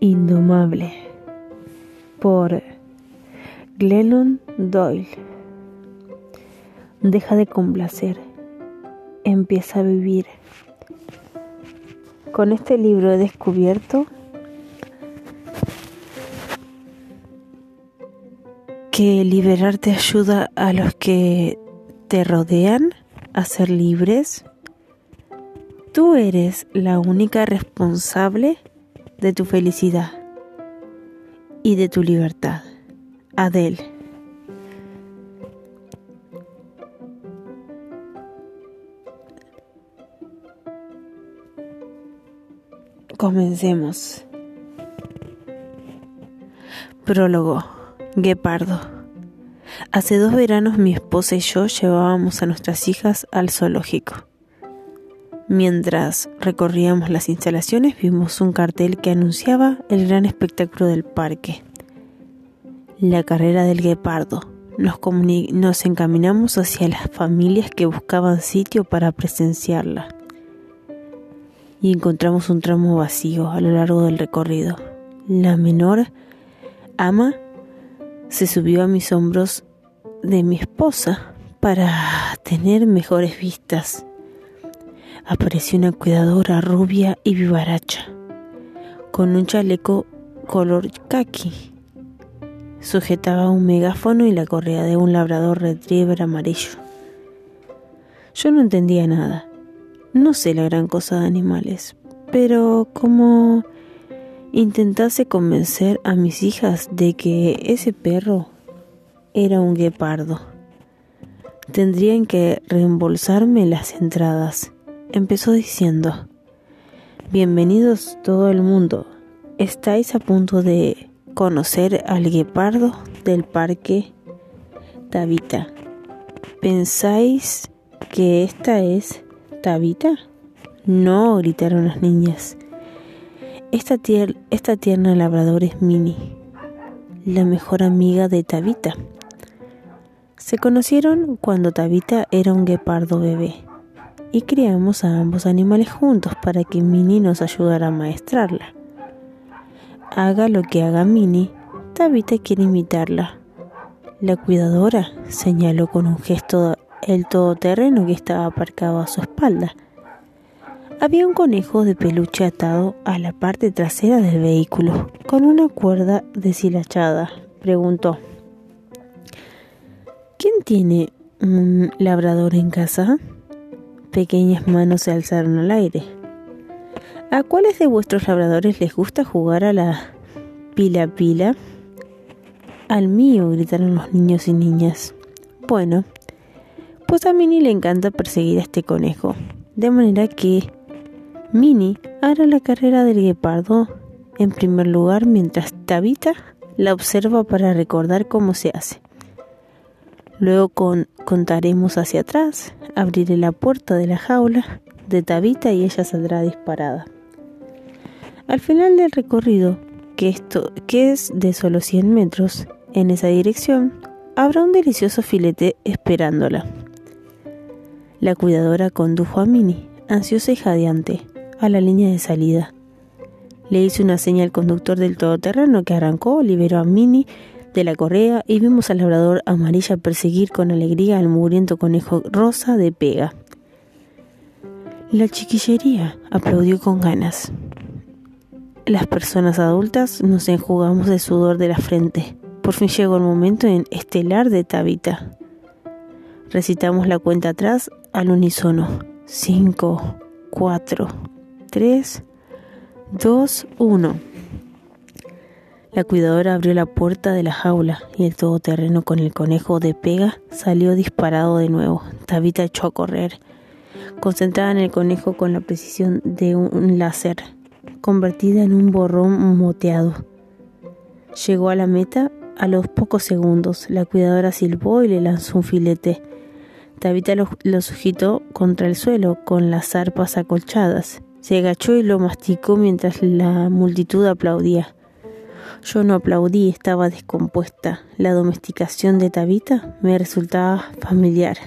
Indomable por Glennon Doyle. Deja de complacer, empieza a vivir. Con este libro he descubierto que liberarte ayuda a los que te rodean a ser libres. Tú eres la única responsable de tu felicidad y de tu libertad. Adele. Comencemos. Prólogo. Guepardo. Hace dos veranos mi esposa y yo llevábamos a nuestras hijas al zoológico. Mientras recorríamos las instalaciones vimos un cartel que anunciaba el gran espectáculo del parque, la carrera del guepardo. Nos, nos encaminamos hacia las familias que buscaban sitio para presenciarla y encontramos un tramo vacío a lo largo del recorrido. La menor, Ama, se subió a mis hombros de mi esposa para tener mejores vistas. Apareció una cuidadora rubia y vivaracha, con un chaleco color kaki. Sujetaba un megáfono y la correa de un labrador retriever amarillo. Yo no entendía nada. No sé la gran cosa de animales, pero como intentase convencer a mis hijas de que ese perro era un guepardo. Tendrían que reembolsarme las entradas. Empezó diciendo, Bienvenidos todo el mundo. Estáis a punto de conocer al guepardo del parque Tabita. ¿Pensáis que esta es Tabita? No, gritaron las niñas. Esta, tierna labrador es Minnie, la mejor amiga de Tabita. Se conocieron cuando Tabita era un guepardo bebé y criamos a ambos animales juntos para que Minnie nos ayudara a maestrarla. Haga lo que haga Minnie, Tabita quiere imitarla. La cuidadora señaló con un gesto el todoterreno que estaba aparcado a su espalda había un conejo de peluche atado a la parte trasera del vehículo, con una cuerda deshilachada. Preguntó, ¿Quién tiene un labrador en casa? Pequeñas manos se alzaron al aire. ¿A cuáles de vuestros labradores les gusta jugar a la pila pila? Al mío, gritaron los niños y niñas. Bueno, pues a Minnie le encanta perseguir a este conejo, de manera que Minnie hará la carrera del guepardo en primer lugar mientras Tabita la observa para recordar cómo se hace. Luego contaremos hacia atrás, abriré la puerta de la jaula de Tabita y ella saldrá disparada. Al final del recorrido, que, esto, que es de solo 100 metros, en esa dirección, habrá un delicioso filete esperándola. La cuidadora condujo a Minnie, ansiosa y jadeante, a la línea de salida. Le hice una señal al conductor del todoterreno que arrancó, liberó a Minnie de la correa y vimos al labrador amarilla perseguir con alegría al mugriento conejo rosa de pega. La chiquillería aplaudió con ganas. Las personas adultas nos enjugamos de sudor de la frente. Por fin llegó el momento en estelar de Tabita. Recitamos la cuenta atrás al unísono. Cinco, cuatro, 3, 2, 1. La cuidadora abrió la puerta de la jaula y el todoterreno con el conejo de pega salió disparado de nuevo. Tabita echó a correr, concentrada en el conejo con la precisión de un láser, convertida en un borrón moteado. Llegó a la meta a los pocos segundos. La cuidadora silbó y le lanzó un filete. Tabita lo, sujetó contra el suelo con las zarpas acolchadas. Se agachó y lo masticó mientras la multitud aplaudía. Yo no aplaudí, estaba descompuesta. La domesticación de Tabita me resultaba familiar.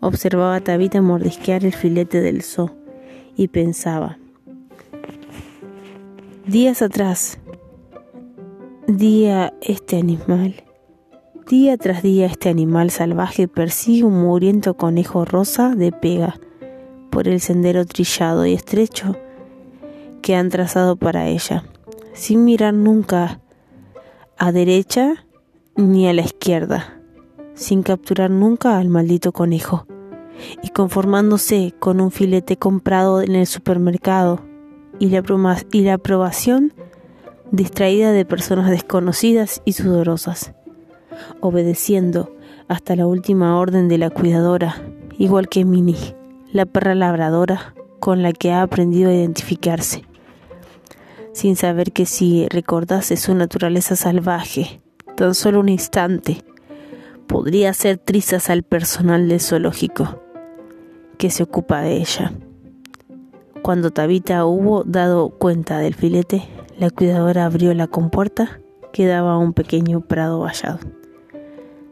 Observaba a Tabita mordisquear el filete del zoo y pensaba. Días atrás, día este animal, día tras día este animal salvaje persigue un mugriento conejo rosa de pega por el sendero trillado y estrecho que han trazado para ella, sin mirar nunca a derecha ni a la izquierda, sin capturar nunca al maldito conejo, y conformándose con un filete comprado en el supermercado y la, y la aprobación distraída de personas desconocidas y sudorosas, obedeciendo hasta la última orden de la cuidadora, igual que Minnie, la perra labradora con la que ha aprendido a identificarse, sin saber que si recordase su naturaleza salvaje, tan solo un instante, podría hacer trizas al personal del zoológico que se ocupa de ella. Cuando Tabita hubo dado cuenta del filete, la cuidadora abrió la compuerta que daba a un pequeño prado vallado.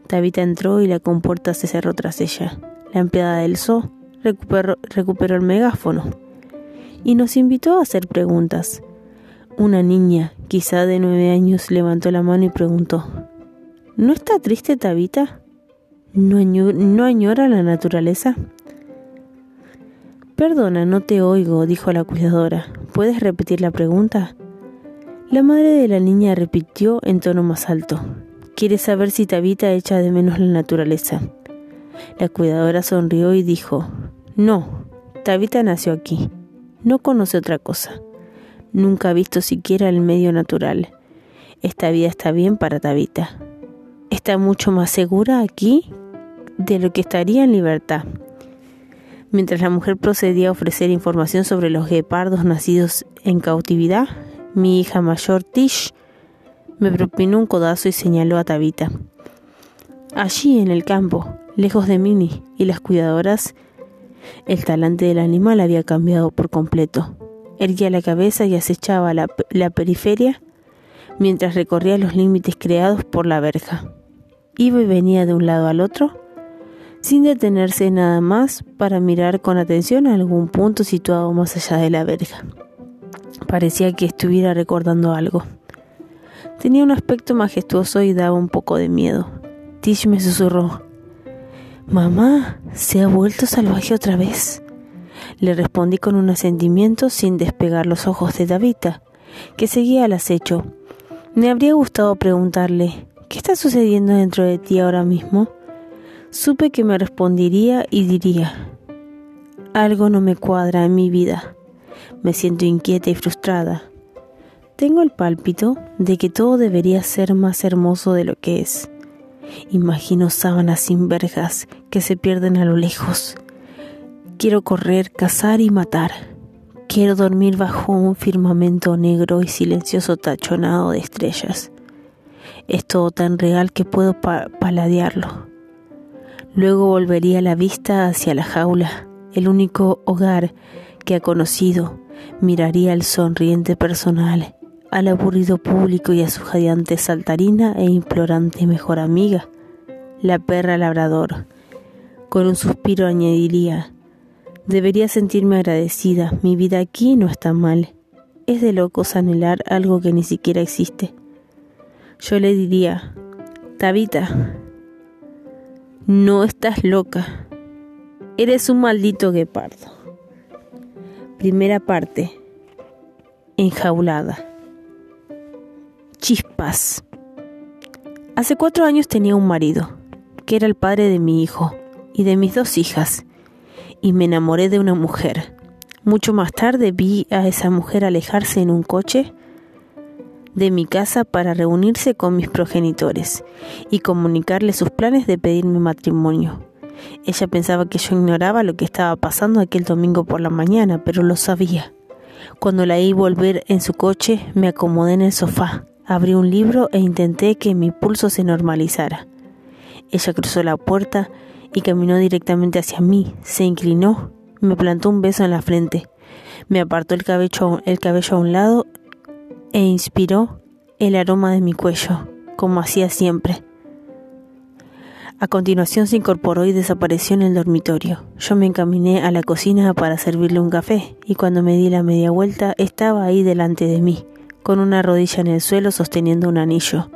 Tabita entró y la compuerta se cerró tras ella. La empleada del zoo recuperó, recuperó el megáfono y nos invitó a hacer preguntas. Una niña, quizá de nueve años, levantó la mano y preguntó, ¿No está triste Tabita? ¿No, ¿No añora la naturaleza? Perdona, no te oigo, dijo la cuidadora. ¿Puedes repetir la pregunta? La madre de la niña repitió en tono más alto. Quiere saber si Tabita echa de menos la naturaleza. La cuidadora sonrió y dijo, No, Tabita nació aquí. No conoce otra cosa. Nunca ha visto siquiera el medio natural. Esta vida está bien para Tabita. Está mucho más segura aquí de lo que estaría en libertad. Mientras la mujer procedía a ofrecer información sobre los guepardos nacidos en cautividad, mi hija mayor Tish me propinó un codazo y señaló a Tabita. Allí en el campo, lejos de Mini y las cuidadoras, el talante del animal había cambiado por completo. Erguía la cabeza y acechaba la, periferia mientras recorría los límites creados por la verja. Iba y venía de un lado al otro sin detenerse nada más para mirar con atención a algún punto situado más allá de la verja. Parecía que estuviera recordando algo. Tenía un aspecto majestuoso y daba un poco de miedo. Tish me susurró. Mamá, ¿se ha vuelto salvaje otra vez? Le respondí con un asentimiento sin despegar los ojos de Davita, que seguía al acecho. Me habría gustado preguntarle, ¿qué está sucediendo dentro de ti ahora mismo? Supe que me respondería y diría, algo no me cuadra en mi vida. Me siento inquieta y frustrada. Tengo el pálpito de que todo debería ser más hermoso de lo que es. Imagino sábanas sin verjas que se pierden a lo lejos. Quiero correr, cazar y matar. Quiero dormir bajo un firmamento negro y silencioso tachonado de estrellas. Es todo tan real que puedo paladearlo. Luego volvería la vista hacia la jaula, el único hogar que ha conocido. Miraría al sonriente personal, al aburrido público y a su jadeante saltarina e implorante mejor amiga, la perra labrador. Con un suspiro añadiría, debería sentirme agradecida, mi vida aquí no está mal. Es de locos anhelar algo que ni siquiera existe. Yo le diría, Tabita, no estás loca. Eres un maldito guepardo. Primera parte. Enjaulada. Chispas. Hace cuatro años tenía un marido, que era el padre de mi hijo y de mis dos hijas, y me enamoré de una mujer. Mucho más tarde vi a esa mujer alejarse en un coche de mi casa para reunirse con mis progenitores y comunicarle sus planes de pedirme matrimonio. Ella pensaba que yo ignoraba lo que estaba pasando aquel domingo por la mañana, pero lo sabía. Cuando la oí volver en su coche, me acomodé en el sofá, abrí un libro e intenté que mi pulso se normalizara. Ella cruzó la puerta y caminó directamente hacia mí, se inclinó, me plantó un beso en la frente, me apartó el cabello, el cabello a un lado e inspiró el aroma de mi cuello, como hacía siempre. A continuación se incorporó y desapareció en el dormitorio. Yo me encaminé a la cocina para servirle un café y cuando me di la media vuelta estaba ahí delante de mí, con una rodilla en el suelo sosteniendo un anillo.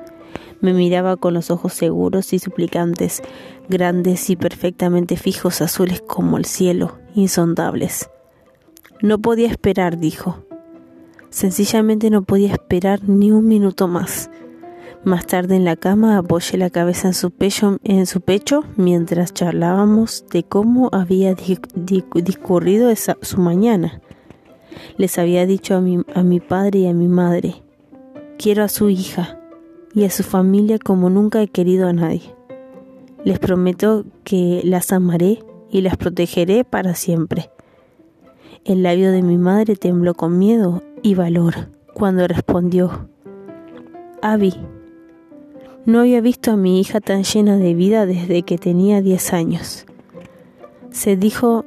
Me miraba con los ojos seguros y suplicantes, grandes y perfectamente fijos, azules como el cielo, insondables. No podía esperar, dijo. Sencillamente no podía esperar ni un minuto más. Más tarde en la cama apoyé la cabeza en su pecho, en su pecho mientras charlábamos de cómo había discurrido esa, su mañana. Les había dicho a mi, a mi padre y a mi madre, quiero a su hija y a su familia como nunca he querido a nadie. Les prometo que las amaré y las protegeré para siempre. El labio de mi madre tembló con miedo y valor cuando respondió, Abby, no había visto a mi hija tan llena de vida desde que tenía diez años. Se dijo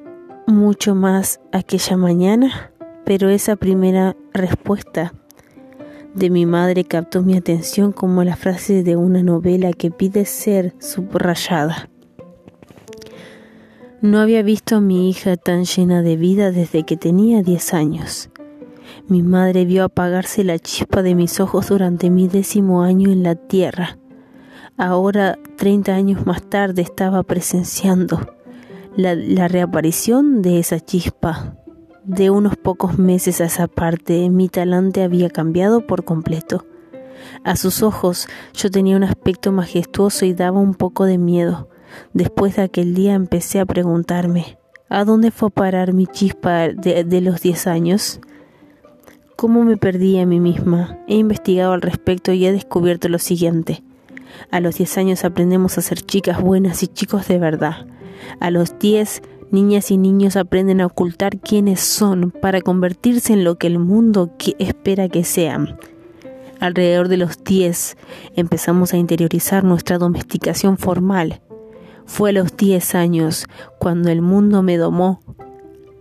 mucho más aquella mañana, pero esa primera respuesta de mi madre captó mi atención como la frase de una novela que pide ser subrayada. No había visto a mi hija tan llena de vida desde que tenía diez años. Mi madre vio apagarse la chispa de mis ojos durante mi décimo año en la tierra. Ahora, treinta años más tarde, estaba presenciando la, la reaparición de esa chispa. De unos pocos meses a esa parte, mi talante había cambiado por completo. A sus ojos yo tenía un aspecto majestuoso y daba un poco de miedo. Después de aquel día empecé a preguntarme, ¿a dónde fue a parar mi chispa de, de los diez años? cómo me perdí a mí misma. He investigado al respecto y he descubierto lo siguiente. A los 10 años aprendemos a ser chicas buenas y chicos de verdad. A los 10, niñas y niños aprenden a ocultar quiénes son para convertirse en lo que el mundo espera que sean. Alrededor de los 10 empezamos a interiorizar nuestra domesticación formal. Fue a los 10 años cuando el mundo me domó.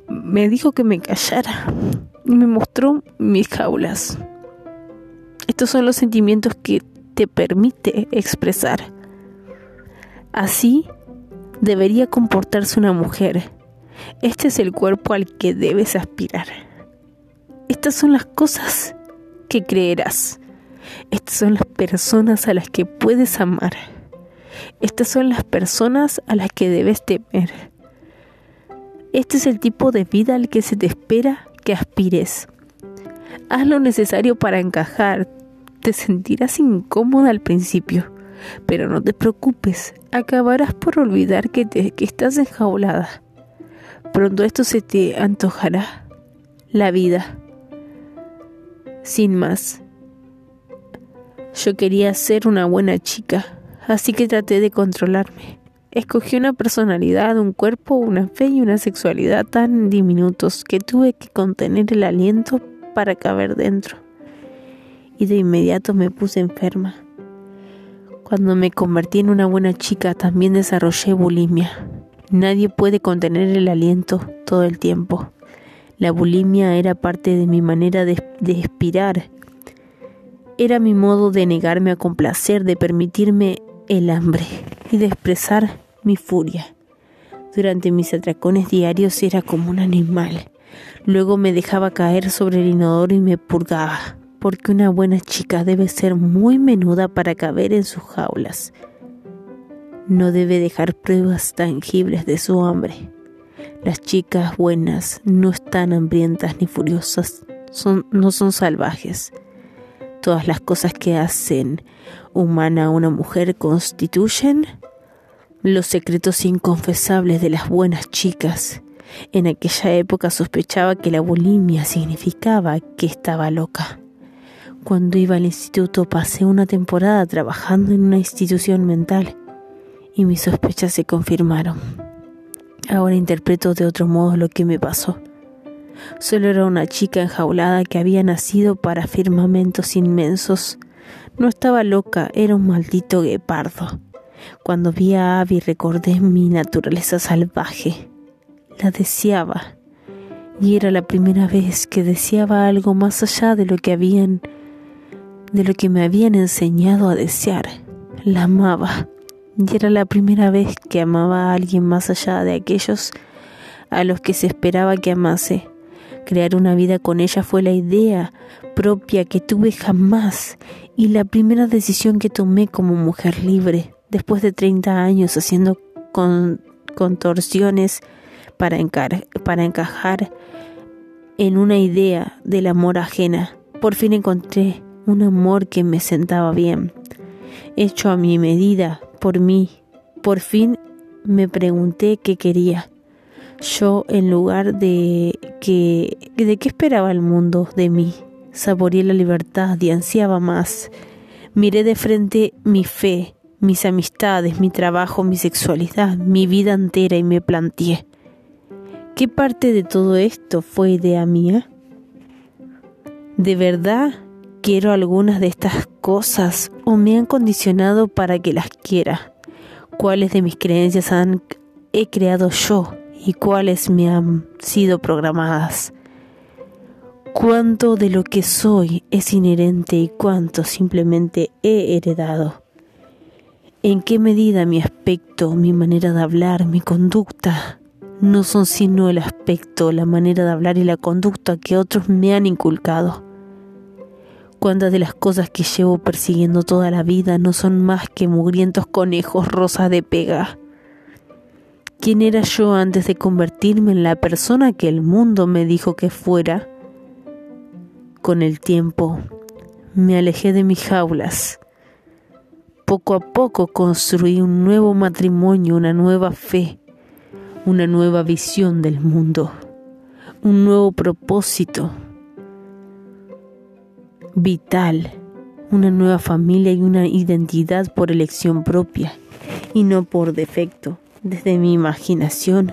Me dijo que me callara y me mostró mis jaulas. Estos son los sentimientos que te permite expresar. Así debería comportarse una mujer. Este es el cuerpo al que debes aspirar. Estas son las cosas que creerás. Estas son las personas a las que puedes amar. Estas son las personas a las que debes temer. Este es el tipo de vida al que se te espera que aspires. Haz lo necesario para encajar. Te sentirás incómoda al principio, pero no te preocupes, acabarás por olvidar que, estás enjaulada. Pronto esto se te antojará. La vida. Sin más. Yo quería ser una buena chica, así que traté de controlarme. Escogí una personalidad, un cuerpo, una fe y una sexualidad tan diminutos que tuve que contener el aliento para caber dentro. Y de inmediato me puse enferma. Cuando me convertí en una buena chica también desarrollé bulimia. Nadie puede contener el aliento todo el tiempo. La bulimia era parte de mi manera de, de expirar. Era mi modo de negarme a complacer, de permitirme el hambre y de expresar mi furia. Durante mis atracones diarios era como un animal. Luego me dejaba caer sobre el inodoro y me purgaba, porque una buena chica debe ser muy menuda para caber en sus jaulas. No debe dejar pruebas tangibles de su hambre. Las chicas buenas no están hambrientas ni furiosas, son, no son salvajes. Todas las cosas que hacen humana a una mujer constituyen los secretos inconfesables de las buenas chicas. En aquella época sospechaba que la bulimia significaba que estaba loca. Cuando iba al instituto pasé una temporada trabajando en una institución mental y mis sospechas se confirmaron. Ahora interpreto de otro modo lo que me pasó. Solo era una chica enjaulada que había nacido para firmamentos inmensos no estaba loca, era un maldito guepardo. Cuando vi a Abby recordé mi naturaleza salvaje. La deseaba. Y era la primera vez que deseaba algo más allá de lo que habían de lo que me habían enseñado a desear. La amaba y era la primera vez que amaba a alguien más allá de aquellos a los que se esperaba que amase. Crear una vida con ella fue la idea propia que tuve jamás y la primera decisión que tomé como mujer libre, después de 30 años haciendo contorsiones para, para encajar en una idea del amor ajena. Por fin encontré un amor que me sentaba bien, hecho a mi medida, por mí. Por fin me pregunté qué quería. Yo, en lugar de que de qué esperaba el mundo de mí, saboreé la libertad y ansiaba más. Miré de frente mi fe, mis amistades, mi trabajo, mi sexualidad, mi vida entera y me planteé. ¿Qué parte de todo esto fue idea mía? ¿De verdad quiero algunas de estas cosas o me han condicionado para que las quiera? ¿Cuáles de mis creencias han, he creado yo y cuáles me han sido programadas? ¿Cuánto de lo que soy es inherente y cuánto simplemente he heredado? ¿En qué medida mi aspecto, mi manera de hablar, mi conducta no son sino el aspecto, la manera de hablar y la conducta que otros me han inculcado? ¿Cuántas de las cosas que llevo persiguiendo toda la vida no son más que mugrientos conejos rosas de pega? ¿Quién era yo antes de convertirme en la persona que el mundo me dijo que fuera? Con el tiempo me alejé de mis jaulas. Poco a poco construí un nuevo matrimonio, una nueva fe, una nueva visión del mundo, un nuevo propósito vital, una nueva familia y una identidad por elección propia y no por defecto, desde mi imaginación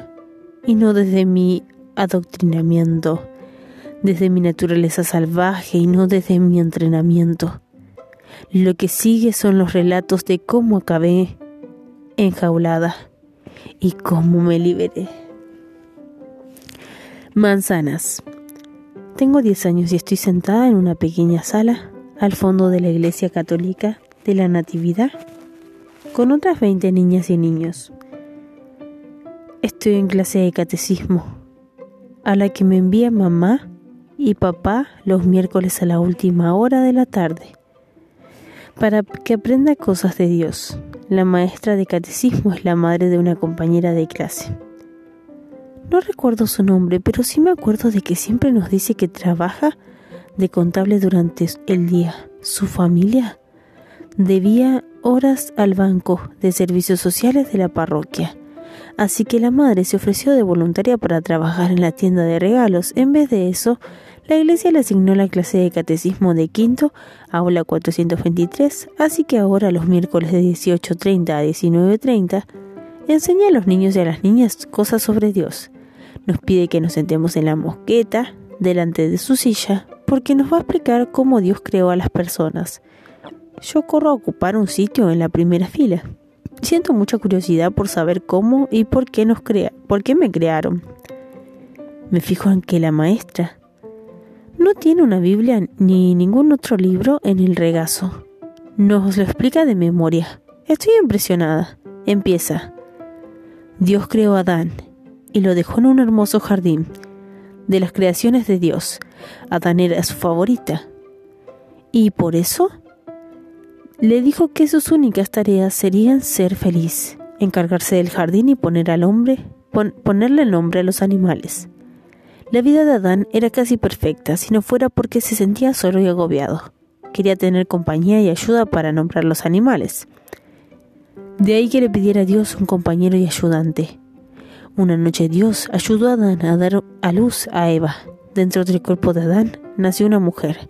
y no desde mi adoctrinamiento, desde mi naturaleza salvaje y no desde mi entrenamiento. Lo que sigue son los relatos de cómo acabé enjaulada y cómo me liberé. Manzanas. Tengo 10 años y estoy sentada en una pequeña sala al fondo de la iglesia católica de la Natividad con otras 20 niñas y niños. Estoy en clase de catecismo, a la que me envía mamá y papá los miércoles a la última hora de la tarde, para que aprenda cosas de Dios. La maestra de catecismo es la madre de una compañera de clase. No recuerdo su nombre, pero sí me acuerdo de que siempre nos dice que trabaja de contable durante el día. Su familia debía horas al banco de servicios sociales de la parroquia. Así que la madre se ofreció de voluntaria para trabajar en la tienda de regalos. En vez de eso, la iglesia le asignó la clase de catecismo de quinto, aula 423, así que ahora los miércoles de 18.30 a 19.30 enseña a los niños y a las niñas cosas sobre Dios. Nos pide que nos sentemos en la mosqueta, delante de su silla, porque nos va a explicar cómo Dios creó a las personas. Yo corro a ocupar un sitio en la primera fila. Siento mucha curiosidad por saber cómo y por qué nos crea, por qué me crearon. Me fijo en que la maestra no tiene una Biblia ni ningún otro libro en el regazo. Nos lo explica de memoria. Estoy impresionada. Empieza. Dios creó a Adán y lo dejó en un hermoso jardín. De las creaciones de Dios, Adán era su favorita. Y por eso le dijo que sus únicas tareas serían ser feliz, encargarse del jardín y poner al hombre, ponerle el nombre a los animales. La vida de Adán era casi perfecta, si no fuera porque se sentía solo y agobiado. Quería tener compañía y ayuda para nombrar los animales. De ahí que le pidiera a Dios un compañero y ayudante. Una noche Dios ayudó a Adán a dar a luz a Eva. Dentro del cuerpo de Adán nació una mujer.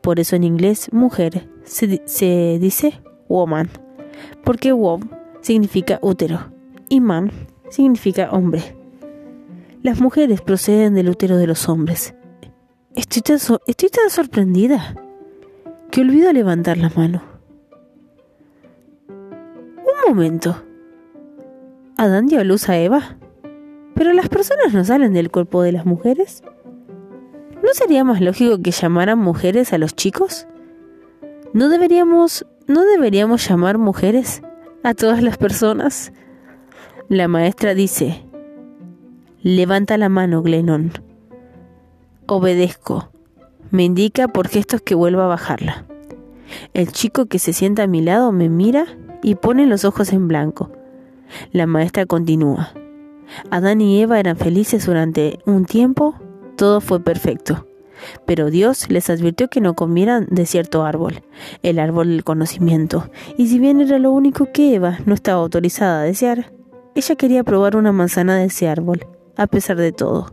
Por eso en inglés mujer se, dice woman, porque womb significa útero y man significa hombre. Las mujeres proceden del útero de los hombres. Estoy tan sorprendida que olvido levantar la mano. Un momento. ¿Adán dio a luz a Eva? Pero las personas no salen del cuerpo de las mujeres. ¿No sería más lógico que llamaran mujeres a los chicos? ¿No deberíamos, no deberíamos llamar mujeres a todas las personas? La maestra dice, levanta la mano, Glennon. Obedezco. Me indica por gestos que vuelva a bajarla. El chico que se sienta a mi lado me mira y pone los ojos en blanco. La maestra continúa. Adán y Eva eran felices durante un tiempo, todo fue perfecto. Pero Dios les advirtió que no comieran de cierto árbol, el árbol del conocimiento, y si bien era lo único que Eva no estaba autorizada a desear, ella quería probar una manzana de ese árbol, a pesar de todo.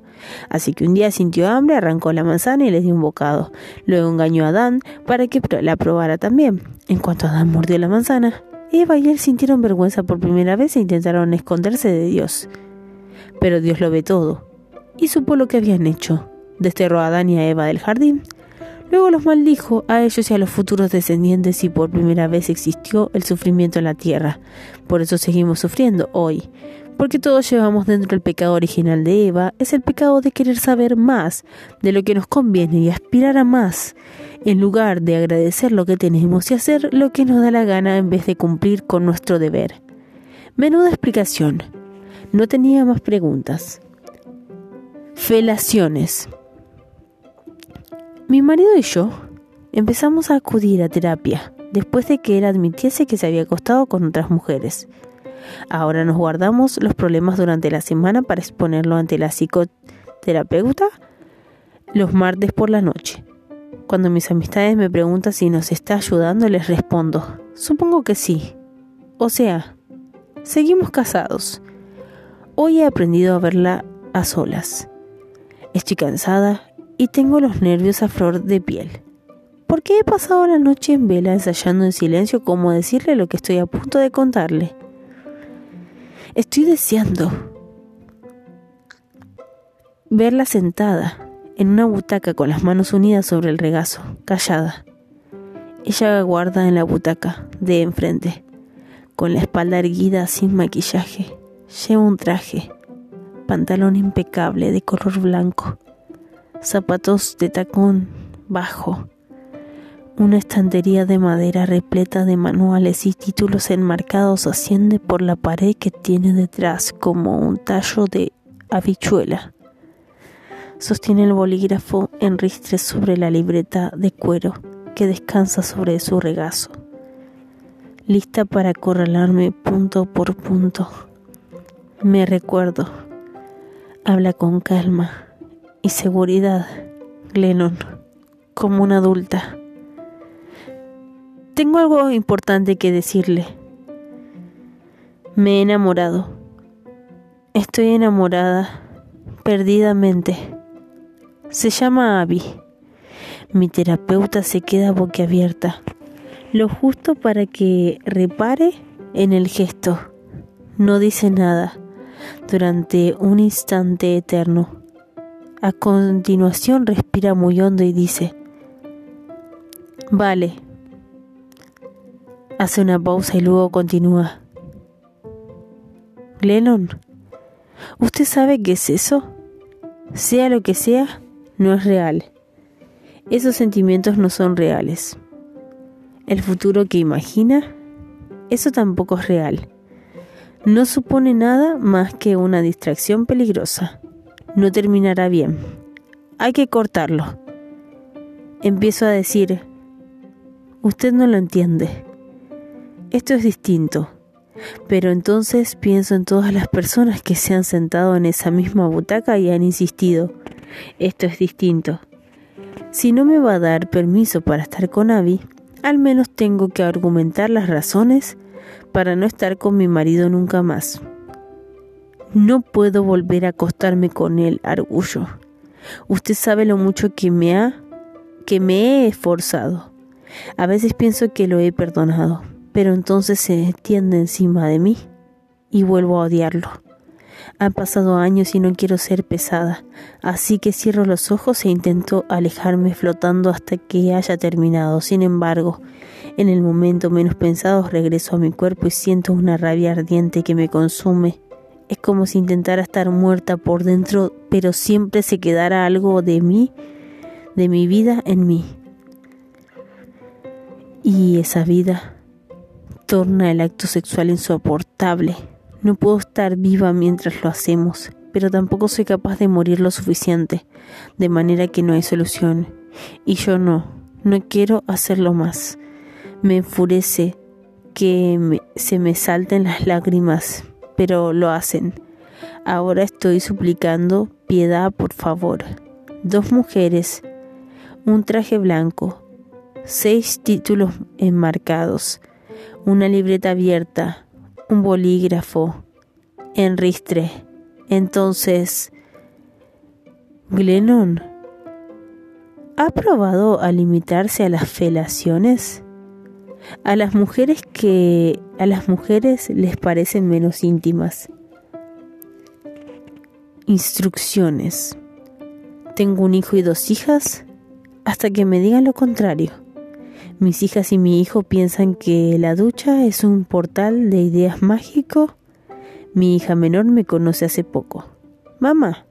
Así que un día sintió hambre, arrancó la manzana y le dio un bocado. Luego engañó a Adán para que la probara también. En cuanto Adán mordió la manzana, Eva y él sintieron vergüenza por primera vez e intentaron esconderse de Dios. Pero Dios lo ve todo y supo lo que habían hecho. Desterró a Adán y a Eva del jardín. Luego los maldijo a ellos y a los futuros descendientes y por primera vez existió el sufrimiento en la tierra. Por eso seguimos sufriendo hoy. Porque todos llevamos dentro el pecado original de Eva, es el pecado de querer saber más de lo que nos conviene y aspirar a más, en lugar de agradecer lo que tenemos y hacer lo que nos da la gana en vez de cumplir con nuestro deber. Menuda explicación. No tenía más preguntas. Felaciones. Mi marido y yo empezamos a acudir a terapia después de que él admitiese que se había acostado con otras mujeres. Ahora nos guardamos los problemas durante la semana para exponerlo ante la psicoterapeuta los martes por la noche. Cuando mis amistades me preguntan si nos está ayudando, les respondo, supongo que sí. O sea, seguimos casados. Hoy he aprendido a verla a solas. Estoy cansada y tengo los nervios a flor de piel. Porque he pasado la noche en vela ensayando en silencio cómo decirle lo que estoy a punto de contarle. Estoy deseando verla sentada en una butaca con las manos unidas sobre el regazo, callada. Ella aguarda en la butaca de enfrente, con la espalda erguida sin maquillaje. Lleva un traje, pantalón impecable de color blanco, zapatos de tacón bajo una estantería de madera repleta de manuales y títulos enmarcados asciende por la pared que tiene detrás como un tallo de habichuela. Sostiene el bolígrafo en ristre sobre la libreta de cuero que descansa sobre su regazo, lista para acorralarme punto por punto. Me recuerdo. Habla con calma y seguridad, Glennon, como una adulta. Tengo algo importante que decirle. Me he enamorado. Estoy enamorada perdidamente. Se llama Abby. Mi terapeuta se queda boquiabierta, lo justo para que repare en el gesto. No dice nada durante un instante eterno. A continuación respira muy hondo y dice, Vale, Hace una pausa y luego continúa. Glennon, ¿usted sabe qué es eso? Sea lo que sea, no es real. Esos sentimientos no son reales. El futuro que imagina, eso tampoco es real. No supone nada más que una distracción peligrosa. No terminará bien. Hay que cortarlo. Empiezo a decir, usted no lo entiende. Esto es distinto. Pero entonces pienso en todas las personas que se han sentado en esa misma butaca y han insistido. Esto es distinto. Si no me va a dar permiso para estar con Abby, al menos tengo que argumentar las razones para no estar con mi marido nunca más. No puedo volver a acostarme con él, Argullo. Usted sabe lo mucho que me ha que me he esforzado. A veces pienso que lo he perdonado pero entonces se tiende encima de mí y vuelvo a odiarlo. Han pasado años y no quiero ser pesada, así que cierro los ojos e intento alejarme flotando hasta que haya terminado. Sin embargo, en el momento menos pensado regreso a mi cuerpo y siento una rabia ardiente que me consume. Es como si intentara estar muerta por dentro, pero siempre se quedara algo de mí, de mi vida en mí. Y esa vida torna el acto sexual insoportable. No puedo estar viva mientras lo hacemos, pero tampoco soy capaz de morir lo suficiente, de manera que no hay solución. Y yo no, no quiero hacerlo más. Me enfurece que se me salten las lágrimas, pero lo hacen. Ahora estoy suplicando piedad, por favor. Dos mujeres, un traje blanco, seis títulos enmarcados, una libreta abierta, un bolígrafo, en ristre. Entonces, Glennon, ¿ha probado a limitarse a las felaciones? A las mujeres que a las mujeres les parecen menos íntimas. Instrucciones. Tengo un hijo y dos hijas hasta que me digan lo contrario. Mis hijas y mi hijo piensan que la ducha es un portal de ideas mágico. Mi hija menor me conoce hace poco. Mamá,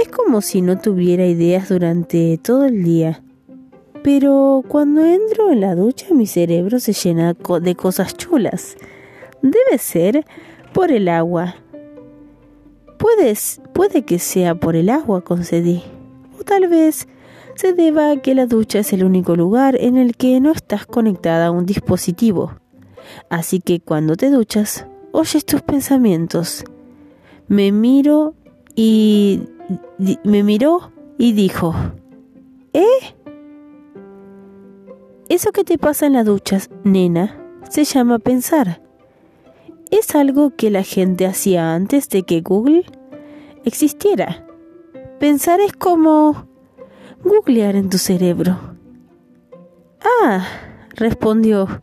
es como si no tuviera ideas durante todo el día. Pero cuando entro en la ducha mi cerebro se llena de cosas chulas. Debe ser por el agua. Puedes, puede que sea por el agua, concedí. O tal vez se deba a que la ducha es el único lugar en el que no estás conectada a un dispositivo. Así que cuando te duchas, oyes tus pensamientos. Me miro y me miró y dijo, ¿Eh? Eso que te pasa en la ducha, nena, se llama pensar es algo que la gente hacía antes de que Google existiera. Pensar es como googlear en tu cerebro. Ah, respondió.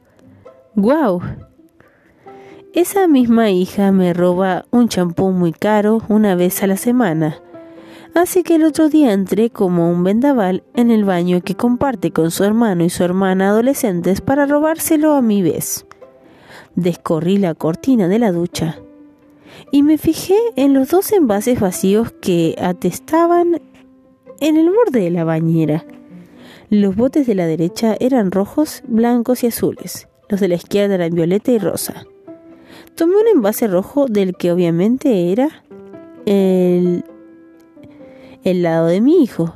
Wow. Esa misma hija me roba un champú muy caro una vez a la semana. Así que el otro día entré como un vendaval en el baño que comparte con su hermano y su hermana adolescentes para robárselo a mi vez descorrí la cortina de la ducha y me fijé en los dos envases vacíos que atestaban en el borde de la bañera. Los botes de la derecha eran rojos, blancos y azules. Los de la izquierda eran violeta y rosa. Tomé un envase rojo del que obviamente era el, el lado de mi hijo.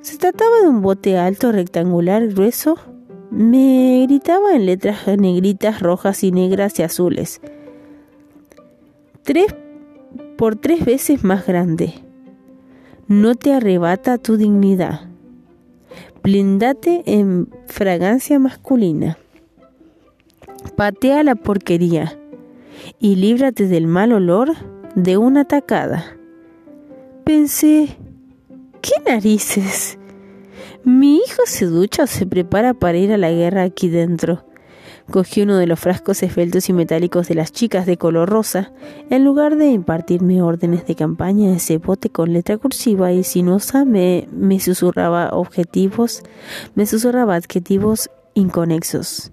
Se trataba de un bote alto, rectangular, grueso, me gritaba en letras negritas, rojas y negras y azules. Tres por tres veces más grande. No te arrebata tu dignidad. Blindate en fragancia masculina. Patea la porquería y líbrate del mal olor de una tacada. Pensé, ¿qué narices? Mi hijo se ducha o se prepara para ir a la guerra aquí dentro. Cogí uno de los frascos esbeltos y metálicos de las chicas de color rosa. En lugar de impartirme órdenes de campaña, ese bote con letra cursiva y sinuosa me, me susurraba objetivos, me susurraba adjetivos inconexos.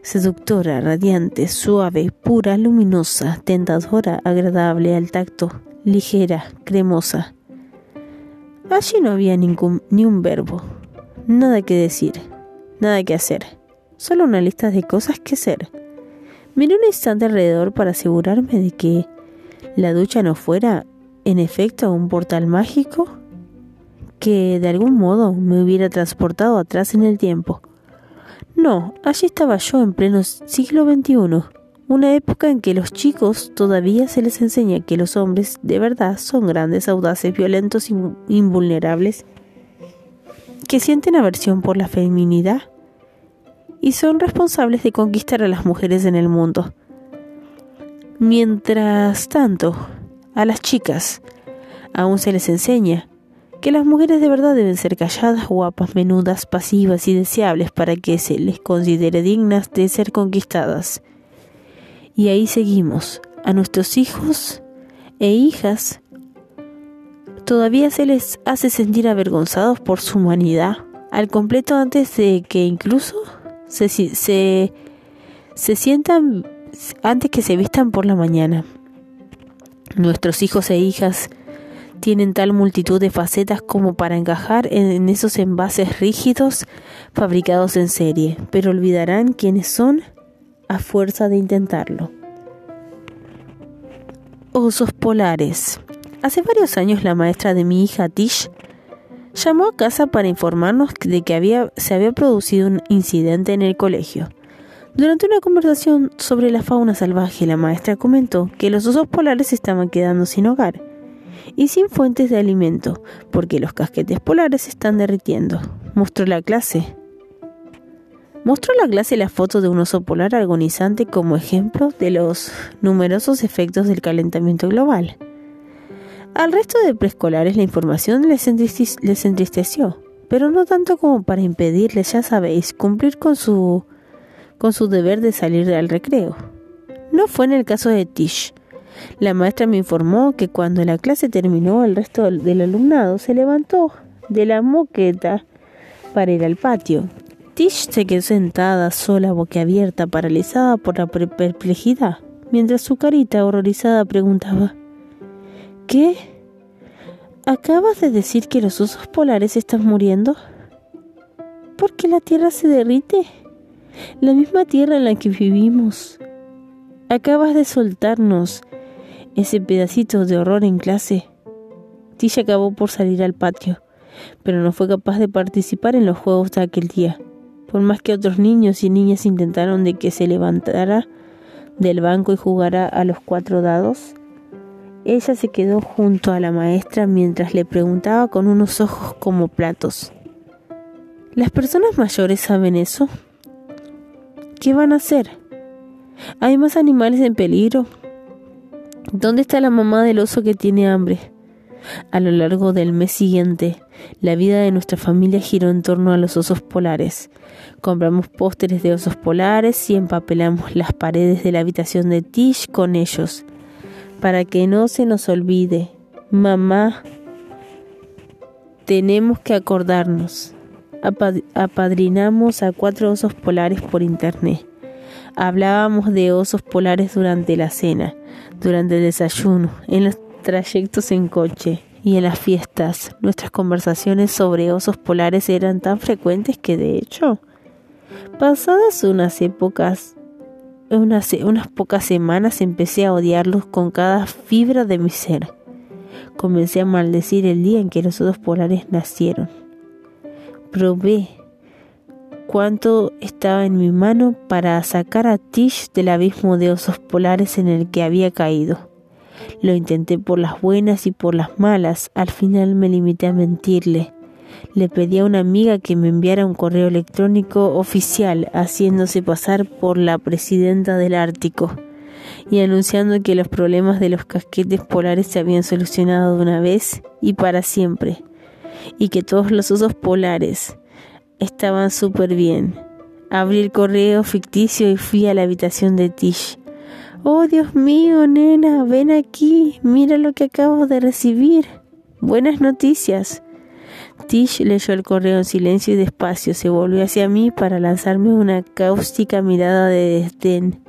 Seductora, radiante, suave, pura, luminosa, tentadora, agradable al tacto, ligera, cremosa. Allí no había ningún, ni un verbo, nada que decir, nada que hacer, solo una lista de cosas que hacer. Miré un instante alrededor para asegurarme de que la ducha no fuera, en efecto, un portal mágico que de algún modo me hubiera transportado atrás en el tiempo. No, allí estaba yo en pleno siglo XXI, una época en que los chicos todavía se les enseña que los hombres de verdad son grandes, audaces, violentos invulnerables, que sienten aversión por la feminidad y son responsables de conquistar a las mujeres en el mundo. Mientras tanto, a las chicas aún se les enseña que las mujeres de verdad deben ser calladas, guapas, menudas, pasivas y deseables para que se les considere dignas de ser conquistadas. Y ahí seguimos. A nuestros hijos e hijas todavía se les hace sentir avergonzados por su humanidad, al completo antes de que incluso se, se, se sientan, antes que se vistan por la mañana. Nuestros hijos e hijas tienen tal multitud de facetas como para encajar en esos envases rígidos fabricados en serie, pero olvidarán quiénes son a fuerza de intentarlo. Osos polares. Hace varios años la maestra de mi hija Tish llamó a casa para informarnos de que había, se había producido un incidente en el colegio. Durante una conversación sobre la fauna salvaje, la maestra comentó que los osos polares estaban quedando sin hogar y sin fuentes de alimento, porque los casquetes polares se están derritiendo. Mostró la clase. Mostró la clase la foto de un oso polar agonizante como ejemplo de los numerosos efectos del calentamiento global. Al resto de preescolares la información les, entristeció, pero no tanto como para impedirles, ya sabéis, cumplir con su, con su deber de salir al recreo. No fue en el caso de Tish. La maestra me informó que cuando la clase terminó, el resto del alumnado se levantó de la moqueta para ir al patio. Tish se quedó sentada, sola, boquiabierta, paralizada por la perplejidad, mientras su carita horrorizada preguntaba ¿Qué? ¿Acabas de decir que los osos polares están muriendo? ¿Por qué la Tierra se derrite? La misma Tierra en la que vivimos. Acabas de soltarnos ese pedacito de horror en clase. Tisha acabó por salir al patio, pero no fue capaz de participar en los juegos de aquel día. Más que otros niños y niñas intentaron de que se levantara del banco y jugara a los cuatro dados, ella se quedó junto a la maestra mientras le preguntaba con unos ojos como platos. ¿Las personas mayores saben eso? ¿Qué van a hacer? ¿Hay más animales en peligro? ¿Dónde está la mamá del oso que tiene hambre? A lo largo del mes siguiente, la vida de nuestra familia giró en torno a los osos polares. Compramos pósteres de osos polares y empapelamos las paredes de la habitación de Tish con ellos para que no se nos olvide. Mamá, tenemos que acordarnos. apadrinamos a cuatro osos polares por internet. Hablábamos de osos polares durante la cena, durante el desayuno, en los trayectos en coche y en las fiestas. Nuestras conversaciones sobre osos polares eran tan frecuentes que de hecho, pasadas unas épocas unas, unas pocas semanas empecé a odiarlos con cada fibra de mi ser. Comencé a maldecir el día en que los osos polares nacieron. Probé cuánto estaba en mi mano para sacar a Tish del abismo de osos polares en el que había caído. Lo intenté por las buenas y por las malas. Al final me limité a mentirle le pedí a una amiga que me enviara un correo electrónico oficial haciéndose pasar por la presidenta del Ártico y anunciando que los problemas de los casquetes polares se habían solucionado de una vez y para siempre, y que todos los osos polares estaban súper bien. Abrí el correo ficticio y fui a la habitación de Tish. Oh, Dios mío, nena, ven aquí, mira lo que acabo de recibir. Buenas noticias. Tish leyó el correo en silencio y despacio se volvió hacia mí para lanzarme una cáustica mirada de desdén.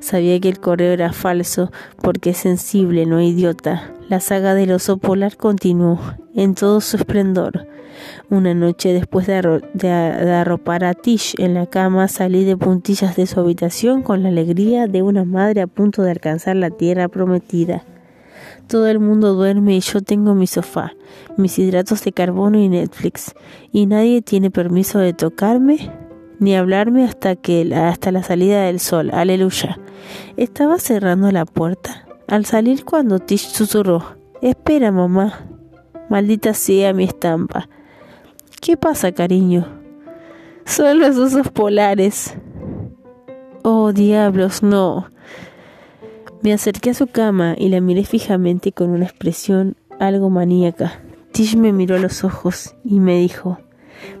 Sabía que el correo era falso porque es sensible, no idiota. La saga del oso polar continuó en todo su esplendor. Una noche después de, de, arropar a Tish en la cama, salí de puntillas de su habitación con la alegría de una madre a punto de alcanzar la tierra prometida. Todo el mundo duerme y yo tengo mi sofá, mis hidratos de carbono y Netflix, y nadie tiene permiso de tocarme ni hablarme hasta que hasta la salida del sol. Aleluya. Estaba cerrando la puerta al salir cuando Tish susurró: "Espera, mamá. Maldita sea mi estampa." ¿Qué pasa, cariño? Son los osos polares. Oh, diablos, no. Me acerqué a su cama y la miré fijamente con una expresión algo maníaca. Tish me miró a los ojos y me dijo,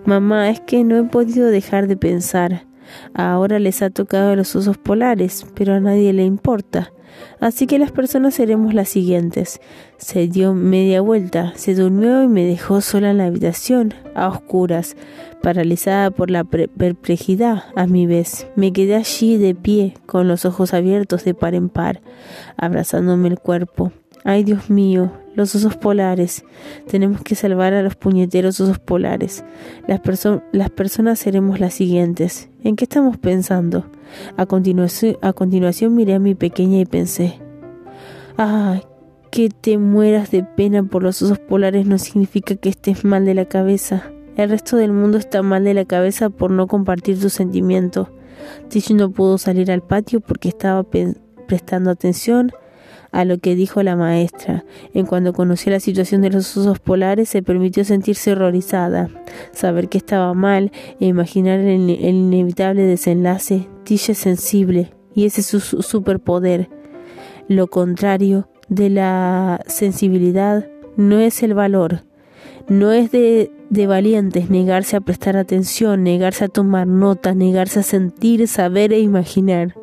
Mamá, es que no he podido dejar de pensar. Ahora les ha tocado los osos polares, pero a nadie le importa. Así que las personas seremos las siguientes. Se dio media vuelta, se durmió y me dejó sola en la habitación, a oscuras, paralizada por la perplejidad a mi vez. Me quedé allí de pie, con los ojos abiertos de par en par, abrazándome el cuerpo. Ay Dios mío, los osos polares. Tenemos que salvar a los puñeteros osos polares. Las, las personas seremos las siguientes. ¿En qué estamos pensando? A continuación, a continuación miré a mi pequeña y pensé, ah, que te mueras de pena por los osos polares no significa que estés mal de la cabeza. El resto del mundo está mal de la cabeza por no compartir tu sentimiento. Tish no pudo salir al patio porque estaba prestando atención a lo que dijo la maestra. En cuanto conoció la situación de los osos polares, se permitió sentirse horrorizada, saber que estaba mal e imaginar el, inevitable desenlace. Tish es sensible y ese es su superpoder. Lo contrario de la sensibilidad no es el valor, no es de, de, valientes negarse a prestar atención, negarse a tomar nota, negarse a sentir, saber e imaginar.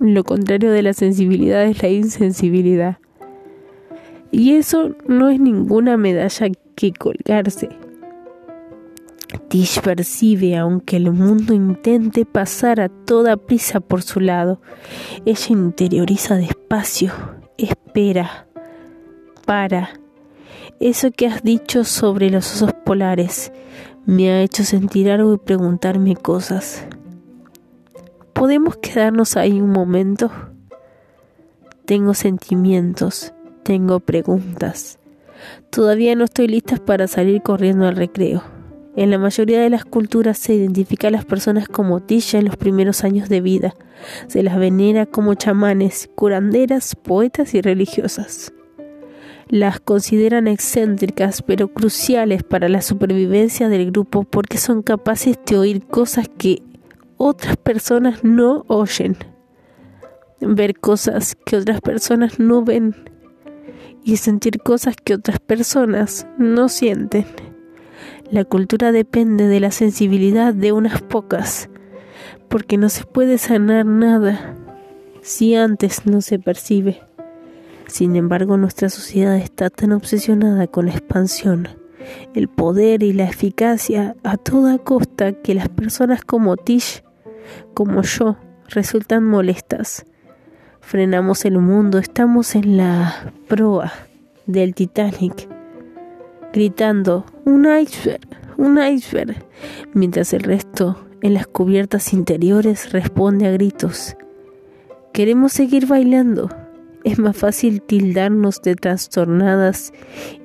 Lo contrario de la sensibilidad es la insensibilidad. Y eso no es ninguna medalla que colgarse. Tish percibe, aunque el mundo intente pasar a toda prisa por su lado, ella interioriza despacio, espera, para. Eso que has dicho sobre los osos polares me ha hecho sentir algo y preguntarme cosas. ¿Podemos quedarnos ahí un momento? Tengo sentimientos, tengo preguntas. Todavía no estoy lista para salir corriendo al recreo. En la mayoría de las culturas se identifica a las personas como Tisha en los primeros años de vida. Se las venera como chamanes, curanderas, poetas y religiosas. Las consideran excéntricas pero cruciales para la supervivencia del grupo porque son capaces de oír cosas que otras personas no oyen, ver cosas que otras personas no ven y sentir cosas que otras personas no sienten. La cultura depende de la sensibilidad de unas pocas, porque no se puede sanar nada si antes no se percibe. Sin embargo, nuestra sociedad está tan obsesionada con la expansión el poder y la eficacia a toda costa que las personas como Tish como yo resultan molestas. Frenamos el mundo, estamos en la proa del Titanic, gritando, un iceberg, un iceberg, mientras el resto en las cubiertas interiores responde a gritos. Queremos seguir bailando. Es más fácil tildarnos de trastornadas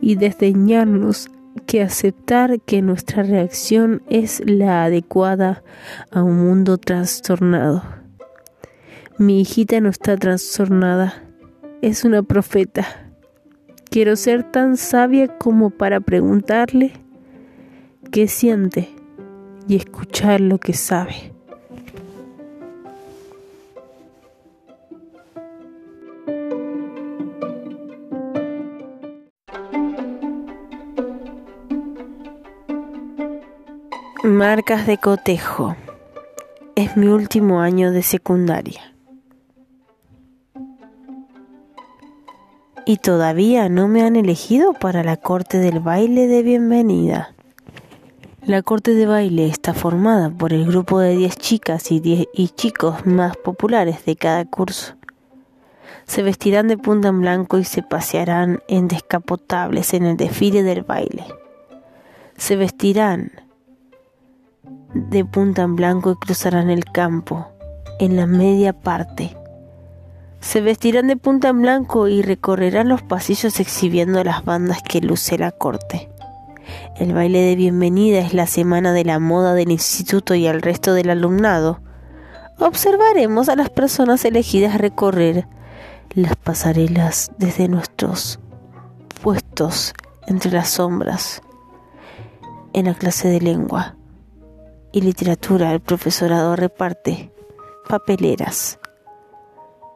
y desdeñarnos que aceptar que nuestra reacción es la adecuada a un mundo trastornado. Mi hijita no está trastornada, es una profeta. Quiero ser tan sabia como para preguntarle qué siente y escuchar lo que sabe. Marcas de cotejo. Es mi último año de secundaria. Y todavía no me han elegido para la corte del baile de bienvenida. La corte de baile está formada por el grupo de 10 chicas y, 10 y chicos más populares de cada curso. Se vestirán de punta en blanco y se pasearán en descapotables en el desfile del baile. Se vestirán de punta en blanco y cruzarán el campo, en la media parte. Se vestirán de punta en blanco y recorrerán los pasillos exhibiendo las bandas que luce la corte. El baile de bienvenida es la semana de la moda del instituto y al resto del alumnado. Observaremos a las personas elegidas recorrer las pasarelas desde nuestros puestos entre las sombras en la clase de lengua y literatura el profesorado reparte papeleras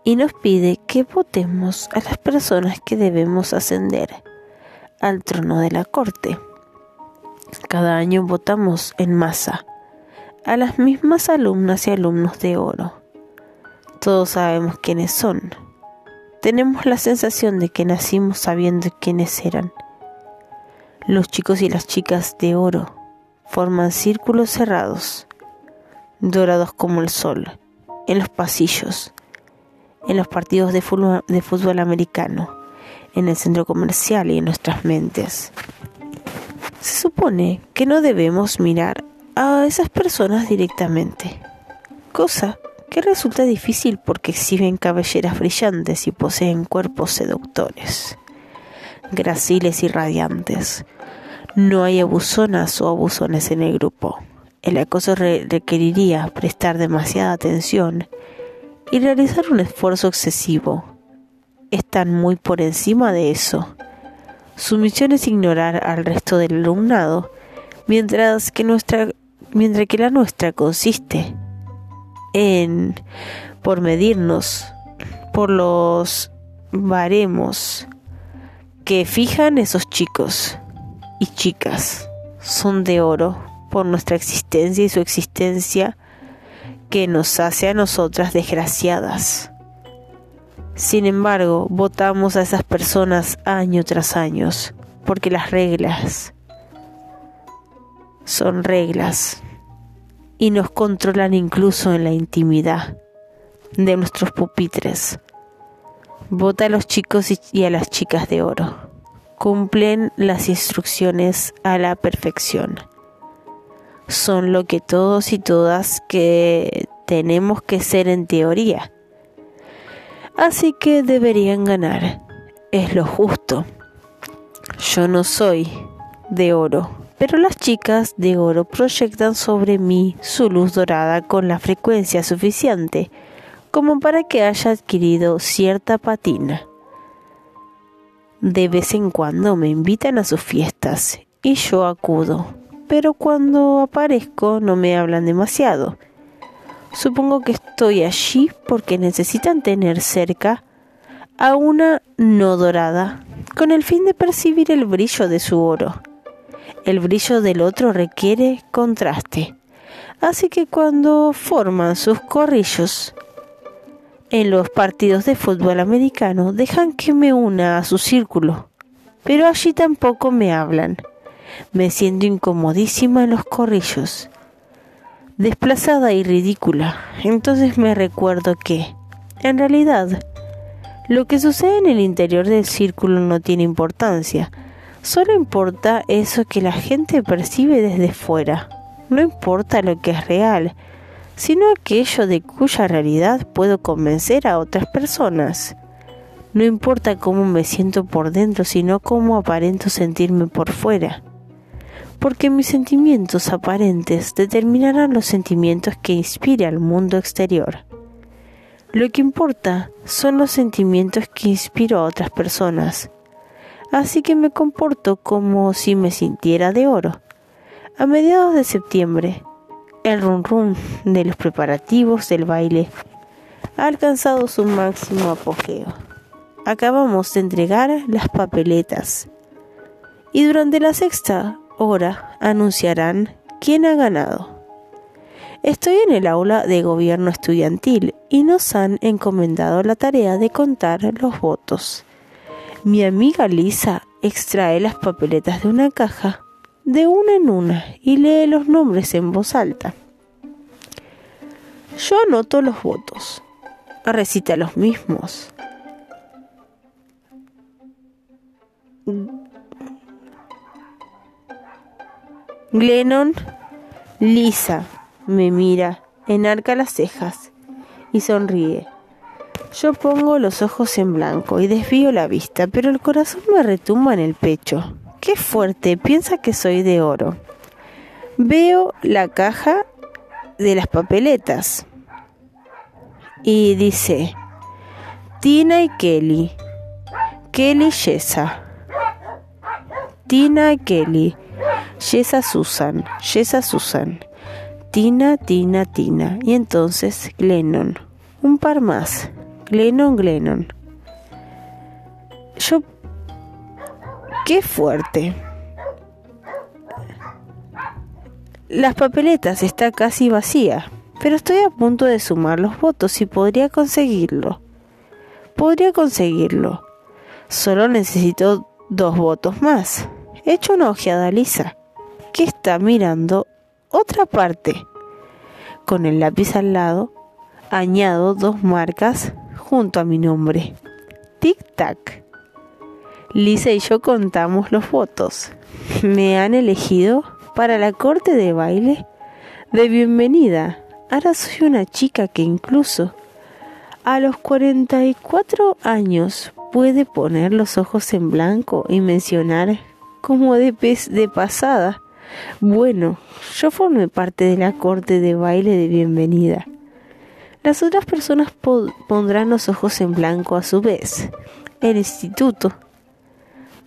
y nos pide que votemos a las personas que debemos ascender al trono de la corte. Cada año votamos en masa a las mismas alumnas y alumnos de oro. Todos sabemos quiénes son. Tenemos la sensación de que nacimos sabiendo quiénes eran. Los chicos y las chicas de oro forman círculos cerrados, dorados como el sol, en los pasillos, en los partidos de fútbol, americano, en el centro comercial y en nuestras mentes. Se supone que no debemos mirar a esas personas directamente, cosa que resulta difícil porque exhiben cabelleras brillantes y poseen cuerpos seductores, graciles y radiantes. No hay abusonas o abusones en el grupo. El acoso requeriría prestar demasiada atención y realizar un esfuerzo excesivo. Están muy por encima de eso. Su misión es ignorar al resto del alumnado, mientras que, nuestra, mientras que la nuestra consiste en, por medirnos, por los baremos que fijan esos chicos y chicas. Son de oro por nuestra existencia y su existencia que nos hace a nosotras desgraciadas. Sin embargo, votamos a esas personas año tras año, porque las reglas son reglas y nos controlan incluso en la intimidad de nuestros pupitres. Vota a los chicos y a las chicas de oro. Cumplen las instrucciones a la perfección. Son lo que todos y todas que tenemos que ser en teoría así que deberían ganar. Es lo justo. Yo no soy de oro, pero las chicas de oro proyectan sobre mí su luz dorada con la frecuencia suficiente como para que haya adquirido cierta patina. De vez en cuando me invitan a sus fiestas y yo acudo, pero cuando aparezco no me hablan demasiado Supongo que estoy allí porque necesitan tener cerca a una no dorada, con el fin de percibir el brillo de su oro. El brillo del otro requiere contraste, así que cuando forman sus corrillos en los partidos de fútbol americano dejan que me una a su círculo, pero allí tampoco me hablan. Me siento incomodísima en los corrillos desplazada y ridícula. Entonces me recuerdo que, en realidad, lo que sucede en el interior del círculo no tiene importancia. Solo importa eso que la gente percibe desde fuera. No importa lo que es real, sino aquello de cuya realidad puedo convencer a otras personas. No importa cómo me siento por dentro, sino cómo aparento sentirme por fuera porque mis sentimientos aparentes determinarán los sentimientos que inspire al mundo exterior. Lo que importa son los sentimientos que inspiro a otras personas. Así que me comporto como si me sintiera de oro. A mediados de septiembre, el run de los preparativos del baile ha alcanzado su máximo apogeo. Acabamos de entregar las papeletas y durante la sexta hora anunciarán quién ha ganado. Estoy en el aula de gobierno estudiantil y nos han encomendado la tarea de contar los votos. Mi amiga Lisa extrae las papeletas de una caja de una en una y lee los nombres en voz alta. Yo anoto los votos. Recita los mismos. Glennon, Lisa, me mira, enarca las cejas y sonríe. Yo pongo los ojos en blanco y desvío la vista, pero el corazón me retumba en el pecho. Qué fuerte, piensa que soy de oro. Veo la caja de las papeletas y dice Tina y Kelly. Kelly Yesa. Tina y Kelly. Yesa Susan, Yesa Susan, Tina, Tina, Tina. Y entonces Glennon. Un par más. Glennon, Glennon. Yo... ¡Qué fuerte! Las papeletas está casi vacía, pero estoy a punto de sumar los votos y podría conseguirlo. Podría conseguirlo. Solo necesito dos votos más. He hecho una ojeada lisa que está mirando otra parte. Con el lápiz al lado, añado dos marcas junto a mi nombre. Tic-tac. Lisa y yo contamos los votos. Me han elegido para la corte de baile de bienvenida. Ahora soy una chica que incluso a los 44 años puede poner los ojos en blanco y mencionar como de, de pasada. Bueno, yo formé parte de la corte de baile de bienvenida. Las otras personas pondrán los ojos en blanco a su vez. El instituto.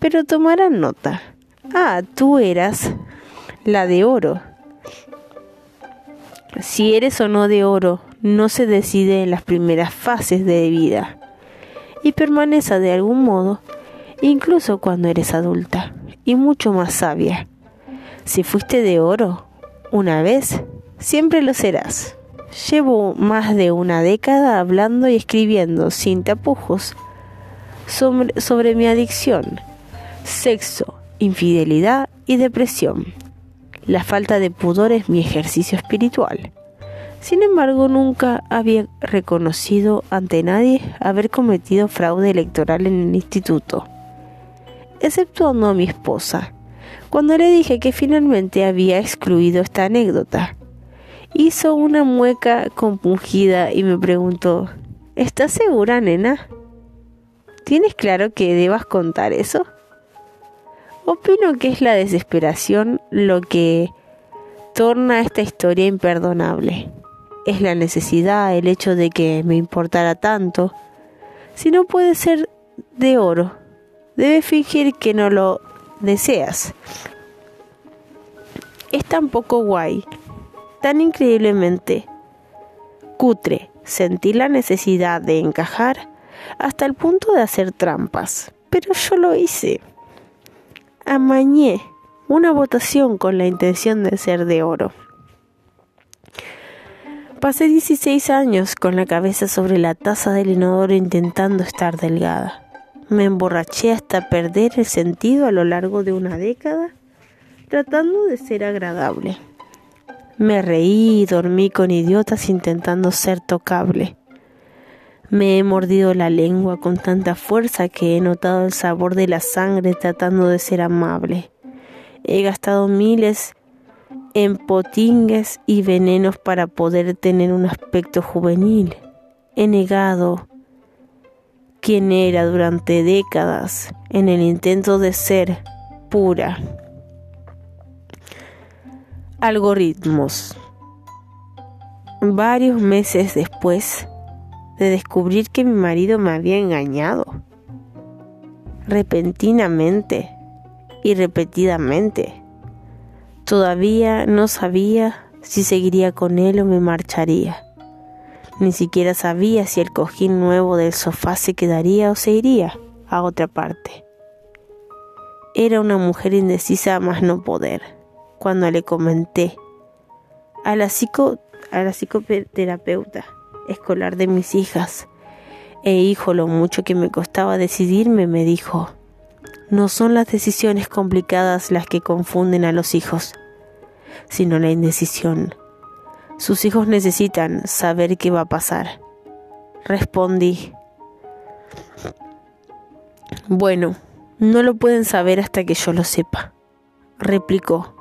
Pero tomarán nota. Ah, tú eras la de oro. Si eres o no de oro no se decide en las primeras fases de vida y permanece de algún modo incluso cuando eres adulta y mucho más sabia. Si fuiste de oro una vez, siempre lo serás. Llevo más de una década hablando y escribiendo sin tapujos sobre, sobre mi adicción, sexo, infidelidad y depresión. La falta de pudor es mi ejercicio espiritual. Sin embargo, nunca había reconocido ante nadie haber cometido fraude electoral en el instituto, exceptuando a mi esposa, cuando le dije que finalmente había excluido esta anécdota. Hizo una mueca compungida y me preguntó, ¿Estás segura, nena? ¿Tienes claro que debas contar eso? Opino que es la desesperación lo que torna esta historia imperdonable. Es la necesidad, el hecho de que me importara tanto. Si no puede ser de oro, debe fingir que no lo deseas. Es tan poco guay, tan increíblemente cutre sentir la necesidad de encajar hasta el punto de hacer trampas. Pero yo lo hice amañé una votación con la intención de ser de oro. Pasé 16 años con la cabeza sobre la taza del inodoro intentando estar delgada. Me emborraché hasta perder el sentido a lo largo de una década tratando de ser agradable. Me reí y dormí con idiotas intentando ser tocable. Me he mordido la lengua con tanta fuerza que he notado el sabor de la sangre tratando de ser amable. He gastado miles en potingues y venenos para poder tener un aspecto juvenil. He negado quien era durante décadas en el intento de ser pura. Algoritmos. Varios meses después, de descubrir que mi marido me había engañado. Repentinamente y repetidamente. Todavía no sabía si seguiría con él o me marcharía. Ni siquiera sabía si el cojín nuevo del sofá se quedaría o se iría a otra parte. Era una mujer indecisa más no poder. Cuando le comenté a la, psico, a la psicoterapeuta escolar de mis hijas. E hijo, lo mucho que me costaba decidirme, me dijo, no son las decisiones complicadas las que confunden a los hijos, sino la indecisión. Sus hijos necesitan saber qué va a pasar. Respondí, bueno, no lo pueden saber hasta que yo lo sepa, replicó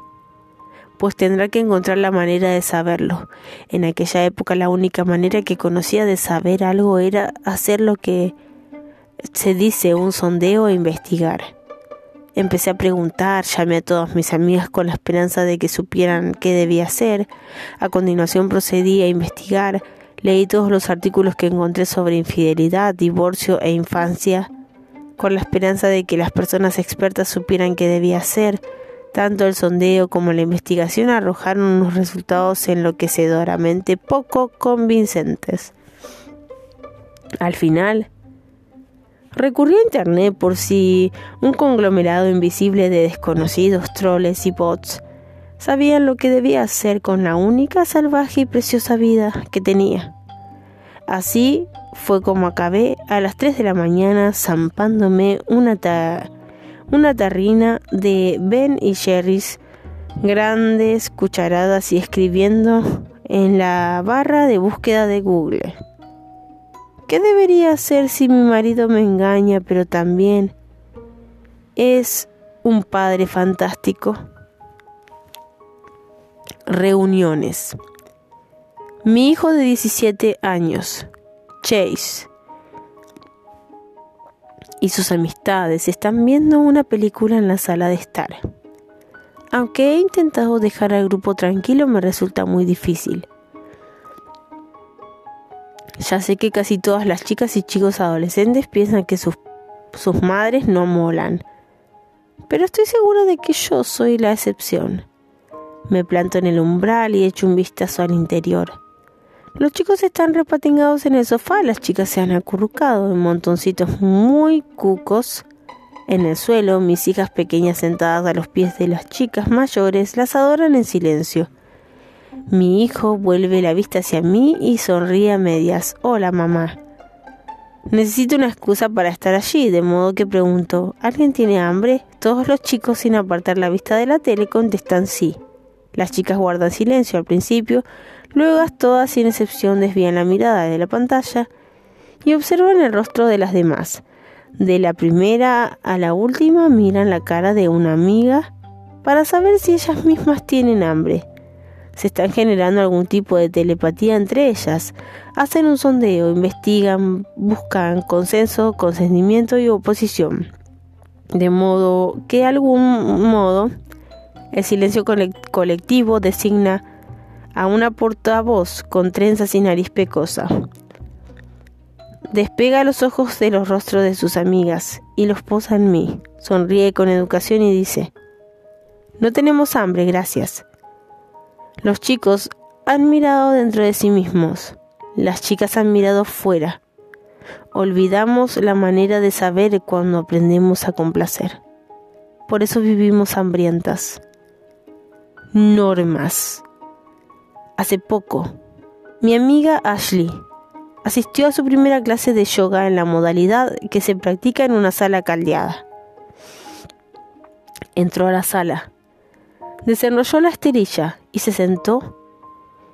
pues tendrá que encontrar la manera de saberlo. En aquella época la única manera que conocía de saber algo era hacer lo que se dice un sondeo e investigar. Empecé a preguntar, llamé a todas mis amigas con la esperanza de que supieran qué debía hacer. A continuación procedí a investigar, leí todos los artículos que encontré sobre infidelidad, divorcio e infancia, con la esperanza de que las personas expertas supieran qué debía hacer. Tanto el sondeo como la investigación arrojaron unos resultados enloquecedoramente poco convincentes. Al final, recurrí a Internet por si un conglomerado invisible de desconocidos troles y bots sabían lo que debía hacer con la única salvaje y preciosa vida que tenía. Así fue como acabé a las 3 de la mañana zampándome una, una tarrina de Ben y Jerry's, grandes cucharadas y escribiendo en la barra de búsqueda de Google. ¿Qué debería hacer si mi marido me engaña, pero también es un padre fantástico. Reuniones. Mi hijo de 17 años, Chase, y sus amistades están viendo una película en la sala de estar. Aunque he intentado dejar al grupo tranquilo, me resulta muy difícil. Ya sé que casi todas las chicas y chicos adolescentes piensan que sus, sus madres no molan. Pero estoy segura de que yo soy la excepción. Me planto en el umbral y echo un vistazo al interior. Los chicos están repatingados en el sofá, las chicas se han acurrucado en montoncitos muy cucos en el suelo, mis hijas pequeñas sentadas a los pies de las chicas mayores las adoran en silencio. Mi hijo vuelve la vista hacia mí y sonríe a medias. Hola, mamá. Necesito una excusa para estar allí, de modo que pregunto, ¿alguien tiene hambre? Todos los chicos, sin apartar la vista de la tele, contestan sí. Las chicas guardan silencio al principio, luego todas sin excepción desvían la mirada de la pantalla y observan el rostro de las demás. De la primera a la última miran la cara de una amiga para saber si ellas mismas tienen hambre se están generando algún tipo de telepatía entre ellas. Hacen un sondeo, investigan, buscan consenso, consentimiento y oposición. De modo que de algún modo el silencio colectivo designa a una portavoz con trenzas y nariz pecosa. Despega los ojos de los rostros de sus amigas y los posa en mí. Sonríe con educación y dice, No tenemos hambre, gracias. Los chicos han mirado dentro de sí mismos, las chicas han mirado fuera. Olvidamos la manera de saber cuando aprendemos a complacer. Por eso vivimos hambrientas. Normas. Hace poco, mi amiga Ashley asistió a su primera clase de yoga en la modalidad que se practica en una sala caldeada. Entró a la sala desenrolló la esterilla y se sentó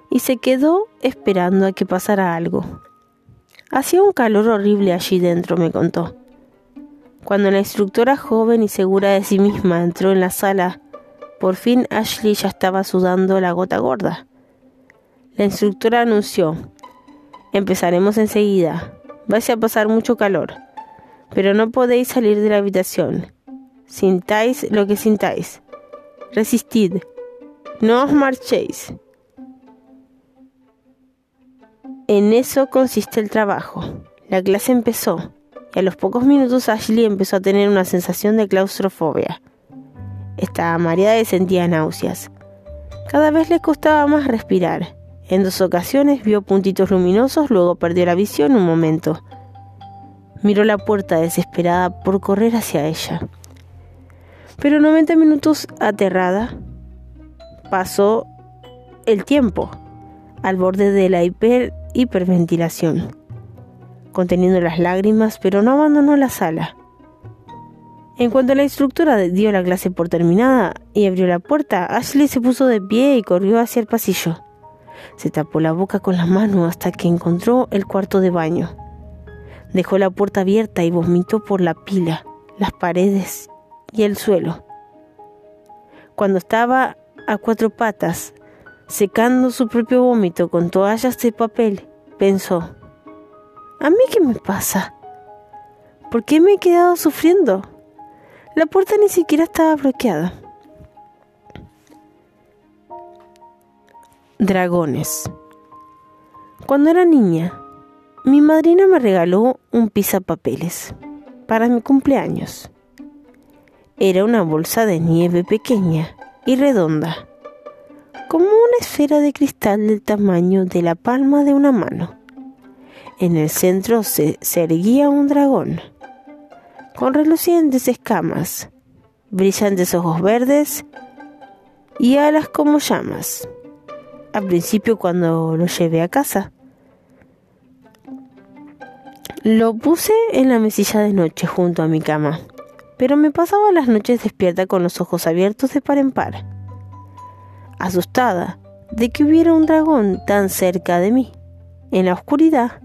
y se quedó esperando a que pasara algo. Hacía un calor horrible allí dentro, me contó. Cuando la instructora joven y segura de sí misma entró en la sala, por fin Ashley ya estaba sudando la gota gorda. La instructora anunció, empezaremos enseguida, vais a pasar mucho calor, pero no podéis salir de la habitación. Sintáis lo que sintáis resistid, no os marchéis. En eso consiste el trabajo. La clase empezó y a los pocos minutos Ashley empezó a tener una sensación de claustrofobia. Estaba mareada y sentía náuseas. Cada vez le costaba más respirar. En dos ocasiones vio puntitos luminosos, luego perdió la visión un momento. Miró la puerta desesperada por correr hacia ella. Pero 90 minutos aterrada pasó el tiempo al borde de la hiper hiperventilación, conteniendo las lágrimas, pero no abandonó la sala. En cuanto la instructora dio la clase por terminada y abrió la puerta, Ashley se puso de pie y corrió hacia el pasillo. Se tapó la boca con la mano hasta que encontró el cuarto de baño. Dejó la puerta abierta y vomitó por la pila, las paredes y el suelo. Cuando estaba a cuatro patas, secando su propio vómito con toallas de papel, pensó, ¿a mí qué me pasa? ¿Por qué me he quedado sufriendo? La puerta ni siquiera estaba bloqueada. Dragones. Cuando era niña, mi madrina me regaló un papeles para mi cumpleaños. Era una bolsa de nieve pequeña y redonda, como una esfera de cristal del tamaño de la palma de una mano. En el centro se, erguía un dragón, con relucientes escamas, brillantes ojos verdes y alas como llamas. Al principio cuando lo llevé a casa, lo puse en la mesilla de noche junto a mi cama pero me pasaba las noches despierta con los ojos abiertos de par en par, asustada de que hubiera un dragón tan cerca de mí, en la oscuridad,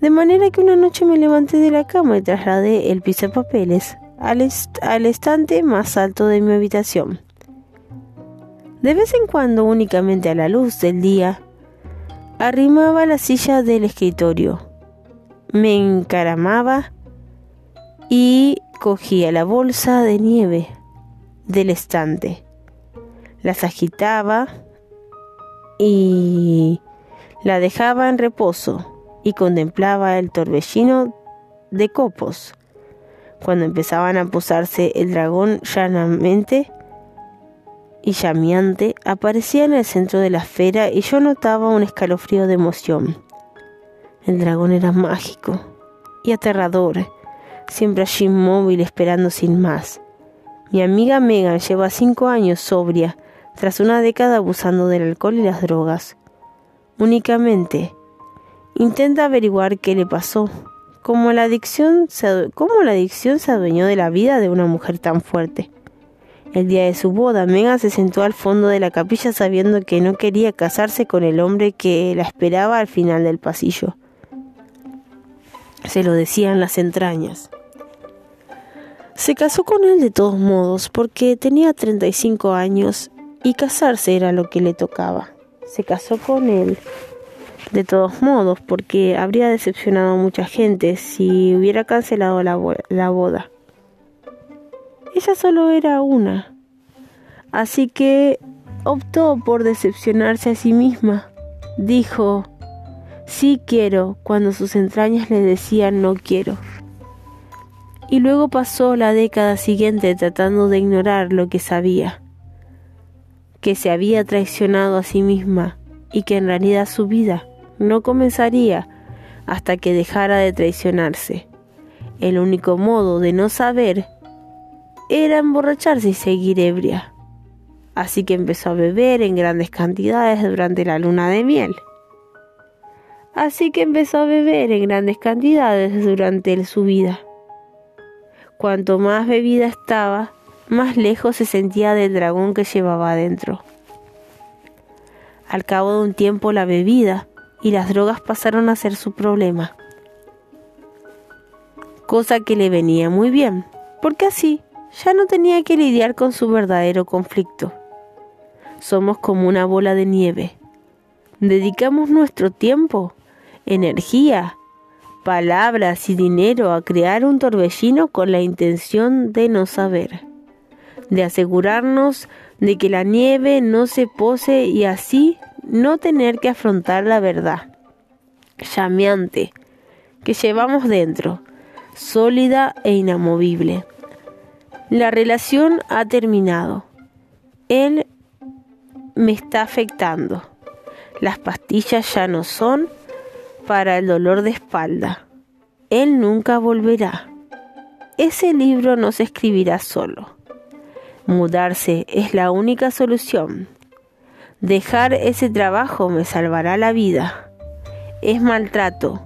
de manera que una noche me levanté de la cama y trasladé el papeles al, al estante más alto de mi habitación. De vez en cuando, únicamente a la luz del día, arrimaba la silla del escritorio, me encaramaba y cogía la bolsa de nieve del estante, las agitaba y la dejaba en reposo y contemplaba el torbellino de copos. Cuando empezaban a posarse el dragón llanamente y llameante aparecía en el centro de la esfera y yo notaba un escalofrío de emoción. El dragón era mágico y aterrador, siempre allí inmóvil esperando sin más. Mi amiga Megan lleva cinco años sobria, tras una década abusando del alcohol y las drogas. Únicamente intenta averiguar qué le pasó, cómo la adicción cómo la adicción se adueñó de la vida de una mujer tan fuerte. El día de su boda, Megan se sentó al fondo de la capilla sabiendo que no quería casarse con el hombre que la esperaba al final del pasillo. Se lo decían las entrañas. Se casó con él de todos modos porque tenía 35 años y casarse era lo que le tocaba. Se casó con él de todos modos porque habría decepcionado a mucha gente si hubiera cancelado la, la boda. Ella solo era una. Así que optó por decepcionarse a sí misma. Dijo, sí quiero, cuando sus entrañas le decían no quiero. Y luego pasó la década siguiente tratando de ignorar lo que sabía, que se había traicionado a sí misma y que en realidad su vida no comenzaría hasta que dejara de traicionarse. El único modo de no saber era emborracharse y seguir ebria. Así que empezó a beber en grandes cantidades durante la luna de miel. Así que empezó a beber en grandes cantidades durante su vida. Cuanto más bebida estaba, más lejos se sentía del dragón que llevaba adentro. Al cabo de un tiempo la bebida y las drogas pasaron a ser su problema, cosa que le venía muy bien, porque así ya no tenía que lidiar con su verdadero conflicto. Somos como una bola de nieve. Dedicamos nuestro tiempo, energía, palabras y dinero a crear un torbellino con la intención de no saber, de asegurarnos de que la nieve no se pose y así no tener que afrontar la verdad llameante que llevamos dentro, sólida e inamovible. La relación ha terminado. Él me está afectando. Las pastillas ya no son para el dolor de espalda. Él nunca volverá. Ese libro no se escribirá solo. Mudarse es la única solución. Dejar ese trabajo me salvará la vida. Es maltrato.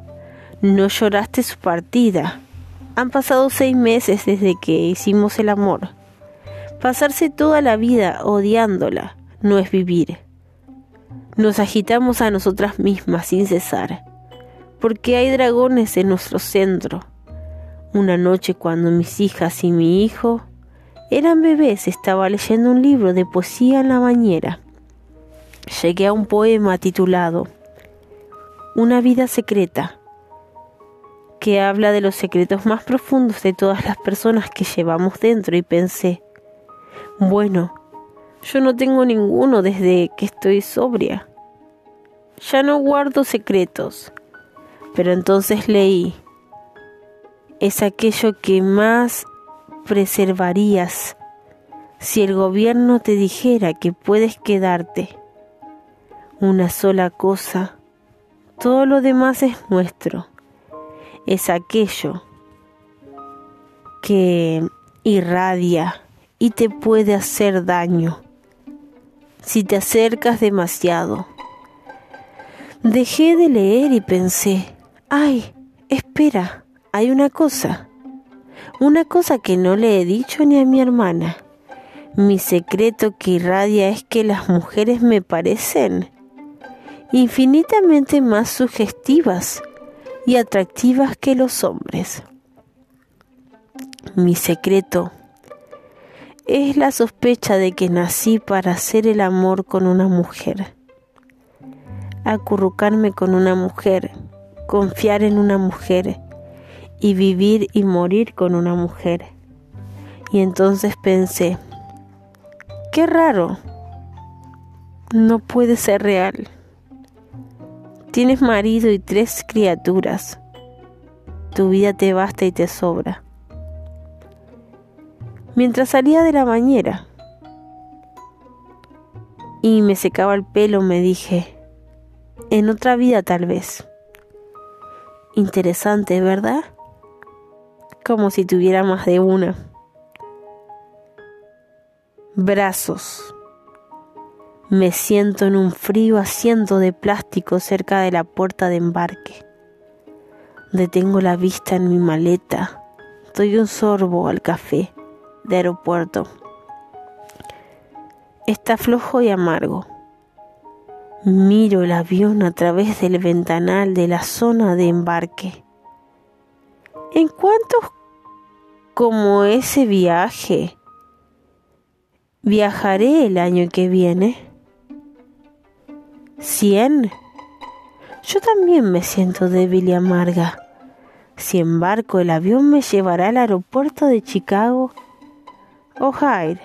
No lloraste su partida. Han pasado seis meses desde que hicimos el amor. Pasarse toda la vida odiándola no es vivir. Nos agitamos a nosotras mismas sin cesar, porque hay dragones en nuestro centro. Una noche cuando mis hijas y mi hijo eran bebés estaba leyendo un libro de poesía en la bañera. Llegué a un poema titulado Una vida secreta que habla de los secretos más profundos de todas las personas que llevamos dentro y pensé, bueno, yo no tengo ninguno desde que estoy sobria. Ya no guardo secretos. Pero entonces leí, es aquello que más preservarías si el gobierno te dijera que puedes quedarte una sola cosa, todo lo demás es nuestro es aquello que irradia y te puede hacer daño si te acercas demasiado. Dejé de leer y pensé, ay, espera, hay una cosa, una cosa que no le he dicho ni a mi hermana. Mi secreto que irradia es que las mujeres me parecen infinitamente más sugestivas y atractivas que los hombres. Mi secreto es la sospecha de que nací para hacer el amor con una mujer, acurrucarme con una mujer, confiar en una mujer y vivir y morir con una mujer. Y entonces pensé, qué raro, no puede ser real. Tienes marido y tres criaturas. Tu vida te basta y te sobra. Mientras salía de la bañera y me secaba el pelo, me dije, en otra vida tal vez. Interesante, ¿verdad? Como si tuviera más de una. Brazos. Me siento en un frío asiento de plástico cerca de la puerta de embarque. Detengo la vista en mi maleta. Doy un sorbo al café de aeropuerto. Está flojo y amargo. Miro el avión a través del ventanal de la zona de embarque. ¿En cuántos como ese viaje viajaré el año que viene? ¿Cien? Yo también me siento débil y amarga. Si embarco, el avión me llevará al aeropuerto de Chicago O'Hare,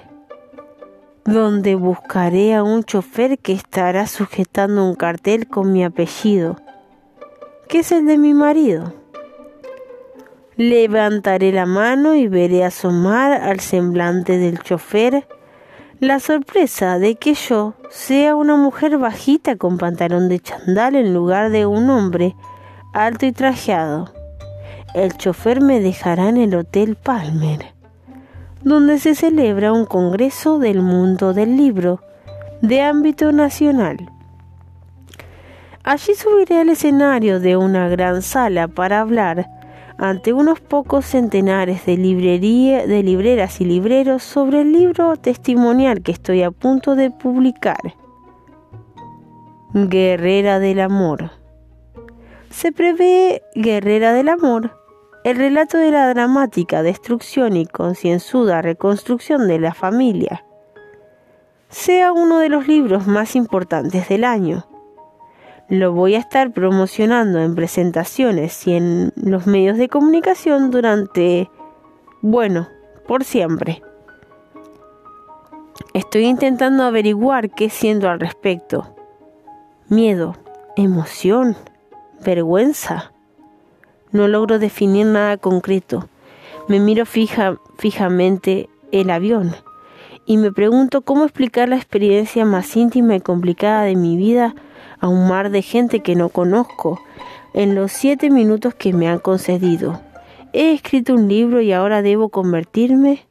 donde buscaré a un chofer que estará sujetando un cartel con mi apellido, que es el de mi marido. Levantaré la mano y veré asomar al semblante del chofer la sorpresa de que yo sea una mujer bajita con pantalón de chandal en lugar de un hombre alto y trajeado. El chofer me dejará en el Hotel Palmer, donde se celebra un congreso del mundo del libro de ámbito nacional. Allí subiré al escenario de una gran sala para hablar ante unos pocos centenares de, librería, de libreras y libreros sobre el libro testimonial que estoy a punto de publicar. Guerrera del Amor. Se prevé Guerrera del Amor, el relato de la dramática destrucción y concienzuda reconstrucción de la familia, sea uno de los libros más importantes del año lo voy a estar promocionando en presentaciones y en los medios de comunicación durante, bueno, por siempre. Estoy intentando averiguar qué siento al respecto. Miedo, emoción, vergüenza. No logro definir nada concreto. Me miro fija, fijamente el avión y me pregunto cómo explicar la experiencia más íntima y complicada de mi vida a un mar de gente que no conozco en los siete minutos que me han concedido. He escrito un libro y ahora debo convertirme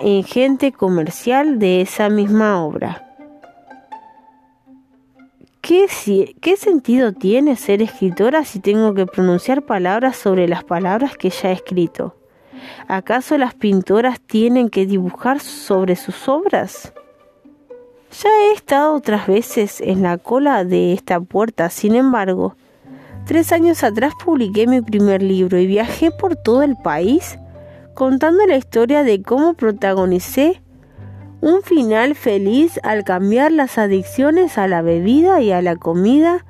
en gente comercial de esa misma obra. ¿Qué, ¿Qué, sentido tiene ser escritora si tengo que pronunciar palabras sobre las palabras que ya he escrito? ¿Acaso las pintoras tienen que dibujar sobre sus obras? Ya he estado otras veces en la cola de esta puerta, sin embargo, tres años atrás publiqué mi primer libro y viajé por todo el país contando la historia de cómo protagonicé un final feliz al cambiar las adicciones a la bebida y a la comida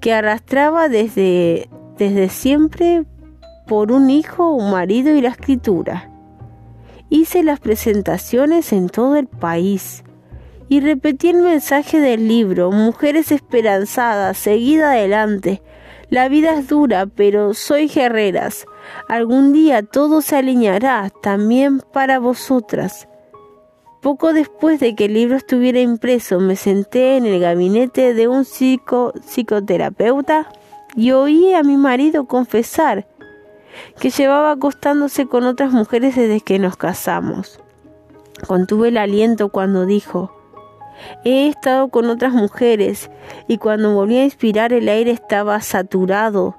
que arrastraba desde, desde siempre por un hijo, un marido y la escritura. Hice las presentaciones en todo el país y repetí el mensaje del libro, Mujeres esperanzadas, seguida adelante. La vida es dura, pero soy guerreras. Algún día todo se alineará también para vosotras. Poco después de que el libro estuviera impreso, me senté en el gabinete de un psico psicoterapeuta y oí a mi marido confesar que llevaba acostándose con otras mujeres desde que nos casamos. Contuve el aliento cuando dijo, He estado con otras mujeres y cuando volví a inspirar el aire estaba saturado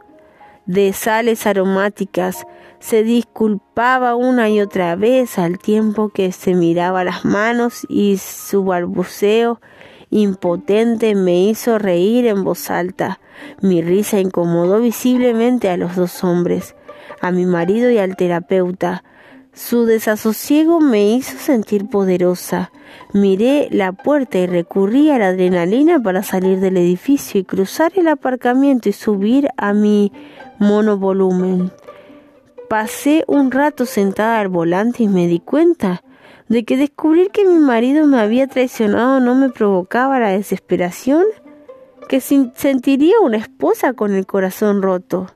de sales aromáticas. Se disculpaba una y otra vez al tiempo que se miraba las manos y su balbuceo impotente me hizo reír en voz alta. Mi risa incomodó visiblemente a los dos hombres. a mi marido y al terapeuta. Su desasosiego me hizo sentir poderosa. Miré la puerta y recurrí a la adrenalina para salir del edificio y cruzar el aparcamiento y subir a mi monovolumen. Pasé un rato sentada al volante y me di cuenta de que descubrir que mi marido me había traicionado no me provocaba la desesperación que sentiría una esposa con el corazón roto.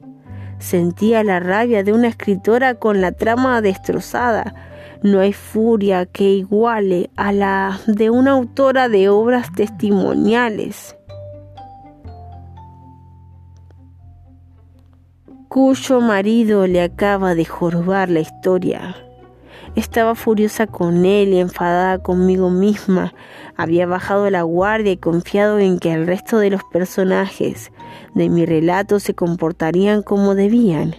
Sentía la rabia de una escritora con la trama destrozada. No hay furia que iguale a la de una autora de obras testimoniales, cuyo marido le acaba de jorbar la historia. Estaba furiosa con él y enfadada conmigo misma. Había bajado la guardia y confiado en que el resto de los personajes de mi relato se comportarían como debían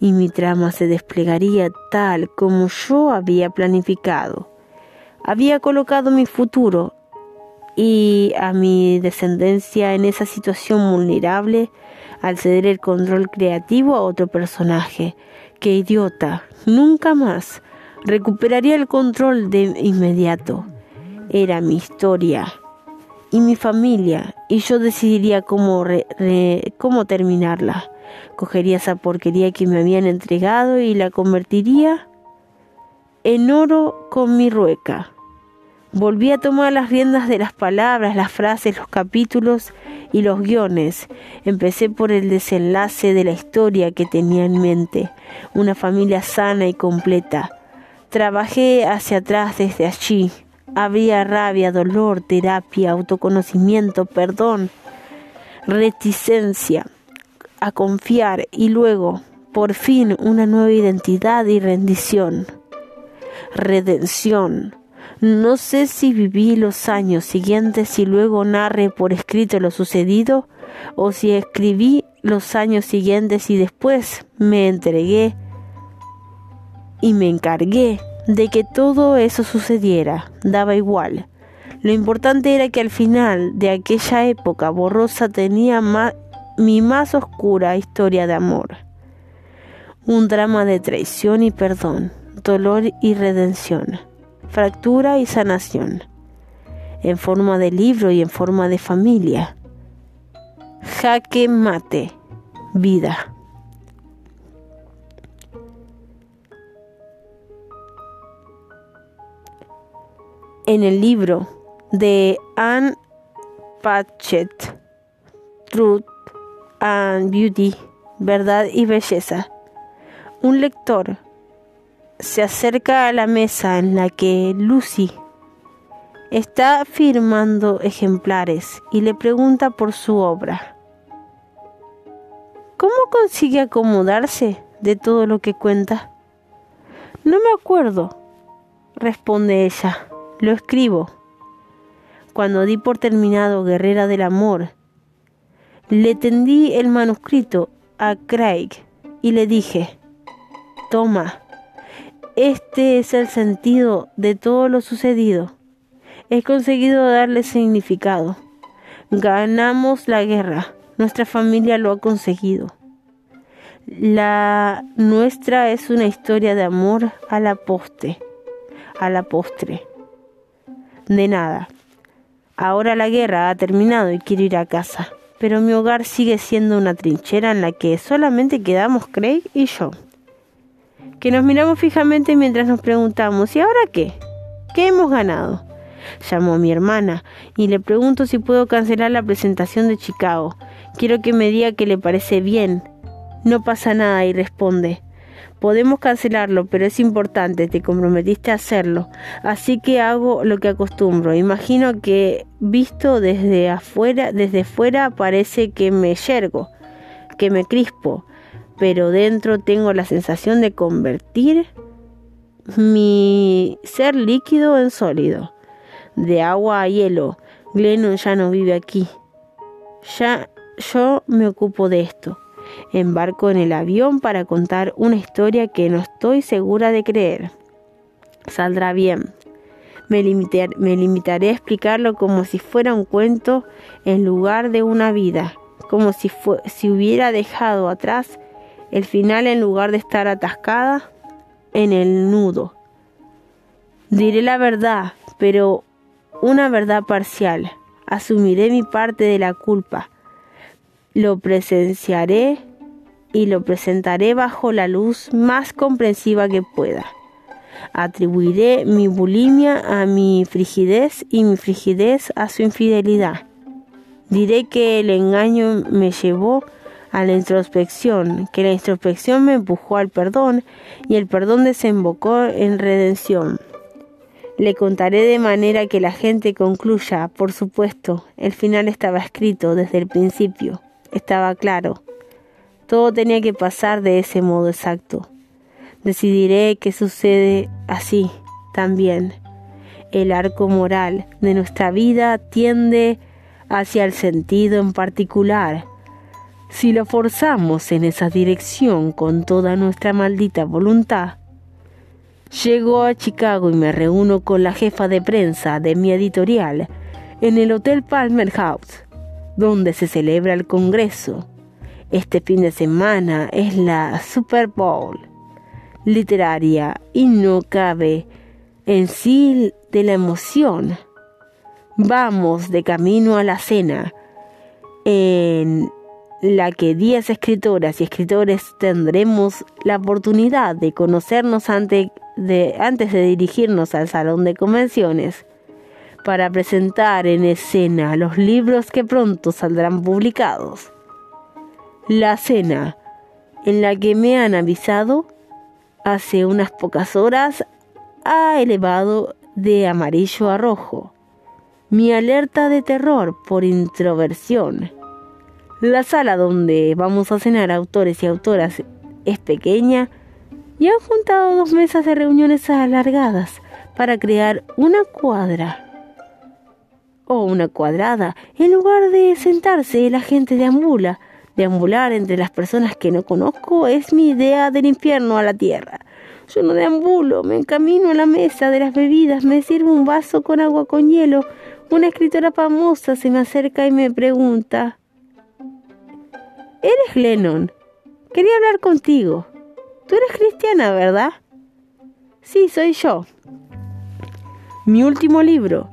y mi trama se desplegaría tal como yo había planificado. Había colocado mi futuro y a mi descendencia en esa situación vulnerable al ceder el control creativo a otro personaje. ¡Qué idiota! Nunca más recuperaría el control de inmediato. Era mi historia y mi familia y yo decidiría cómo, cómo terminarla. Cogería esa porquería que me habían entregado y la convertiría en oro con mi rueca. Volví a tomar las riendas de las palabras, las frases, los capítulos y los guiones. Empecé por el desenlace de la historia que tenía en mente, una familia sana y completa Trabajé hacia atrás desde allí. Había rabia, dolor, terapia, autoconocimiento, perdón, reticencia a confiar y luego, por fin, una nueva identidad y rendición. Redención. No sé si viví los años siguientes y luego narré por escrito lo sucedido o si escribí los años siguientes y después me entregué y me encargué de que todo eso sucediera, daba igual. Lo importante era que al final de aquella época borrosa tenía mi más oscura historia de amor. Un drama de traición y perdón, dolor y redención, fractura y sanación, en forma de libro y en forma de familia. Jaque mate, vida. En el libro de Anne Patchett, Truth and Beauty, Verdad y Belleza. Un lector se acerca a la mesa en la que Lucy está firmando ejemplares y le pregunta por su obra. ¿Cómo consigue acomodarse de todo lo que cuenta? No me acuerdo, responde ella. Lo escribo. Cuando di por terminado Guerrera del Amor, le tendí el manuscrito a Craig y le dije, toma, este es el sentido de todo lo sucedido. He conseguido darle significado. Ganamos la guerra. Nuestra familia lo ha conseguido. La nuestra es una historia de amor a la poste, a la postre de nada. Ahora la guerra ha terminado y quiero ir a casa, pero mi hogar sigue siendo una trinchera en la que solamente quedamos Craig y yo. Que nos miramos fijamente mientras nos preguntamos, ¿y ahora qué? ¿Qué hemos ganado? Llamo a mi hermana y le pregunto si puedo cancelar la presentación de Chicago. Quiero que me diga que le parece bien. No pasa nada y responde, Podemos cancelarlo, pero es importante, te comprometiste a hacerlo. Así que hago lo que acostumbro. Imagino que visto desde afuera, desde fuera parece que me yergo, que me crispo, pero dentro tengo la sensación de convertir mi ser líquido en sólido, de agua a hielo. Glennon ya no vive aquí. Ya yo me ocupo de esto. Embarco en el avión para contar una historia que no estoy segura de creer. Saldrá bien. Me, limitaré a explicarlo como si fuera un cuento en lugar de una vida, como si, si hubiera dejado atrás el final en lugar de estar atascada en el nudo. Diré la verdad, pero una verdad parcial. Asumiré mi parte de la culpa. Lo presenciaré y lo presentaré bajo la luz más comprensiva que pueda. Atribuiré mi bulimia a mi frigidez y mi frigidez a su infidelidad. Diré que el engaño me llevó a la introspección, que la introspección me empujó al perdón y el perdón desembocó en redención. Le contaré de manera que la gente concluya, por supuesto, el final estaba escrito desde el principio, estaba claro. Todo tenía que pasar de ese modo exacto. Decidiré que sucede así también. El arco moral de nuestra vida tiende hacia el sentido en particular. Si lo forzamos en esa dirección con toda nuestra maldita voluntad, llego a Chicago y me reúno con la jefa de prensa de mi editorial en el Hotel Palmer House, donde se celebra el Congreso. Este fin de semana es la Super Bowl literaria y no cabe en sí de la emoción Vamos de camino a la cena, en la que 10 escritoras y escritores tendremos la oportunidad de conocernos de, antes de dirigirnos al salón de convenciones para presentar en escena los libros que pronto saldrán publicados. La cena, en la que me han avisado hace unas pocas horas, ha elevado de amarillo a rojo mi alerta de terror por introversión. La sala donde vamos a cenar autores y autoras es pequeña y han juntado dos mesas de reuniones alargadas para crear una cuadra o una cuadrada. En lugar de sentarse, la gente deambula. Deambular entre las personas que no conozco es mi idea del infierno a la tierra. Yo no deambulo, me encamino a la mesa de las bebidas, me sirvo un vaso con agua con hielo una escritora famosa se me acerca y me pregunta, ¿Eres Lennon? Quería hablar contigo. Tú eres cristiana, ¿verdad? Sí, soy yo. Mi último libro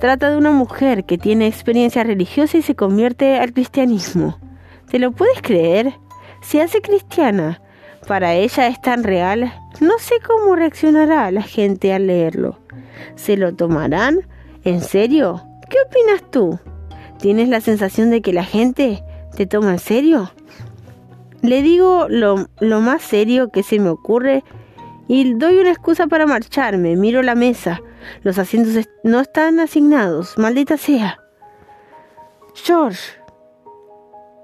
trata de una mujer que tiene experiencia religiosa y se convierte al cristianismo. ¿Te lo puedes creer? Se hace cristiana. Para ella es tan real. No sé cómo reaccionará la gente al leerlo. ¿Se lo tomarán ¿En serio? ¿Qué opinas tú? ¿Tienes la sensación de que la gente te toma en serio? Le digo lo, más serio que se me ocurre y doy una excusa para marcharme. Miro la mesa. Los asientos no están asignados. Maldita sea. George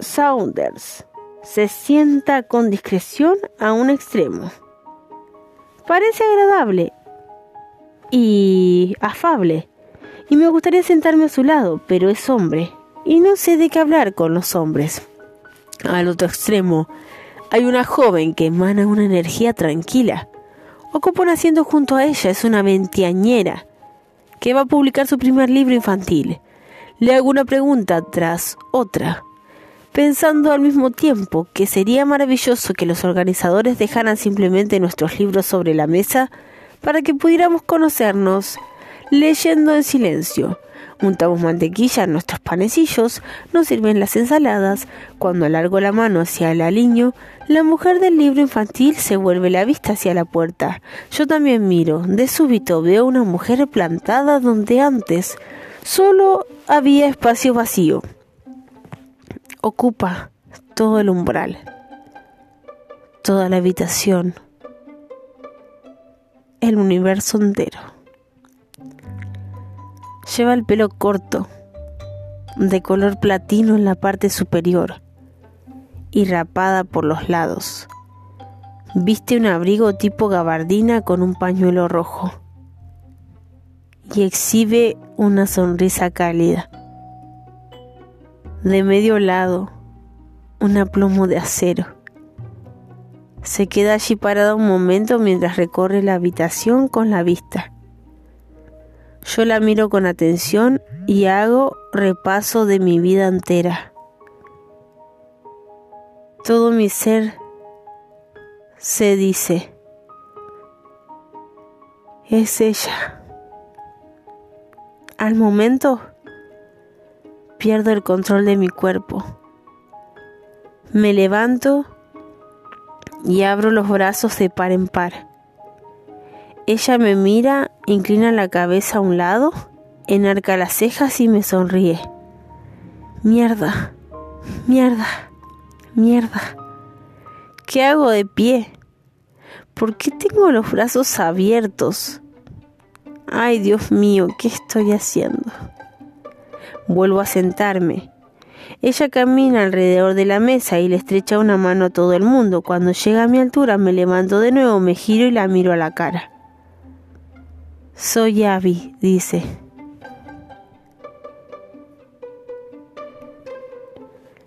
Saunders se sienta con discreción a un extremo. Parece agradable y afable y me gustaría sentarme a su lado, pero es hombre y no sé de qué hablar con los hombres. Al otro extremo hay una joven que emana una energía tranquila. Ocupa un asiento junto a ella, es una veinteañera que va a publicar su primer libro infantil. Le hago una pregunta tras otra, pensando al mismo tiempo que sería maravilloso que los organizadores dejaran simplemente nuestros libros sobre la mesa para que pudiéramos conocernos leyendo en silencio. Untamos mantequilla en nuestros panecillos, nos sirven las ensaladas. Cuando alargo la mano hacia el aliño, la mujer del libro infantil se vuelve la vista hacia la puerta. Yo también miro. De súbito veo una mujer plantada donde antes solo había espacio vacío. Ocupa todo el umbral, toda la habitación, el universo entero. Lleva el pelo corto, de color platino en la parte superior y rapada por los lados. Viste un abrigo tipo gabardina con un pañuelo rojo y exhibe una sonrisa cálida. De medio lado, un aplomo de acero. Se queda allí parada un momento mientras recorre la habitación con la vista. Yo la miro con atención y hago repaso de mi vida entera. Todo mi ser se dice, es ella. Al momento, pierdo el control de mi cuerpo. Me levanto y abro los brazos de par en par. Ella me mira, inclina la cabeza a un lado, enarca las cejas y me sonríe. Mierda, mierda, mierda. ¿Qué hago de pie? ¿Por qué tengo los brazos abiertos? Ay, Dios mío, ¿qué estoy haciendo? Vuelvo a sentarme. Ella camina alrededor de la mesa y le estrecha una mano a todo el mundo. Cuando llega a mi altura me levanto de nuevo, me giro y la miro a la cara. Soy Abby, dice.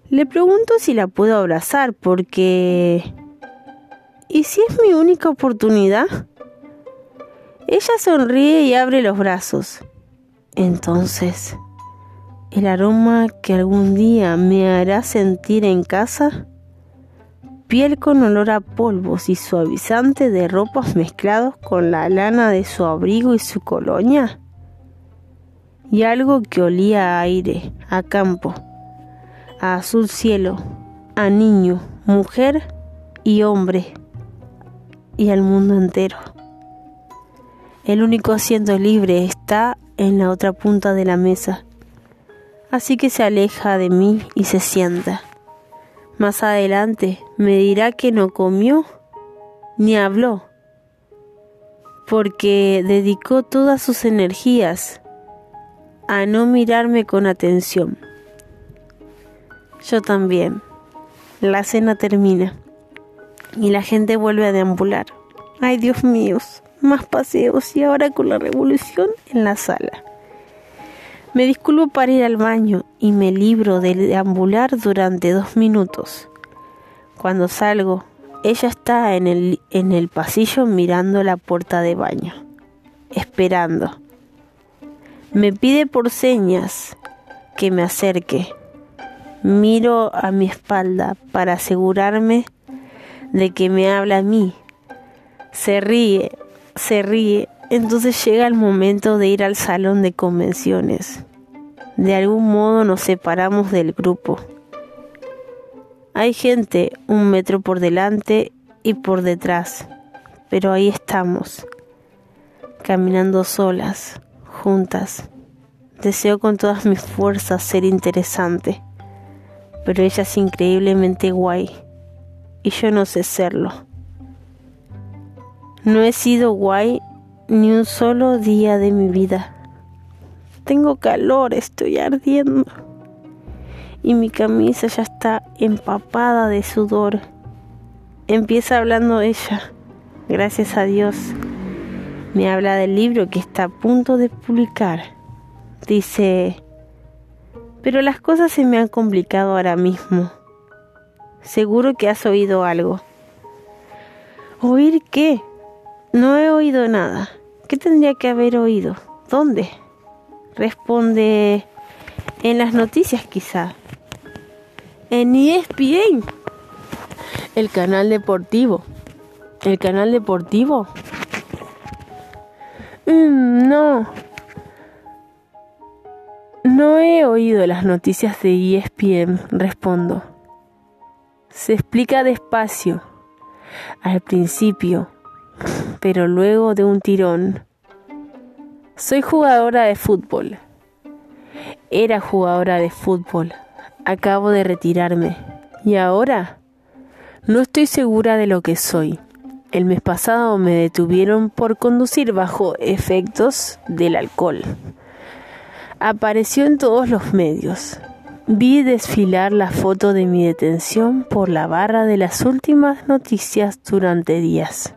Le pregunto si la puedo abrazar porque... ¿Y si es mi única oportunidad? Ella sonríe y abre los brazos. Entonces, el aroma que algún día me hará sentir en casa, piel con olor a polvos y suavizante de ropas mezclados con la lana de su abrigo y su colonia, y algo que olía a aire, a campo, a azul cielo, a niño, mujer y hombre, y al mundo entero. El único asiento libre está en la otra punta de la mesa así que se aleja de mí y se sienta. Más adelante me dirá que no comió ni habló, porque dedicó todas sus energías a no mirarme con atención. Yo también. La cena termina y la gente vuelve a deambular. Ay Dios mío, más paseos y ahora con la revolución en la sala. Me disculpo para ir al baño y me libro de deambular durante dos minutos. Cuando salgo, ella está en el, en el pasillo mirando la puerta de baño, esperando. Me pide por señas que me acerque. Miro a mi espalda para asegurarme de que me habla a mí. Se ríe, se ríe entonces llega el momento de ir al salón de convenciones. De algún modo nos separamos del grupo. Hay gente un metro por delante y por detrás, pero ahí estamos, caminando solas, juntas. Deseo con todas mis fuerzas ser interesante, pero ella es increíblemente guay y yo no sé serlo. No he sido guay ni un solo día de mi vida. Tengo calor, estoy ardiendo. Y mi camisa ya está empapada de sudor. Empieza hablando ella. Gracias a Dios. Me habla del libro que está a punto de publicar. Dice, pero las cosas se me han complicado ahora mismo. Seguro que has oído algo. ¿Oír qué? No he oído nada. ¿Qué tendría que haber oído? ¿Dónde? Responde en las noticias quizá. En ESPN. El canal deportivo. ¿El canal deportivo? Mm, no. No he oído las noticias de ESPN, respondo. Se explica despacio. Al principio, pero luego de un tirón. Soy jugadora de fútbol. Era jugadora de fútbol. Acabo de retirarme. ¿Y ahora? No estoy segura de lo que soy. El mes pasado me detuvieron por conducir bajo efectos del alcohol. Apareció en todos los medios. Vi desfilar la foto de mi detención por la barra de las últimas noticias durante días.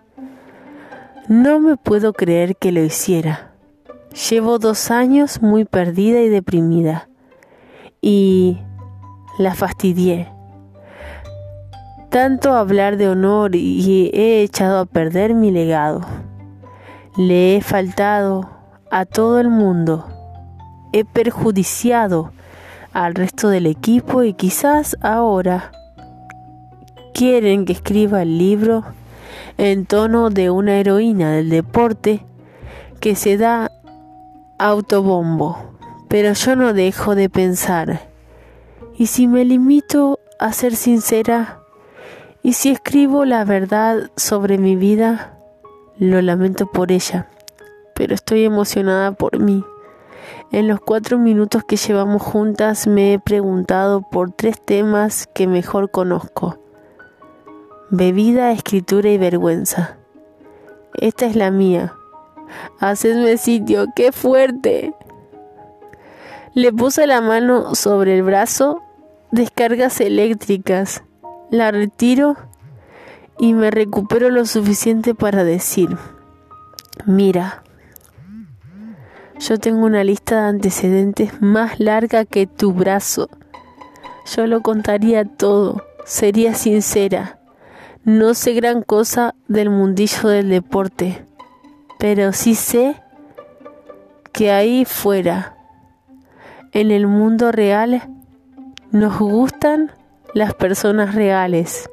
No me puedo creer que lo hiciera. Llevo dos años muy perdida y deprimida. Y la fastidié. Tanto hablar de honor y he echado a perder mi legado. Le he faltado a todo el mundo. He perjudiciado al resto del equipo y quizás ahora quieren que escriba el libro en tono de una heroína del deporte que se da autobombo. Pero yo no dejo de pensar. ¿Y si me limito a ser sincera? ¿Y si escribo la verdad sobre mi vida? Lo lamento por ella, pero estoy emocionada por mí. En los cuatro minutos que llevamos juntas me he preguntado por tres temas que mejor conozco. Bebida, escritura y vergüenza. Esta es la mía. Hacedme sitio, qué fuerte. Le puse la mano sobre el brazo, descargas eléctricas. La retiro y me recupero lo suficiente para decir, mira, yo tengo una lista de antecedentes más larga que tu brazo. Yo lo contaría todo, sería sincera. No sé gran cosa del mundillo del deporte, pero sí sé que ahí fuera, en el mundo real, nos gustan las personas reales.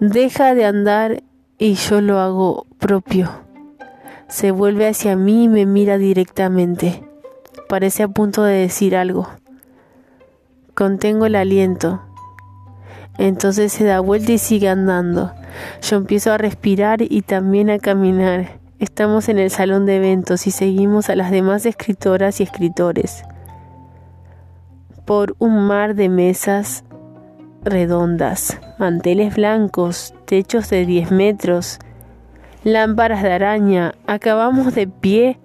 Deja de andar y yo lo hago propio. Se vuelve hacia mí y me mira directamente. Parece a punto de decir algo. Contengo el aliento. Entonces se da vuelta y sigue andando. Yo empiezo a respirar y también a caminar. Estamos en el salón de eventos y seguimos a las demás escritoras y escritores. Por un mar de mesas redondas, manteles blancos, techos de 10 metros, lámparas de araña. Acabamos de pie,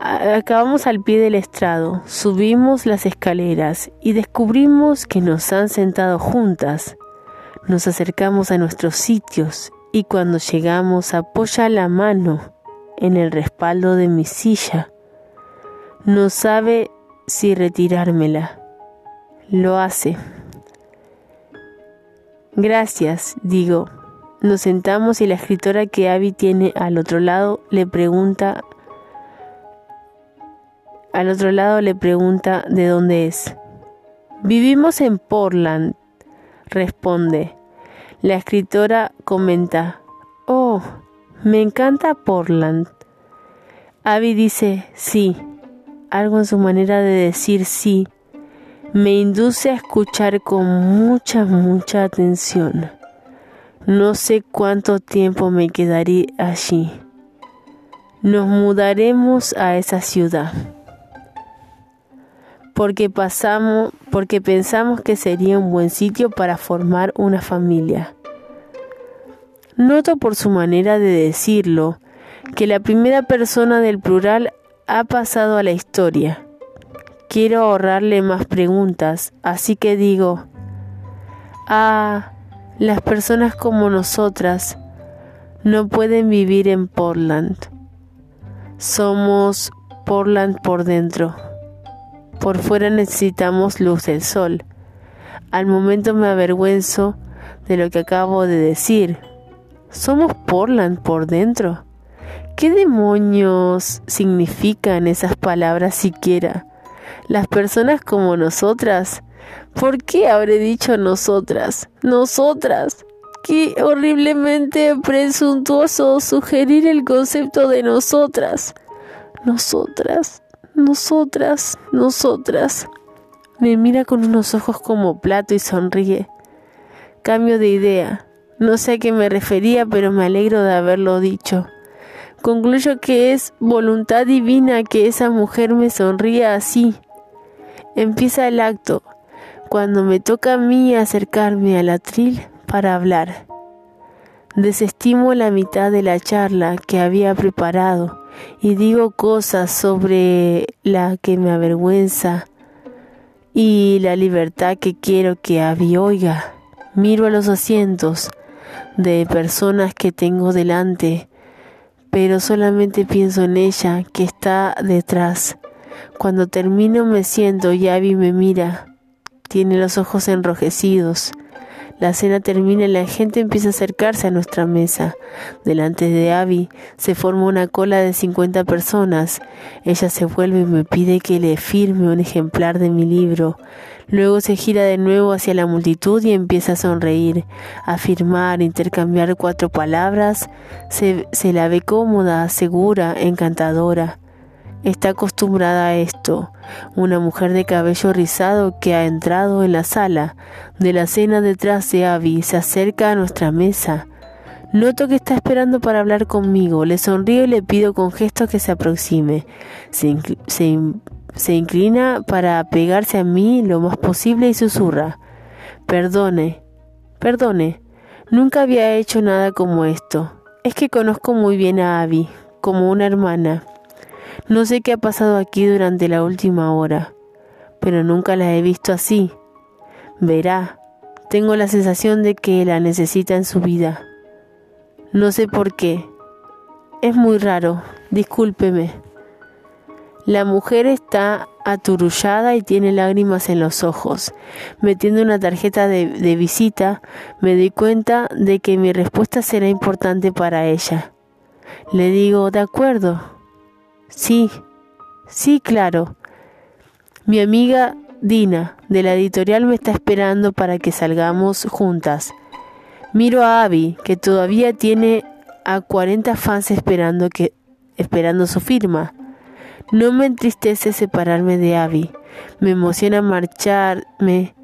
acabamos al pie del estrado, subimos las escaleras y descubrimos que nos han sentado juntas. Nos acercamos a nuestros sitios y cuando llegamos apoya la mano en el respaldo de mi silla. No sabe si retirármela. Lo hace. Gracias, digo, nos sentamos y la escritora que Abby tiene al otro lado le pregunta al otro lado le pregunta de dónde es. Vivimos en Portland, responde. La escritora comenta, Oh, me encanta Portland. Abby dice, sí, algo en su manera de decir sí, me induce a escuchar con mucha, mucha atención. No sé cuánto tiempo me quedaré allí. Nos mudaremos a esa ciudad. Porque pasamos, porque pensamos que sería un buen sitio para formar una familia. Noto por su manera de decirlo que la primera persona del plural ha pasado a la historia. Quiero ahorrarle más preguntas, así que digo, ah, las personas como nosotras no pueden vivir en Portland. Somos Portland por dentro. Por fuera necesitamos luz del sol. Al momento me avergüenzo de lo que acabo de decir. Somos Portland por dentro. ¿Qué demonios significan esas palabras siquiera? Las personas como nosotras ¿Por qué habré dicho nosotras? Nosotras. Qué horriblemente presuntuoso sugerir el concepto de nosotras. Nosotras, nosotras, nosotras. Me mira con unos ojos como plato y sonríe. Cambio de idea. No sé a qué me refería, pero me alegro de haberlo dicho. Concluyo que es voluntad divina que esa mujer me sonría así. Empieza el acto cuando me toca a mí acercarme al atril para hablar. Desestimo la mitad de la charla que había preparado y digo cosas sobre la que me avergüenza y la libertad que quiero que Abby oiga. Miro a los asientos de personas que tengo delante, pero solamente pienso en ella que está detrás. Cuando termino me siento y Abby me mira tiene los ojos enrojecidos. La cena termina y la gente empieza a acercarse a nuestra mesa. Delante de Abby se forma una cola de 50 personas. Ella se vuelve y me pide que le firme un ejemplar de mi libro. Luego se gira de nuevo hacia la multitud y empieza a sonreír, a firmar, intercambiar cuatro palabras. Se, se la ve cómoda, segura, encantadora está acostumbrada a esto. Una mujer de cabello rizado que ha entrado en la sala de la cena detrás de Abby se acerca a nuestra mesa. Noto que está esperando para hablar conmigo. Le sonrío y le pido con gesto que se aproxime. Se, se inclina para pegarse a mí lo más posible y susurra. Perdone, perdone. Nunca había hecho nada como esto. Es que conozco muy bien a Abby, como una hermana. No sé qué ha pasado aquí durante la última hora, pero nunca la he visto así. Verá, tengo la sensación de que la necesita en su vida. No sé por qué. Es muy raro, discúlpeme. La mujer está aturullada y tiene lágrimas en los ojos. Metiendo una tarjeta de, de, visita, me di cuenta de que mi respuesta será importante para ella. Le digo, de acuerdo, Sí, sí, claro. Mi amiga Dina de la editorial me está esperando para que salgamos juntas. Miro a Abby, que todavía tiene a 40 fans esperando que esperando su firma. No me entristece separarme de Abby. Me emociona marcharme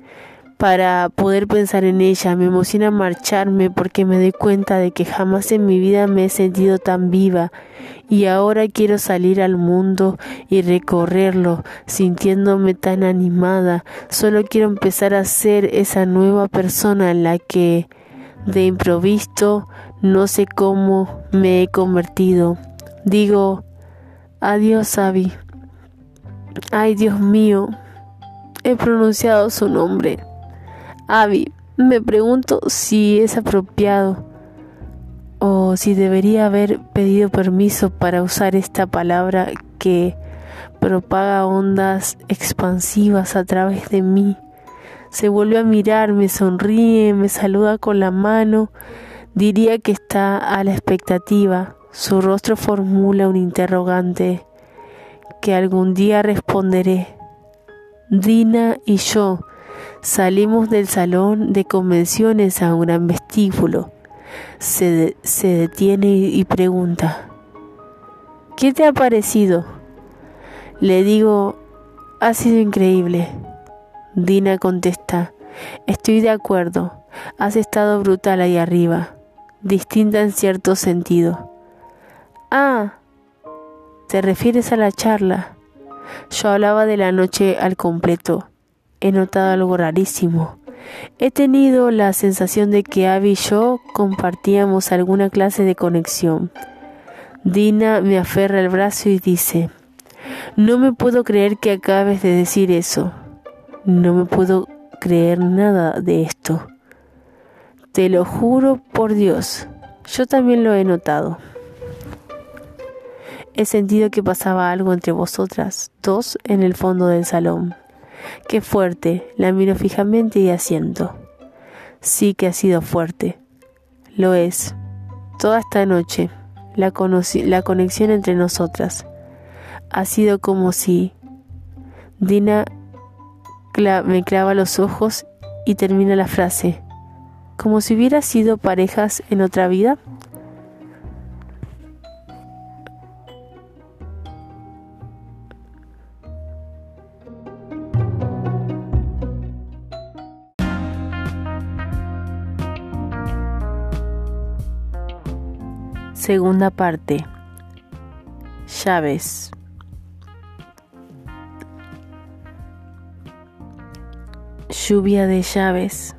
para poder pensar en ella. Me emociona marcharme porque me doy cuenta de que jamás en mi vida me he sentido tan viva y ahora quiero salir al mundo y recorrerlo sintiéndome tan animada. Solo quiero empezar a ser esa nueva persona en la que de improviso no sé cómo me he convertido. Digo, adiós Abby. Ay Dios mío, he pronunciado su nombre. Abby, me pregunto si es apropiado o si debería haber pedido permiso para usar esta palabra que propaga ondas expansivas a través de mí. Se vuelve a mirar, me sonríe, me saluda con la mano. Diría que está a la expectativa. Su rostro formula un interrogante que algún día responderé. Dina y yo Salimos del salón de convenciones a un gran vestíbulo. Se, se detiene y pregunta, ¿qué te ha parecido? Le digo, ha sido increíble. Dina contesta, estoy de acuerdo, has estado brutal ahí arriba, distinta en cierto sentido. Ah, ¿te refieres a la charla? Yo hablaba de la noche al completo he notado algo rarísimo. He tenido la sensación de que Abby y yo compartíamos alguna clase de conexión. Dina me aferra el brazo y dice, no me puedo creer que acabes de decir eso. No me puedo creer nada de esto. Te lo juro por Dios, yo también lo he notado. He sentido que pasaba algo entre vosotras dos en el fondo del salón. Qué fuerte, la miro fijamente y asiento. Sí que ha sido fuerte. Lo es. Toda esta noche, la, la conexión entre nosotras ha sido como si Dina me clava los ojos y termina la frase, como si hubiera sido parejas en otra vida. Segunda parte. Llaves. Lluvia de llaves.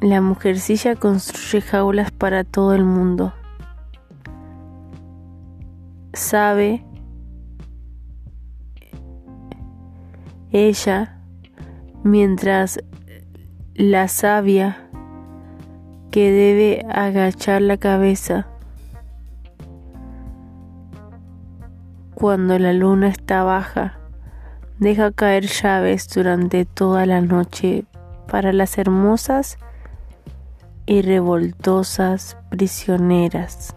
La mujercilla construye jaulas para todo el mundo. Sabe ella mientras la sabia que debe agachar la cabeza cuando la luna está baja. Deja caer llaves durante toda la noche para las hermosas y revoltosas prisioneras.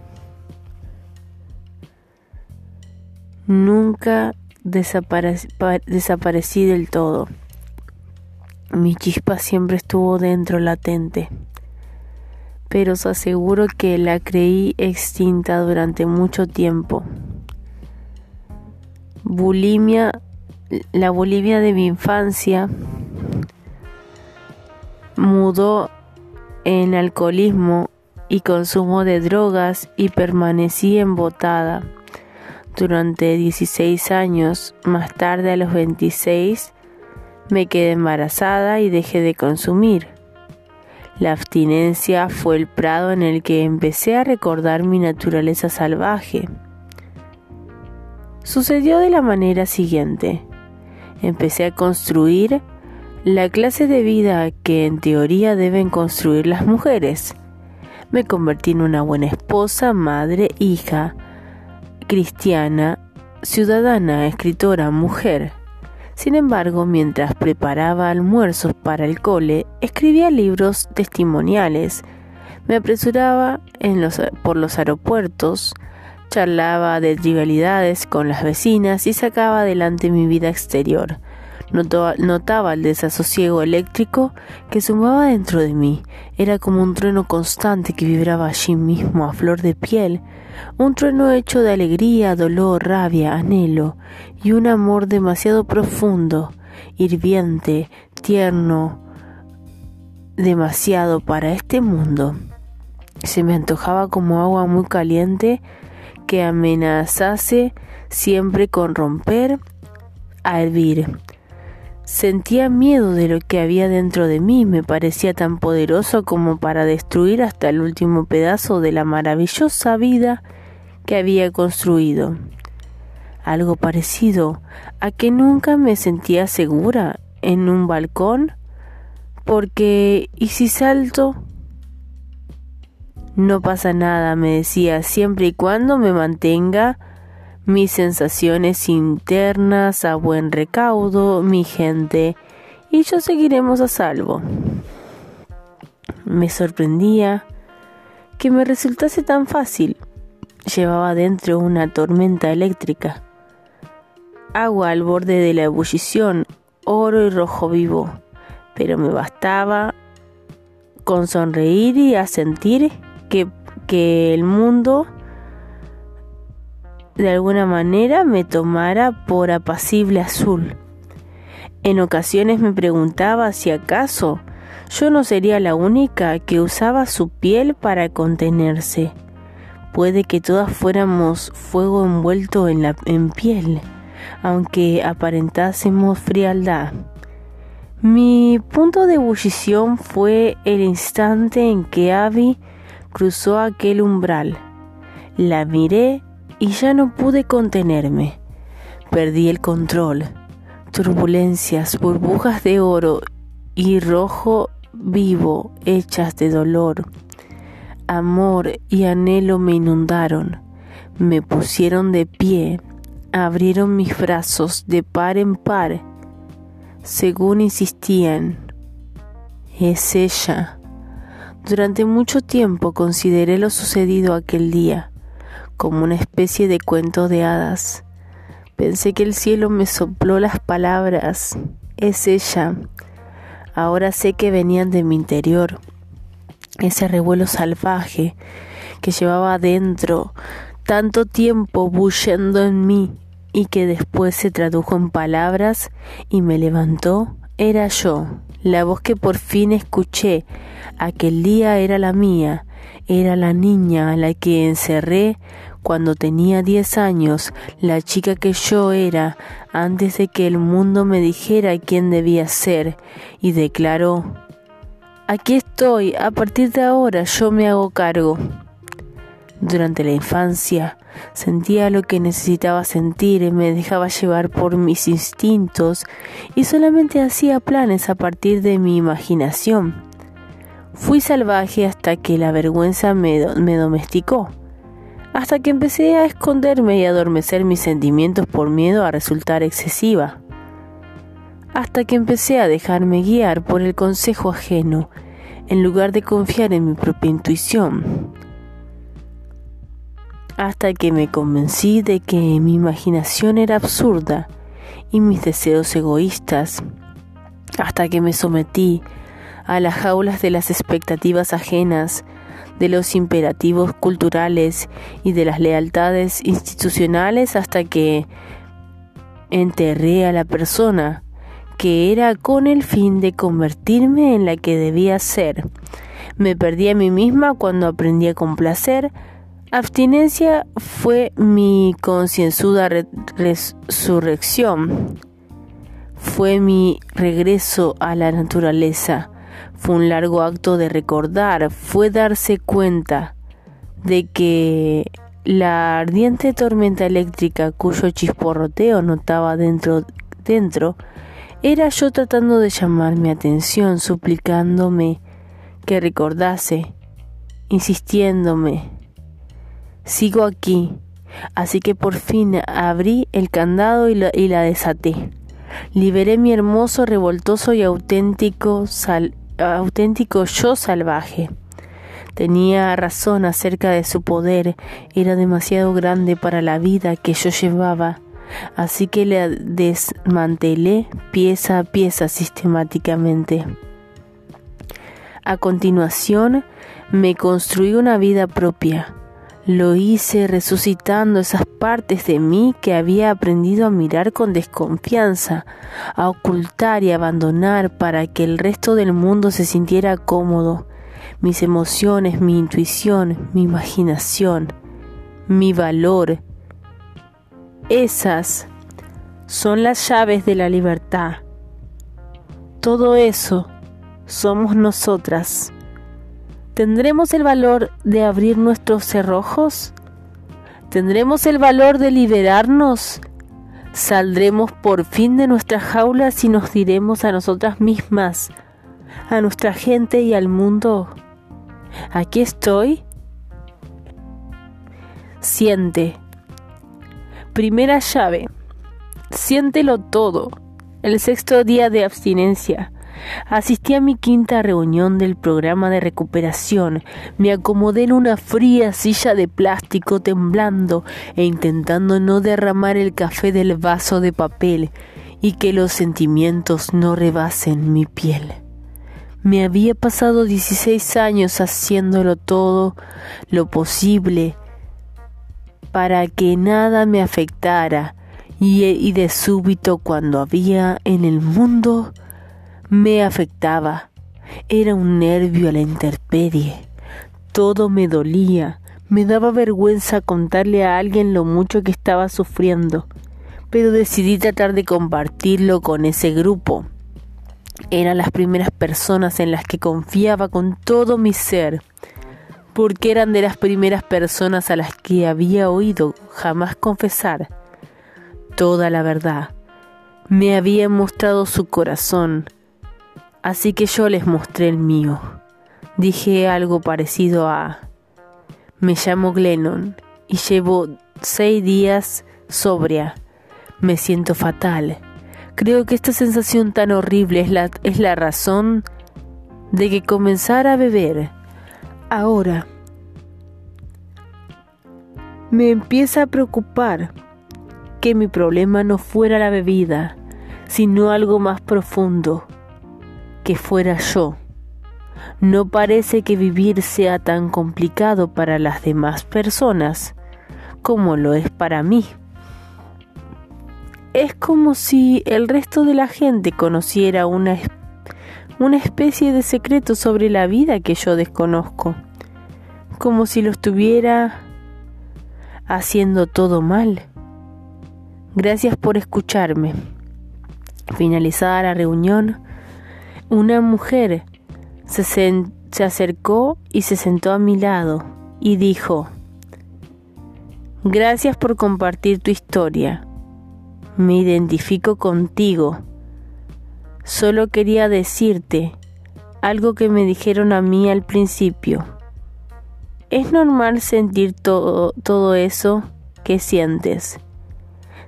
Nunca desaparecí del todo. Mi chispa siempre estuvo dentro latente, pero os aseguro que la creí extinta durante mucho tiempo. Bulimia, la bulimia de mi infancia mudó en alcoholismo y consumo de drogas y permanecí embotada durante 16 años. Más tarde, a los 26, me quedé embarazada y dejé de consumir. La abstinencia fue el prado en el que empecé a recordar mi naturaleza salvaje. Sucedió de la manera siguiente. Empecé a construir la clase de vida que en teoría deben construir las mujeres. Me convertí en una buena esposa, madre, hija, cristiana, ciudadana, escritora, mujer. Sin embargo, mientras preparaba almuerzos para el cole, escribía libros testimoniales, me apresuraba en los, por los aeropuertos, charlaba de trivialidades con las vecinas y sacaba adelante mi vida exterior. Notaba el desasosiego eléctrico que sumaba dentro de mí. Era como un trueno constante que vibraba allí mismo a flor de piel, un trueno hecho de alegría, dolor, rabia, anhelo y un amor demasiado profundo, hirviente, tierno, demasiado para este mundo. Se me antojaba como agua muy caliente que amenazase siempre con romper a hervir. Sentía miedo de lo que había dentro de mí, me parecía tan poderoso como para destruir hasta el último pedazo de la maravillosa vida que había construido. Algo parecido a que nunca me sentía segura en un balcón, porque ¿y si salto? No pasa nada, me decía, siempre y cuando me mantenga mis sensaciones internas a buen recaudo, mi gente, y yo seguiremos a salvo. Me sorprendía que me resultase tan fácil. Llevaba dentro una tormenta eléctrica, agua al borde de la ebullición, oro y rojo vivo, pero me bastaba con sonreír y asentir que, que el mundo de alguna manera me tomara por apacible azul. En ocasiones me preguntaba si acaso yo no sería la única que usaba su piel para contenerse. Puede que todas fuéramos fuego envuelto en la piel, aunque aparentásemos frialdad. Mi punto de ebullición fue el instante en que Abby cruzó aquel umbral. La miré y ya no pude contenerme. Perdí el control. Turbulencias, burbujas de oro y rojo vivo hechas de dolor. Amor y anhelo me inundaron, me pusieron de pie, abrieron mis brazos de par en par, según insistían. Es ella. Durante mucho tiempo consideré lo sucedido aquel día como una especie de cuento de hadas. Pensé que el cielo me sopló las palabras. Es ella. Ahora sé que venían de mi interior. Ese revuelo salvaje que llevaba adentro tanto tiempo bullendo en mí y que después se tradujo en palabras y me levantó, era yo. La voz que por fin escuché aquel día era la mía, era la niña a la que encerré cuando tenía diez años, la chica que yo era, antes de que el mundo me dijera quién debía ser, y declaró, Aquí estoy, a partir de ahora yo me hago cargo. Durante la infancia sentía lo que necesitaba sentir me dejaba llevar por mis instintos y solamente hacía planes a partir de mi imaginación. Fui salvaje hasta que la vergüenza me, me domesticó hasta que empecé a esconderme y adormecer mis sentimientos por miedo a resultar excesiva. hasta que empecé a dejarme guiar por el consejo ajeno en lugar de confiar en mi propia intuición. Hasta que me convencí de que mi imaginación era absurda y mis deseos egoístas. Hasta que me sometí a las jaulas de las expectativas ajenas, de los imperativos culturales y de las lealtades institucionales hasta que enterré a la persona que era con el fin de convertirme en la que debía ser. Me perdí a mí misma cuando aprendí a complacer. Abstinencia fue mi concienzuda resurrección. Fue mi regreso a la naturaleza. Fue un largo acto de recordar, fue darse cuenta de que la ardiente tormenta eléctrica cuyo chisporroteo notaba dentro, dentro era yo tratando de llamar mi atención, suplicándome que recordase, insistiéndome. Sigo aquí, así que por fin abrí el candado y la, y la desaté. Liberé mi hermoso, revoltoso y auténtico, auténtico yo salvaje. Tenía razón acerca de su poder, era demasiado grande para la vida que yo llevaba así que la desmantelé pieza a pieza sistemáticamente. A continuación, me construí una vida propia. Lo hice resucitando esas partes de mí que había aprendido a mirar con desconfianza, a ocultar y abandonar para que el resto del mundo se sintiera cómodo. Mis emociones, mi intuición, mi imaginación, mi valor, esas son las llaves de la libertad. Todo eso somos nosotras. ¿Tendremos el valor de abrir nuestros cerrojos? ¿Tendremos el valor de liberarnos? ¿Saldremos por fin de nuestras jaulas y nos diremos a nosotras mismas, a nuestra gente y al mundo? Aquí estoy. Siente Primera llave. Siéntelo todo. El sexto día de abstinencia. Asistí a mi quinta reunión del programa de recuperación. Me acomodé en una fría silla de plástico temblando e intentando no derramar el café del vaso de papel y que los sentimientos no rebasen mi piel. Me había pasado 16 años haciéndolo todo lo posible para que nada me afectara y, de súbito cuando había en el mundo me afectaba. Era un nervio a la interperie. Todo me dolía. Me daba vergüenza contarle a alguien lo mucho que estaba sufriendo, pero decidí tratar de compartirlo con ese grupo. Eran las primeras personas en las que confiaba con todo mi ser porque eran de las primeras personas a las que había oído jamás confesar toda la verdad. Me habían mostrado su corazón, así que yo les mostré el mío. Dije algo parecido a, me llamo Glennon y llevo seis días sobria. Me siento fatal. Creo que esta sensación tan horrible es la, es la razón de que comenzara a beber ahora me empieza a preocupar que mi problema no fuera la bebida, sino algo más profundo, que fuera yo. No parece que vivir sea tan complicado para las demás personas como lo es para mí. Es como si el resto de la gente conociera una una especie de secreto sobre la vida que yo desconozco, como si lo estuviera haciendo todo mal. Gracias por escucharme. Finalizada la reunión, una mujer se, se acercó y se sentó a mi lado y dijo, Gracias por compartir tu historia. Me identifico contigo Solo quería decirte algo que me dijeron a mí al principio. Es normal sentir todo, todo eso que sientes.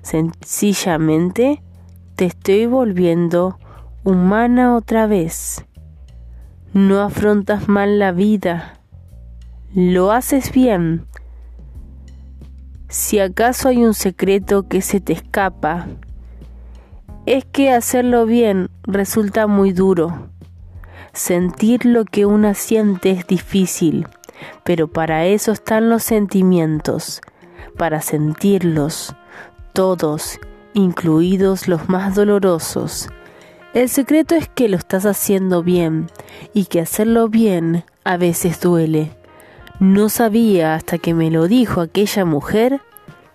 Sencillamente te estoy volviendo humana otra vez. No afrontas mal la vida. Lo haces bien. Si acaso hay un secreto que se te escapa, es que hacerlo bien resulta muy duro. Sentir lo que una siente es difícil, pero para eso están los sentimientos, para sentirlos, todos, incluidos los más dolorosos. El secreto es que lo estás haciendo bien y que hacerlo bien a veces duele. No sabía hasta que me lo dijo aquella mujer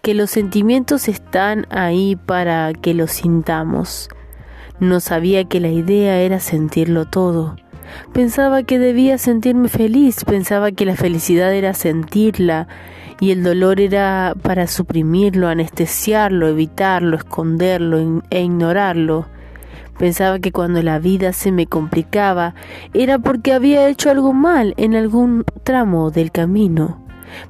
que los sentimientos están ahí para que los sintamos. No sabía que la idea era sentirlo todo. Pensaba que debía sentirme feliz, pensaba que la felicidad era sentirla y el dolor era para suprimirlo, anestesiarlo, evitarlo, esconderlo e ignorarlo. Pensaba que cuando la vida se me complicaba era porque había hecho algo mal en algún tramo del camino.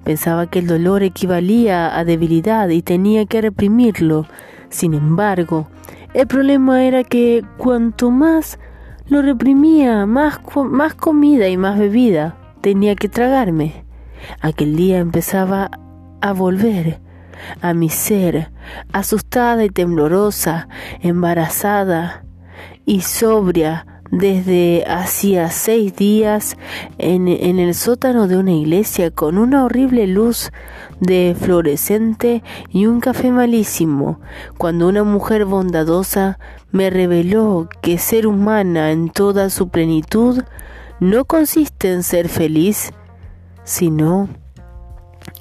Pensaba que el dolor equivalía a debilidad y tenía que reprimirlo. Sin embargo, el problema era que cuanto más lo reprimía, más, más comida y más bebida tenía que tragarme. Aquel día empezaba a volver a mi ser, asustada y temblorosa, embarazada y sobria desde hacía seis días en, en, el sótano de una iglesia con una horrible luz de fluorescente y un café malísimo, cuando una mujer bondadosa me reveló que ser humana en toda su plenitud no consiste en ser feliz, sino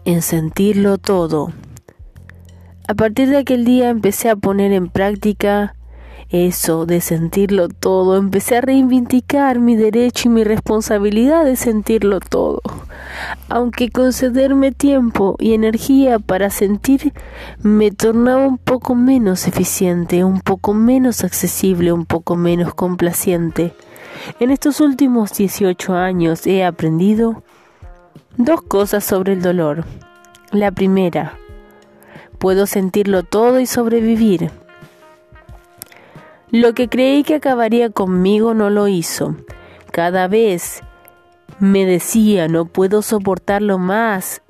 en sentirlo todo. A partir de aquel día empecé a poner en práctica eso de sentirlo todo. Empecé a reivindicar mi derecho y mi responsabilidad de sentirlo todo. Aunque concederme tiempo y energía para sentir me tornaba un poco menos eficiente, un poco menos accesible, un poco menos complaciente. En estos últimos 18 años he aprendido dos cosas sobre el dolor. La primera, puedo sentirlo todo y sobrevivir. Lo que creí que acabaría conmigo no lo hizo. Cada vez me decía no puedo soportarlo más.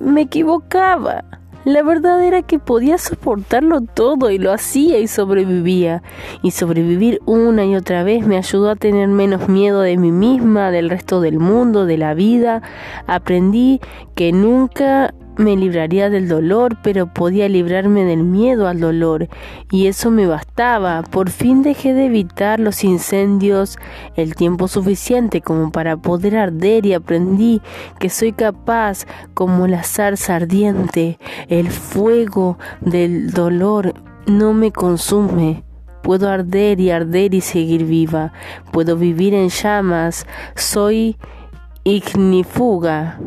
Me equivocaba. La verdad era que podía soportarlo todo y lo hacía y sobrevivía. Y sobrevivir una y otra vez me ayudó a tener menos miedo de mí misma, del resto del mundo, de la vida. Aprendí que nunca me libraría del dolor, pero podía librarme del miedo al dolor, y eso me bastaba. Por fin dejé de evitar los incendios el tiempo suficiente como para poder arder y aprendí que soy capaz, como la zarza ardiente, el fuego del dolor no me consume. Puedo arder y arder y seguir viva. Puedo vivir en llamas. Soy ignífuga.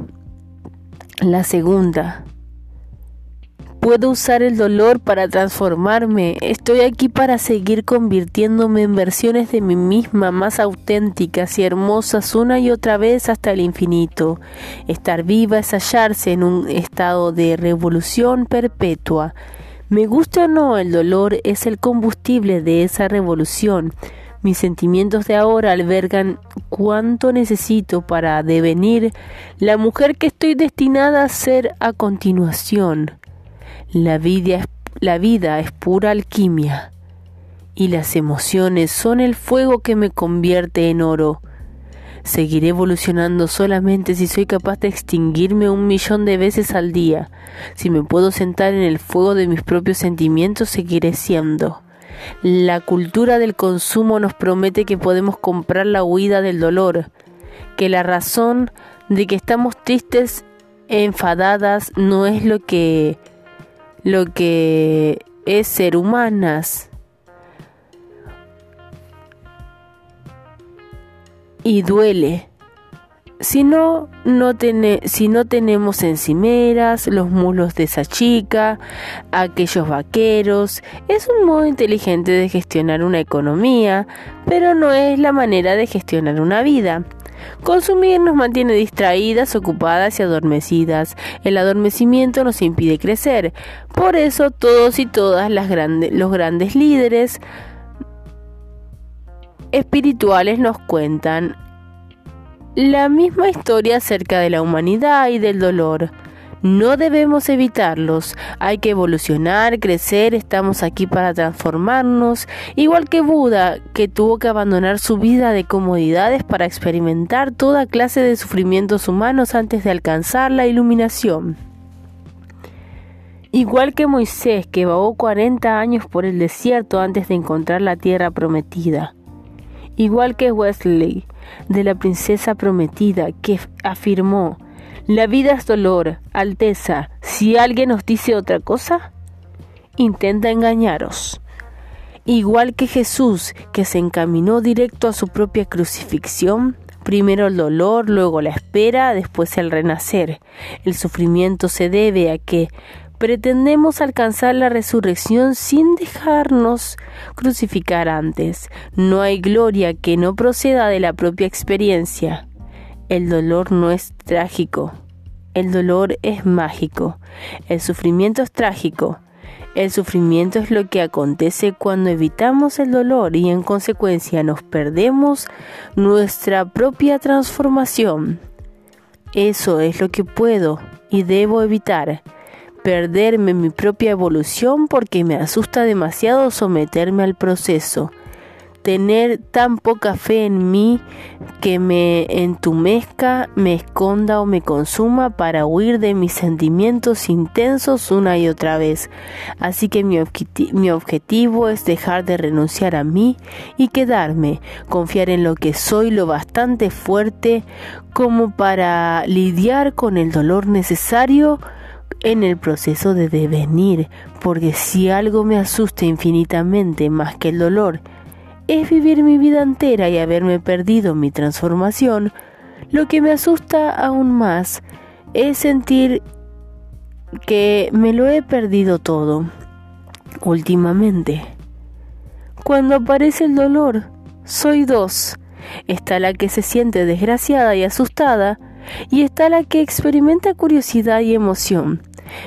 La segunda, puedo usar el dolor para transformarme. Estoy aquí para seguir convirtiéndome en versiones de mí misma más auténticas y hermosas una y otra vez hasta el infinito. Estar viva es hallarse en un estado de revolución perpetua. Me guste o no, el dolor es el combustible de esa revolución. Mis sentimientos de ahora albergan cuánto necesito para devenir la mujer que estoy destinada a ser a continuación. La vida, la vida es pura alquimia y las emociones son el fuego que me convierte en oro. Seguiré evolucionando solamente si soy capaz de extinguirme un millón de veces al día. Si me puedo sentar en el fuego de mis propios sentimientos, seguiré siendo. La cultura del consumo nos promete que podemos comprar la huida del dolor, que la razón de que estamos tristes enfadadas no es lo que lo que es ser humanas. Y duele si no, no si no tenemos encimeras, los mulos de esa chica, aquellos vaqueros, es un modo inteligente de gestionar una economía, pero no es la manera de gestionar una vida. Consumir nos mantiene distraídas, ocupadas y adormecidas. El adormecimiento nos impide crecer. Por eso todos y todas las grandes, los grandes líderes espirituales nos cuentan la misma historia acerca de la humanidad y del dolor. No debemos evitarlos, hay que evolucionar, crecer, estamos aquí para transformarnos, igual que Buda, que tuvo que abandonar su vida de comodidades para experimentar toda clase de sufrimientos humanos antes de alcanzar la iluminación. Igual que Moisés, que vagó 40 años por el desierto antes de encontrar la tierra prometida. Igual que Wesley, de la princesa prometida, que afirmó, la vida es dolor, Alteza. Si alguien os dice otra cosa, intenta engañaros. Igual que Jesús, que se encaminó directo a su propia crucifixión, primero el dolor, luego la espera, después el renacer. El sufrimiento se debe a que pretendemos alcanzar la resurrección sin dejarnos crucificar antes. No hay gloria que no proceda de la propia experiencia. El dolor no es trágico, el dolor es mágico, el sufrimiento es trágico. El sufrimiento es lo que acontece cuando evitamos el dolor y en consecuencia nos perdemos nuestra propia transformación. Eso es lo que puedo y debo evitar perderme mi propia evolución porque me asusta demasiado someterme al proceso tener tan poca fe en mí que me entumezca, me esconda o me consuma para huir de mis sentimientos intensos una y otra vez. Así que mi, mi, objetivo es dejar de renunciar a mí y quedarme, confiar en lo que soy lo bastante fuerte como para lidiar con el dolor necesario en el proceso de devenir, porque si algo me asusta infinitamente más que el dolor, es vivir mi vida entera y haberme perdido mi transformación, lo que me asusta aún más es sentir que me lo he perdido todo últimamente. Cuando aparece el dolor, soy dos. Está la que se siente desgraciada y asustada, y está la que experimenta curiosidad y emoción.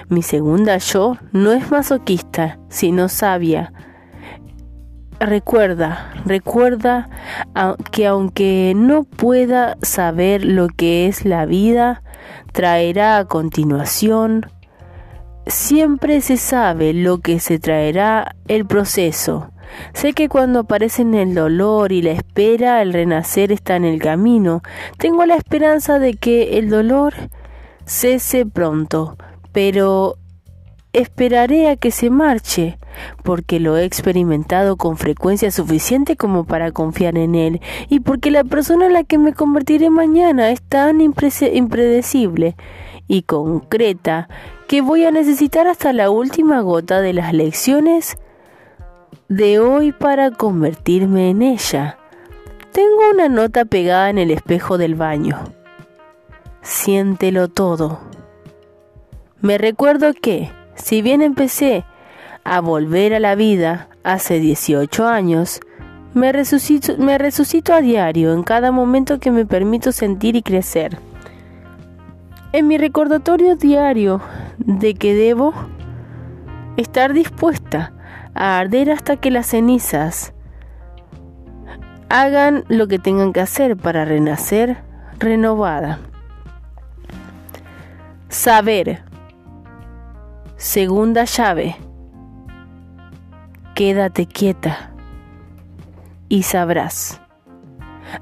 Mi segunda yo no es masoquista, sino sabia, recuerda, recuerda que aunque no pueda saber lo que es la vida, traerá a continuación, siempre se sabe lo que se traerá el proceso. Sé que cuando aparecen el dolor y la espera, el renacer está en el camino. Tengo la esperanza de que el dolor cese pronto, pero esperaré a que se marche porque lo he experimentado con frecuencia suficiente como para confiar en él, y porque la persona en la que me convertiré mañana es tan impredecible y concreta que voy a necesitar hasta la última gota de las lecciones de hoy para convertirme en ella. Tengo una nota pegada en el espejo del baño. Siéntelo todo. Me recuerdo que, si bien empecé a volver a la vida hace 18 años, me resucito, me resucito a diario en cada momento que me permito sentir y crecer. En mi recordatorio diario de que debo estar dispuesta a arder hasta que las cenizas hagan lo que tengan que hacer para renacer renovada. Saber. Segunda llave quédate quieta y sabrás.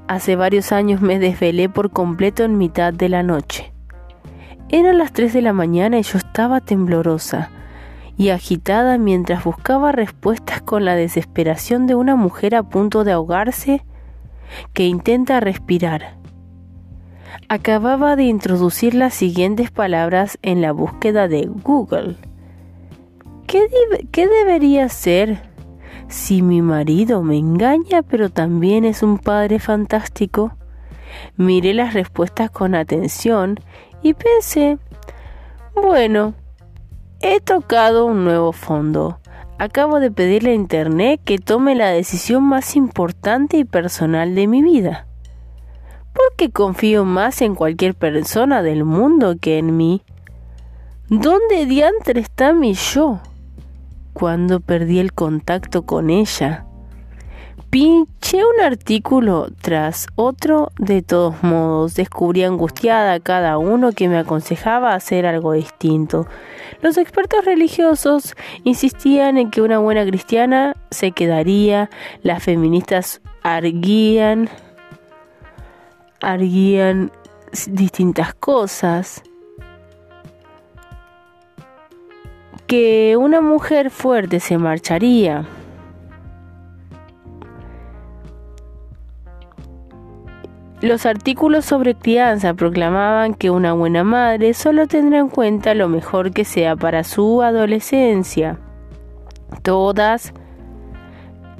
Hace varios años me desvelé por completo en mitad de la noche. Eran las 3 de la mañana y yo estaba temblorosa y agitada mientras buscaba respuestas con la desesperación de una mujer a punto de ahogarse que intenta respirar. Acababa de introducir las siguientes palabras en la búsqueda de Google ¿Qué, debería ser si mi marido me engaña pero también es un padre fantástico? Miré las respuestas con atención y pensé, bueno, he tocado un nuevo fondo. Acabo de pedirle a Internet que tome la decisión más importante y personal de mi vida. Porque confío más en cualquier persona del mundo que en mí. ¿Dónde diantre está mi yo? cuando perdí el contacto con ella. Pinché un artículo tras otro, de todos modos, descubrí angustiada a cada uno que me aconsejaba hacer algo distinto. Los expertos religiosos insistían en que una buena cristiana se quedaría, las feministas arguían, arguían distintas cosas. Que una mujer fuerte se marcharía. Los artículos sobre crianza proclamaban que una buena madre solo tendrá en cuenta lo mejor que sea para su adolescencia. Todas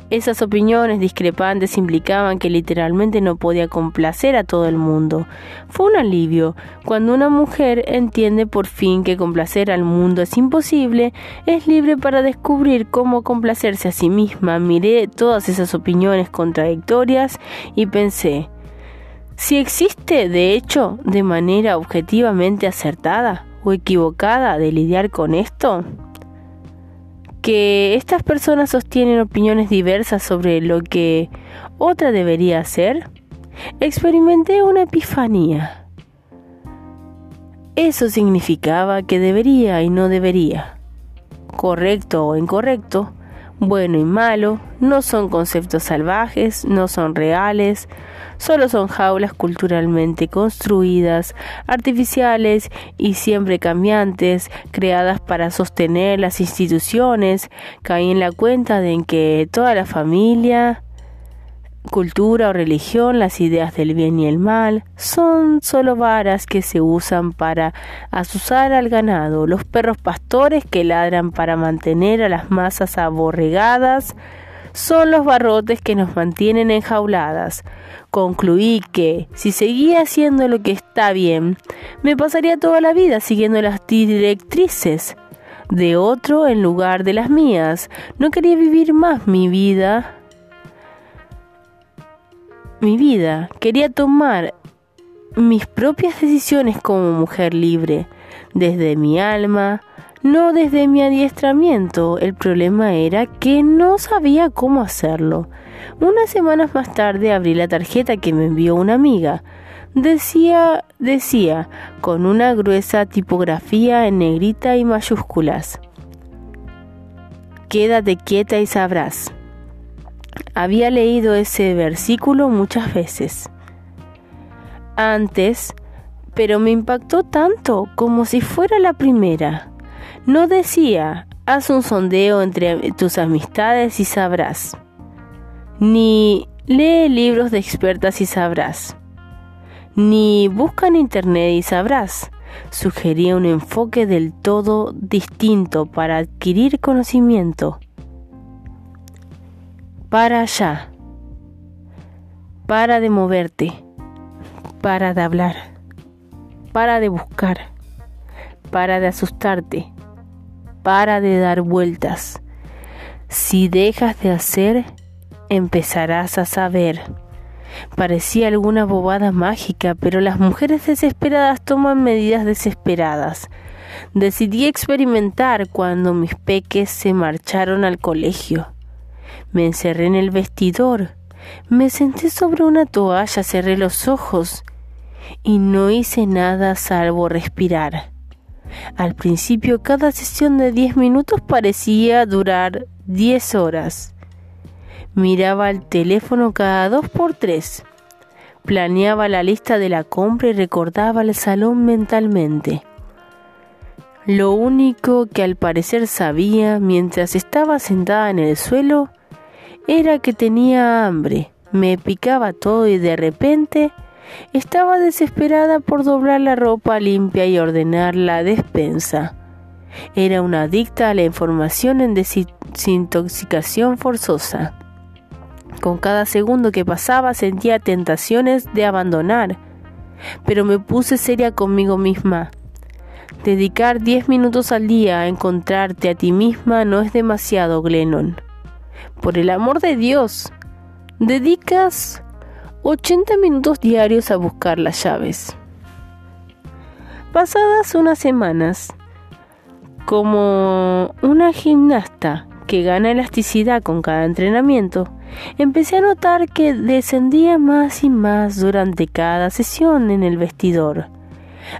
esas opiniones discrepantes implicaban que literalmente no podía complacer a todo el mundo. Fue un alivio. Cuando una mujer entiende por fin que complacer al mundo es imposible, es libre para descubrir cómo complacerse a sí misma. Miré todas esas opiniones contradictorias y pensé, si existe, de hecho, de manera objetivamente acertada o equivocada de lidiar con esto, que estas personas sostienen opiniones diversas sobre lo que otra debería hacer, experimenté una epifanía. Eso significaba que debería y no debería, correcto o incorrecto, bueno y malo, no son conceptos salvajes, no son reales, solo son jaulas culturalmente construidas, artificiales y siempre cambiantes, creadas para sostener las instituciones. Caí en la cuenta de que toda la familia, cultura o religión, las ideas del bien y el mal, son solo varas que se usan para asusar al ganado, los perros pastores que ladran para mantener a las masas aborregadas, son los barrotes que nos mantienen enjauladas. Concluí que, si seguía haciendo lo que está bien, me pasaría toda la vida siguiendo las directrices de otro en lugar de las mías. No quería vivir más mi vida. Mi vida. Quería tomar mis propias decisiones como mujer libre, desde mi alma, no desde mi adiestramiento. El problema era que no sabía cómo hacerlo. Unas semanas más tarde abrí la tarjeta que me envió una amiga. Decía, decía, con una gruesa tipografía en negrita y mayúsculas. Quédate quieta y sabrás. Había leído ese versículo muchas veces. Antes, pero me impactó tanto como si fuera la primera. No decía, haz un sondeo entre tus amistades y sabrás. Ni lee libros de expertas y sabrás. Ni busca en internet y sabrás. Sugería un enfoque del todo distinto para adquirir conocimiento. Para allá. Para de moverte. Para de hablar. Para de buscar. Para de asustarte para de dar vueltas. Si dejas de hacer, empezarás a saber. Parecía alguna bobada mágica, pero las mujeres desesperadas toman medidas desesperadas. Decidí experimentar cuando mis peques se marcharon al colegio. Me encerré en el vestidor, me senté sobre una toalla, cerré los ojos y no hice nada salvo respirar. Al principio cada sesión de 10 minutos parecía durar 10 horas. Miraba el teléfono cada dos por tres. Planeaba la lista de la compra y recordaba el salón mentalmente. Lo único que al parecer sabía mientras estaba sentada en el suelo era que tenía hambre. Me picaba todo y de repente estaba desesperada por doblar la ropa limpia y ordenar la despensa. Era una adicta a la información en desintoxicación forzosa. Con cada segundo que pasaba sentía tentaciones de abandonar, pero me puse seria conmigo misma. Dedicar diez minutos al día a encontrarte a ti misma no es demasiado, Glennon. Por el amor de Dios, dedicas 80 minutos diarios a buscar las llaves. Pasadas unas semanas, como una gimnasta que gana elasticidad con cada entrenamiento, empecé a notar que descendía más y más durante cada sesión en el vestidor.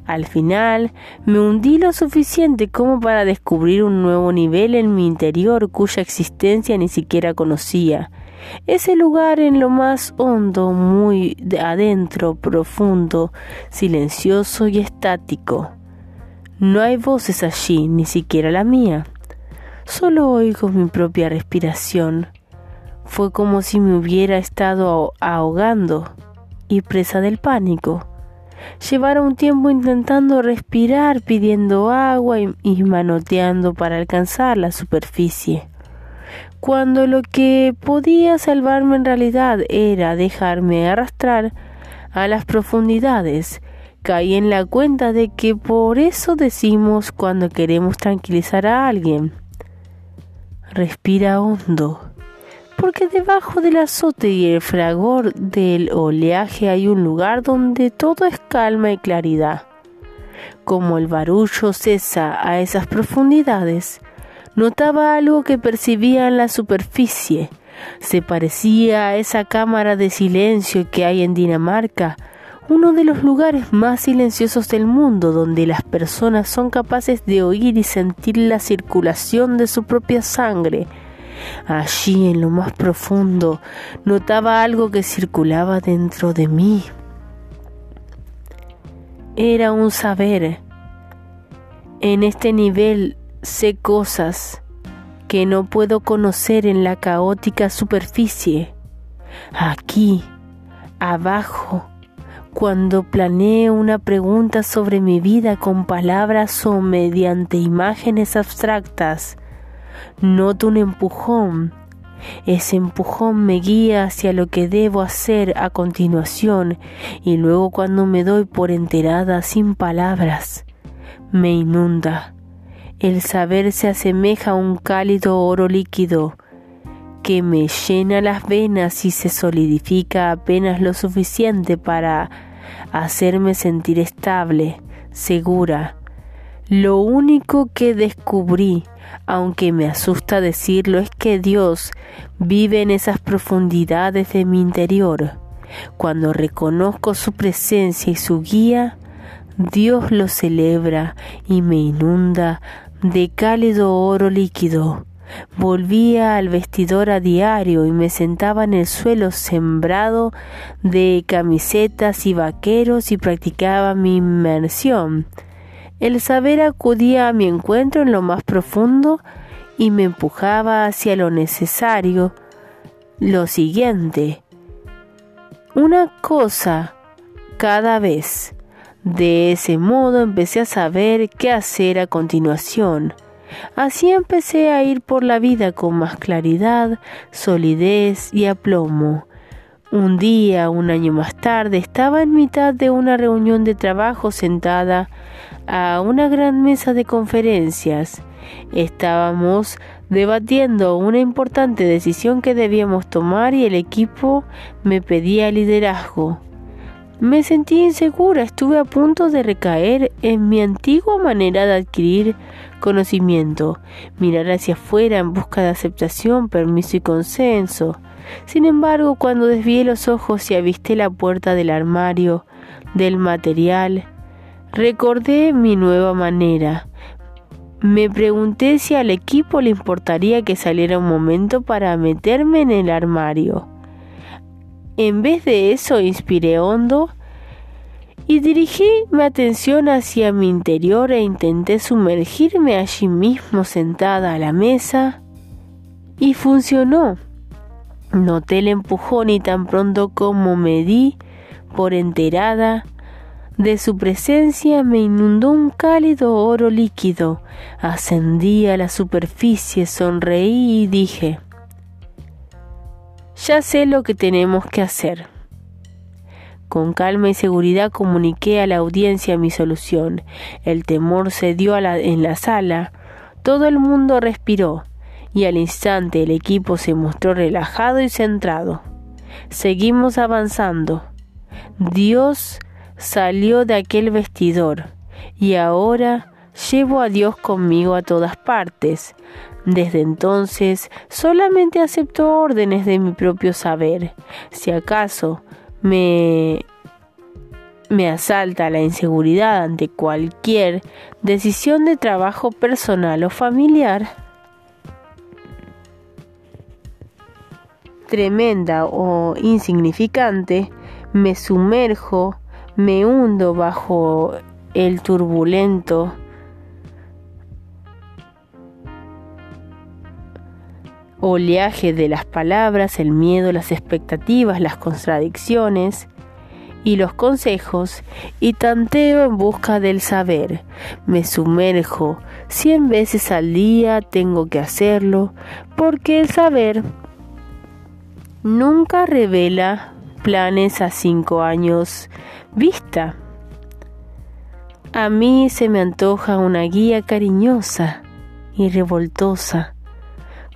Al final, me hundí lo suficiente como para descubrir un nuevo nivel en mi interior cuya existencia ni siquiera conocía. Ese lugar en lo más hondo, muy adentro, profundo, silencioso y estático. No hay voces allí, ni siquiera la mía. Solo oigo mi propia respiración. Fue como si me hubiera estado ahogando y presa del pánico. Llevara un tiempo intentando respirar, pidiendo agua y, manoteando para alcanzar la superficie. Cuando lo que podía salvarme en realidad era dejarme arrastrar a las profundidades, caí en la cuenta de que por eso decimos cuando queremos tranquilizar a alguien. Respira hondo porque debajo del azote y el fragor del oleaje hay un lugar donde todo es calma y claridad. Como el barullo cesa a esas profundidades, notaba algo que percibía en la superficie. Se parecía a esa cámara de silencio que hay en Dinamarca, uno de los lugares más silenciosos del mundo donde las personas son capaces de oír y sentir la circulación de su propia sangre Allí en lo más profundo notaba algo que circulaba dentro de mí. Era un saber. En este nivel sé cosas que no puedo conocer en la caótica superficie. Aquí, abajo, cuando planeo una pregunta sobre mi vida con palabras o mediante imágenes abstractas, Noto un empujón. Ese empujón me guía hacia lo que debo hacer a continuación y luego cuando me doy por enterada sin palabras, me inunda. El saber se asemeja a un cálido oro líquido que me llena las venas y se solidifica apenas lo suficiente para hacerme sentir estable, segura. Lo único que descubrí aunque me asusta decirlo, es que Dios vive en esas profundidades de mi interior. Cuando reconozco su presencia y su guía, Dios lo celebra y me inunda de cálido oro líquido. Volvía al vestidor a diario y me sentaba en el suelo sembrado de camisetas y vaqueros y practicaba mi inmersión el saber acudía a mi encuentro en lo más profundo y me empujaba hacia lo necesario, lo siguiente. Una cosa cada vez. De ese modo empecé a saber qué hacer a continuación. Así empecé a ir por la vida con más claridad, solidez y aplomo. Un día, un año más tarde, estaba en mitad de una reunión de trabajo sentada a una gran mesa de conferencias. Estábamos debatiendo una importante decisión que debíamos tomar y el equipo me pedía liderazgo. Me sentí insegura, estuve a punto de recaer en mi antigua manera de adquirir conocimiento, mirar hacia afuera en busca de aceptación, permiso y consenso. Sin embargo, cuando desvié los ojos y avisté la puerta del armario, del material, Recordé mi nueva manera. Me pregunté si al equipo le importaría que saliera un momento para meterme en el armario. En vez de eso, inspiré hondo y dirigí mi atención hacia mi interior e intenté sumergirme allí mismo sentada a la mesa y funcionó. Noté el empujón y tan pronto como me di por enterada, de su presencia me inundó un cálido oro líquido. Ascendí a la superficie, sonreí y dije, ya sé lo que tenemos que hacer. Con calma y seguridad comuniqué a la audiencia mi solución. El temor cedió en la sala. Todo el mundo respiró y al instante el equipo se mostró relajado y centrado. Seguimos avanzando. Dios salió de aquel vestidor y ahora llevo a Dios conmigo a todas partes. Desde entonces solamente acepto órdenes de mi propio saber. Si acaso me me asalta la inseguridad ante cualquier decisión de trabajo personal o familiar, tremenda o insignificante, me sumerjo, me hundo bajo el turbulento oleaje de las palabras, el miedo, las expectativas, las contradicciones y los consejos y tanteo en busca del saber. Me sumerjo cien veces al día, tengo que hacerlo, porque el saber nunca revela planes a cinco años vista. A mí se me antoja una guía cariñosa y revoltosa,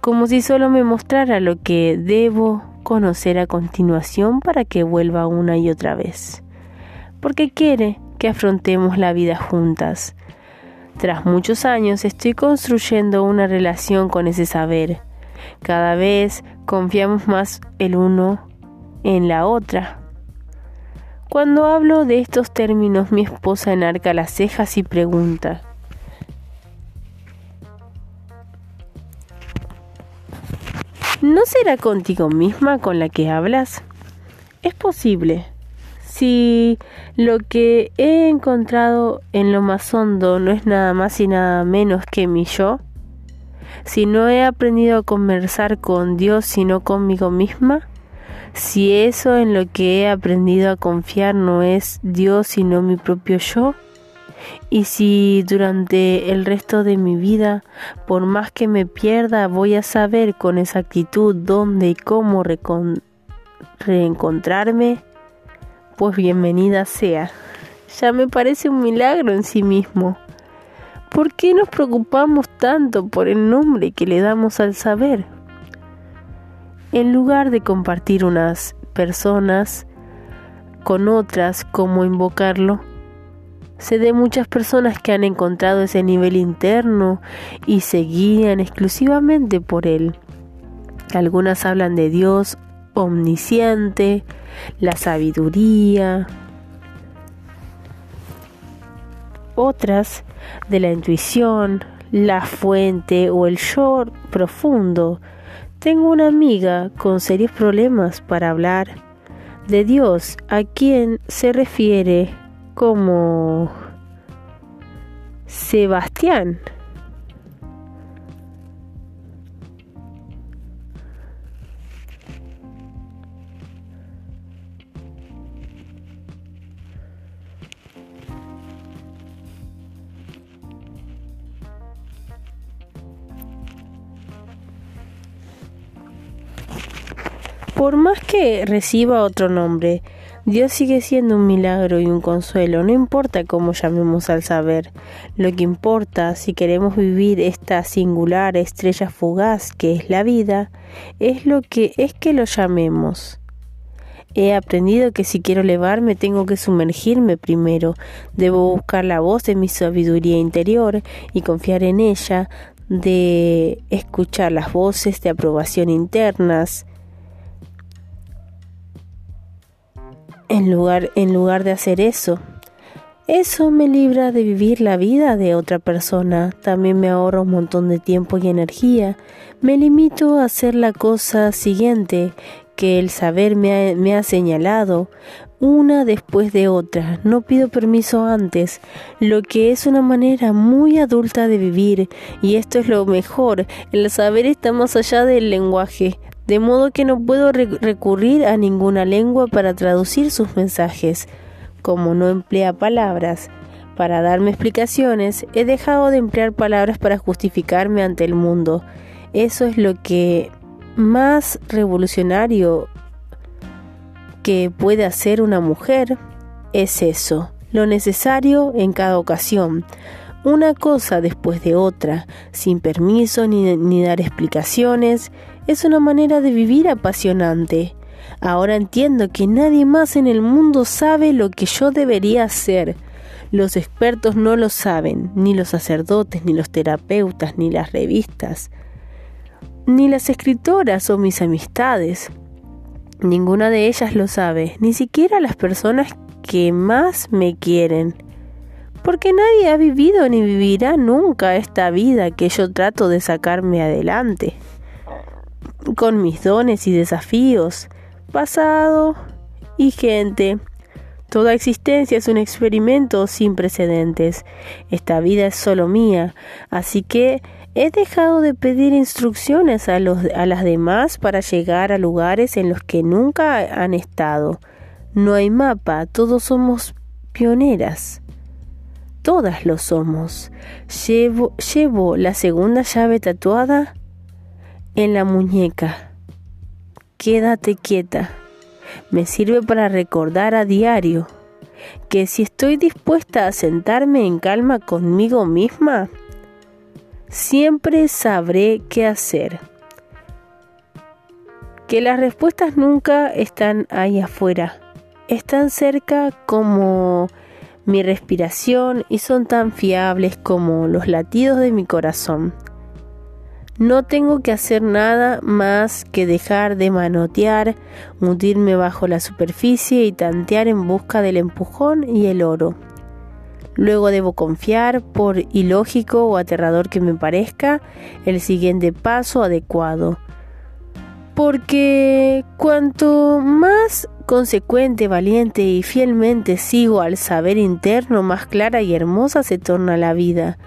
como si solo me mostrara lo que debo conocer a continuación para que vuelva una y otra vez, porque quiere que afrontemos la vida juntas. Tras muchos años estoy construyendo una relación con ese saber. Cada vez confiamos más el uno en la otra. Cuando hablo de estos términos, mi esposa enarca las cejas y pregunta, ¿No será contigo misma con la que hablas? Es posible. Si lo que he encontrado en lo más hondo no es nada más y nada menos que mi yo, si no he aprendido a conversar con Dios sino conmigo misma, si eso en lo que he aprendido a confiar no es Dios sino mi propio yo, y si durante el resto de mi vida, por más que me pierda, voy a saber con exactitud dónde y cómo reencontrarme, pues bienvenida sea. Ya me parece un milagro en sí mismo. ¿Por qué nos preocupamos tanto por el nombre que le damos al saber? En lugar de compartir unas personas con otras, como invocarlo, Sé de muchas personas que han encontrado ese nivel interno y se guían exclusivamente por él. Algunas hablan de Dios omnisciente, la sabiduría, otras de la intuición, la fuente o el yo profundo. Tengo una amiga con serios problemas para hablar de Dios a quien se refiere como Sebastián. Por más que reciba otro nombre, Dios sigue siendo un milagro y un consuelo, no importa cómo llamemos al saber. Lo que importa, si queremos vivir esta singular estrella fugaz que es la vida, es lo que es que lo llamemos. He aprendido que si quiero elevarme tengo que sumergirme primero, debo buscar la voz de mi sabiduría interior y confiar en ella, de escuchar las voces de aprobación internas, en lugar, en lugar de hacer eso. Eso me libra de vivir la vida de otra persona, también me ahorra un montón de tiempo y energía. Me limito a hacer la cosa siguiente que el saber me ha, me ha señalado, una después de otra, no pido permiso antes, lo que es una manera muy adulta de vivir, y esto es lo mejor, el saber está más allá del lenguaje, de modo que no puedo recurrir a ninguna lengua para traducir sus mensajes. Como no emplea palabras para darme explicaciones, he dejado de emplear palabras para justificarme ante el mundo. Eso es lo que más revolucionario que puede hacer una mujer es eso, lo necesario en cada ocasión, una cosa después de otra, sin permiso ni, ni dar explicaciones, es una manera de vivir apasionante. Ahora entiendo que nadie más en el mundo sabe lo que yo debería hacer. Los expertos no lo saben, ni los sacerdotes, ni los terapeutas, ni las revistas, ni las escritoras o mis amistades. Ninguna de ellas lo sabe, ni siquiera las personas que más me quieren. Porque nadie ha vivido ni vivirá nunca esta vida que yo trato de sacarme adelante. Con mis dones y desafíos, pasado y gente. Toda existencia es un experimento sin precedentes. Esta vida es solo mía, así que he dejado de pedir instrucciones a, los, a las demás para llegar a lugares en los que nunca han estado. No hay mapa, todos somos pioneras. Todas lo somos. Llevo, llevo la segunda llave tatuada en la muñeca. Quédate quieta me sirve para recordar a diario que si estoy dispuesta a sentarme en calma conmigo misma, siempre sabré qué hacer. Que las respuestas nunca están ahí afuera, están cerca como mi respiración y son tan fiables como los latidos de mi corazón. No tengo que hacer nada más que dejar de manotear, hundirme bajo la superficie y tantear en busca del empujón y el oro. Luego debo confiar, por ilógico o aterrador que me parezca, el siguiente paso adecuado. Porque cuanto más consecuente, valiente y fielmente sigo al saber interno, más clara y hermosa se torna la vida.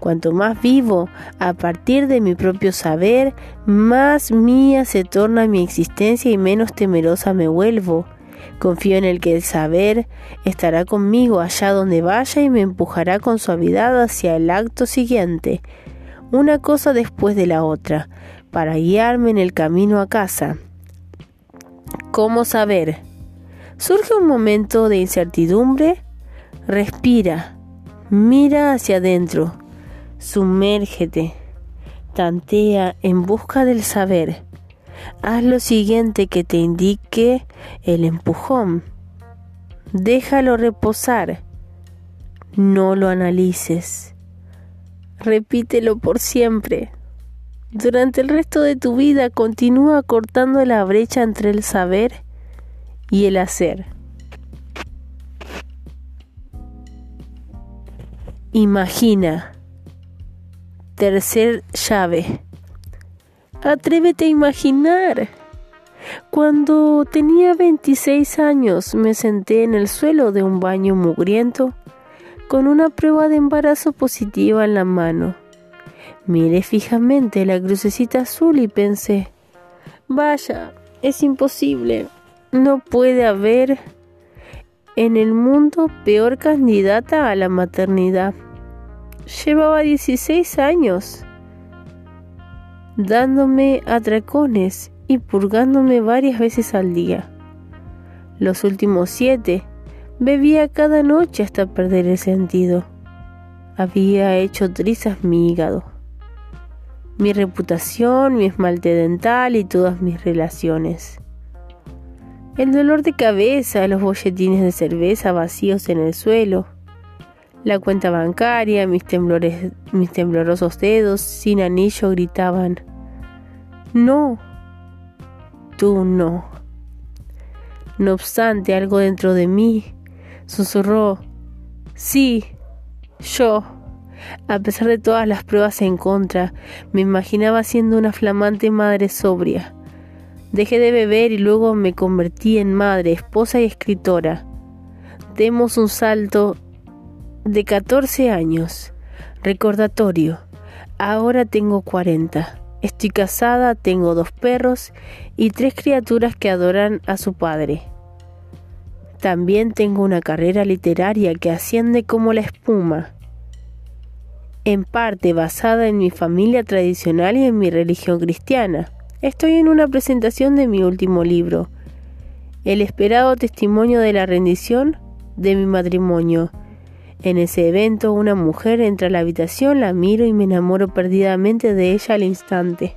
Cuanto más vivo a partir de mi propio saber, más mía se torna mi existencia y menos temerosa me vuelvo. Confío en el que el saber estará conmigo allá donde vaya y me empujará con suavidad hacia el acto siguiente, una cosa después de la otra, para guiarme en el camino a casa. ¿Cómo saber? Surge un momento de incertidumbre, respira, mira hacia adentro, Sumérgete, tantea en busca del saber. Haz lo siguiente que te indique el empujón. Déjalo reposar. No lo analices. Repítelo por siempre. Durante el resto de tu vida continúa cortando la brecha entre el saber y el hacer. Imagina Tercer llave. Atrévete a imaginar. Cuando tenía 26 años me senté en el suelo de un baño mugriento con una prueba de embarazo positiva en la mano. Miré fijamente la crucecita azul y pensé, vaya, es imposible, no puede haber en el mundo peor candidata a la maternidad. Llevaba 16 años dándome atracones y purgándome varias veces al día. Los últimos siete bebía cada noche hasta perder el sentido. Había hecho trizas mi hígado, mi reputación, mi esmalte dental y todas mis relaciones. El dolor de cabeza, los bolletines de cerveza vacíos en el suelo, la cuenta bancaria, mis temblores, mis temblorosos dedos sin anillo gritaban, no, tú no. No obstante, algo dentro de mí susurró, sí, yo. A pesar de todas las pruebas en contra, me imaginaba siendo una flamante madre sobria. Dejé de beber y luego me convertí en madre, esposa y escritora. Demos un salto de 14 años. Recordatorio. Ahora tengo 40. Estoy casada, tengo dos perros y tres criaturas que adoran a su padre. También tengo una carrera literaria que asciende como la espuma, en parte basada en mi familia tradicional y en mi religión cristiana. Estoy en una presentación de mi último libro, el esperado testimonio de la rendición de mi matrimonio, en ese evento una mujer entra a la habitación, la miro y me enamoro perdidamente de ella al instante.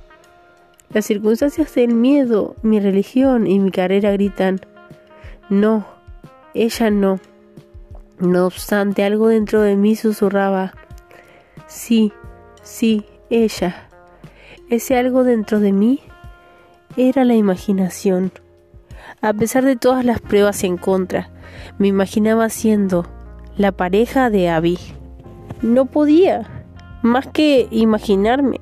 Las circunstancias del miedo, mi religión y mi carrera gritan, no, ella no. No obstante, algo dentro de mí susurraba, sí, sí, ella. Ese algo dentro de mí era la imaginación. A pesar de todas las pruebas en contra, me imaginaba siendo la pareja de Abby. No podía, más que imaginarme,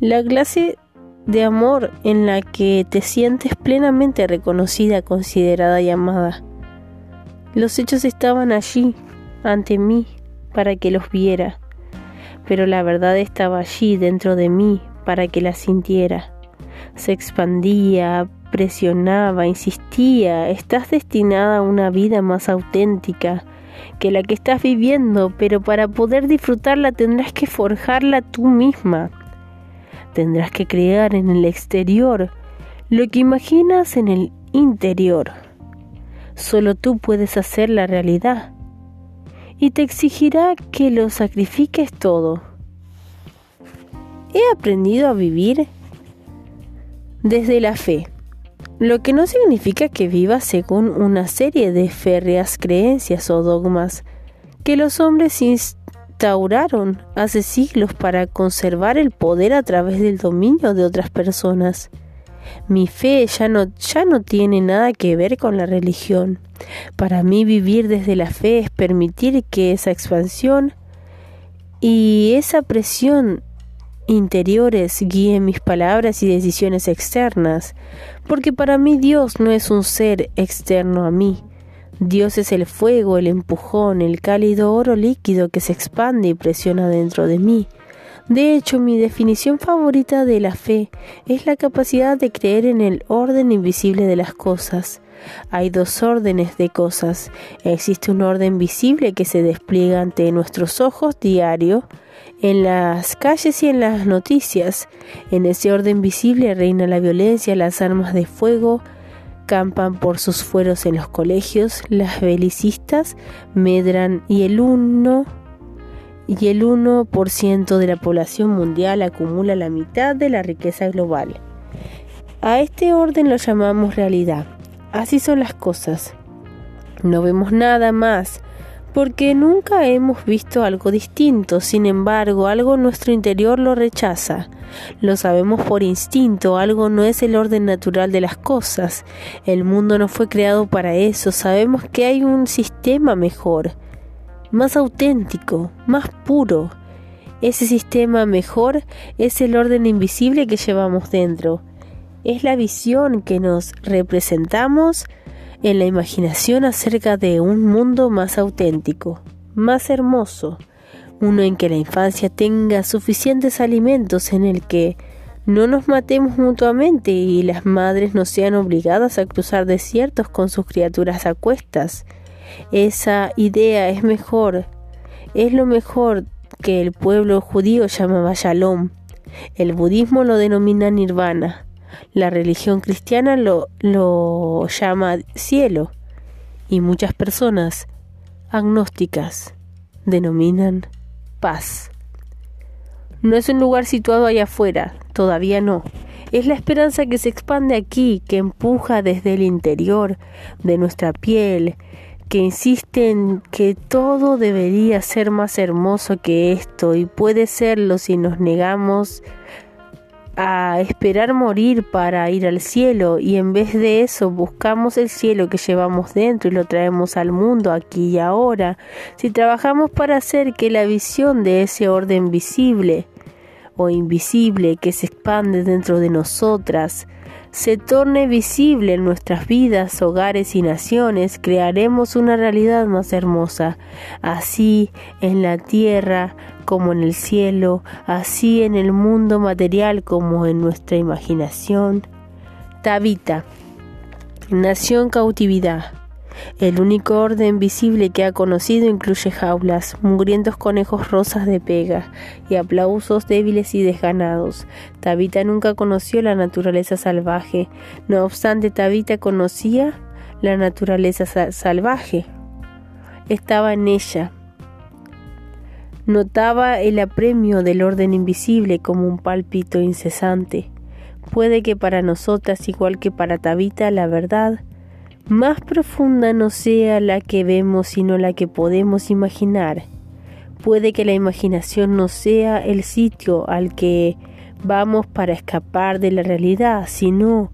la clase de amor en la que te sientes plenamente reconocida, considerada y amada. Los hechos estaban allí, ante mí, para que los viera, pero la verdad estaba allí dentro de mí para que la sintiera. Se expandía, presionaba, insistía, estás destinada a una vida más auténtica que la que estás viviendo, pero para poder disfrutarla tendrás que forjarla tú misma. Tendrás que crear en el exterior lo que imaginas en el interior. Solo tú puedes hacer la realidad y te exigirá que lo sacrifiques todo. He aprendido a vivir desde la fe, lo que no significa que viva según una serie de férreas creencias o dogmas que los hombres instauraron hace siglos para conservar el poder a través del dominio de otras personas. Mi fe ya no, ya no tiene nada que ver con la religión. Para mí vivir desde la fe es permitir que esa expansión y esa presión interiores guíen mis palabras y decisiones externas, porque para mí Dios no es un ser externo a mí. Dios es el fuego, el empujón, el cálido oro líquido que se expande y presiona dentro de mí. De hecho, mi definición favorita de la fe es la capacidad de creer en el orden invisible de las cosas. Hay dos órdenes de cosas. Existe un orden visible que se despliega ante nuestros ojos diario, en las calles y en las noticias. En ese orden visible reina la violencia, las armas de fuego campan por sus fueros en los colegios, las belicistas medran y el uno y el 1% de la población mundial acumula la mitad de la riqueza global. A este orden lo llamamos realidad. Así son las cosas. No vemos nada más porque nunca hemos visto algo distinto, sin embargo, algo en nuestro interior lo rechaza. Lo sabemos por instinto, algo no es el orden natural de las cosas. El mundo no fue creado para eso, sabemos que hay un sistema mejor, más auténtico, más puro. Ese sistema mejor es el orden invisible que llevamos dentro. Es la visión que nos representamos en la imaginación acerca de un mundo más auténtico, más hermoso, uno en que la infancia tenga suficientes alimentos en el que no nos matemos mutuamente y las madres no sean obligadas a cruzar desiertos con sus criaturas a cuestas. Esa idea es mejor, es lo mejor que el pueblo judío llamaba Shalom. El budismo lo denomina nirvana. La religión cristiana lo, lo llama cielo y muchas personas agnósticas denominan paz. No es un lugar situado allá afuera, todavía no. Es la esperanza que se expande aquí, que empuja desde el interior de nuestra piel, que insiste en que todo debería ser más hermoso que esto y puede serlo si nos negamos a esperar morir para ir al cielo y en vez de eso buscamos el cielo que llevamos dentro y lo traemos al mundo aquí y ahora, si trabajamos para hacer que la visión de ese orden visible o invisible que se expande dentro de nosotras se torne visible en nuestras vidas, hogares y naciones, crearemos una realidad más hermosa. Así en la tierra como en el cielo, así en el mundo material como en nuestra imaginación. Tabita nació en cautividad. El único orden visible que ha conocido incluye jaulas, mugrientos conejos rosas de pega y aplausos débiles y desganados. Tabita nunca conoció la naturaleza salvaje, no obstante Tabita conocía la naturaleza salvaje. Estaba en ella, Notaba el apremio del orden invisible como un pálpito incesante. Puede que para nosotras, igual que para Tabita, la verdad más profunda no sea la que vemos, sino la que podemos imaginar. Puede que la imaginación no sea el sitio al que vamos para escapar de la realidad, sino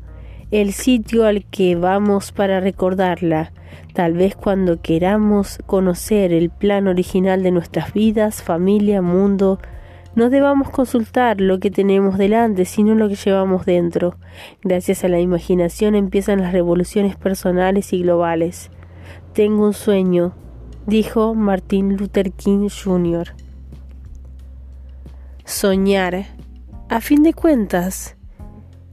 el sitio al que vamos para recordarla. Tal vez cuando queramos conocer el plan original de nuestras vidas, familia, mundo, no debamos consultar lo que tenemos delante, sino lo que llevamos dentro. Gracias a la imaginación empiezan las revoluciones personales y globales. Tengo un sueño, dijo Martin Luther King Jr. Soñar, a fin de cuentas,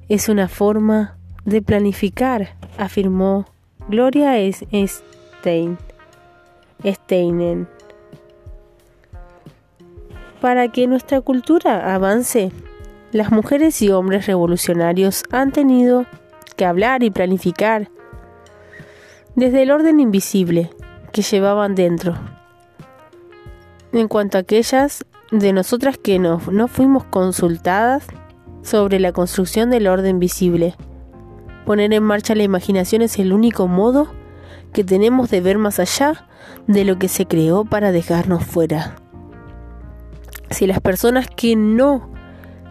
es una forma de planificar, afirmó Gloria Stein, Steinen. Para que nuestra cultura avance, las mujeres y hombres revolucionarios han tenido que hablar y planificar desde el orden invisible que llevaban dentro. En cuanto a aquellas de nosotras que no, no fuimos consultadas sobre la construcción del orden visible, poner en marcha la imaginación es el único modo que tenemos de ver más allá de lo que se creó para dejarnos fuera. Si las personas que no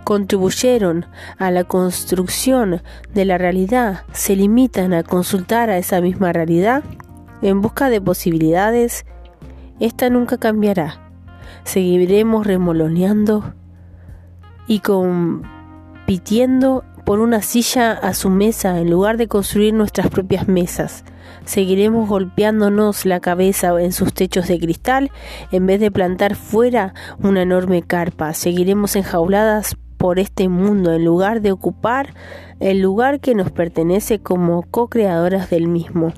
contribuyeron a la construcción de la realidad se limitan a consultar a esa misma realidad en busca de posibilidades, esta nunca cambiará. Seguiremos remoloneando y compitiendo por una silla a su mesa en lugar de construir nuestras propias mesas. Seguiremos golpeándonos la cabeza en sus techos de cristal en vez de plantar fuera una enorme carpa. Seguiremos enjauladas por este mundo en lugar de ocupar el lugar que nos pertenece como co-creadoras del mismo.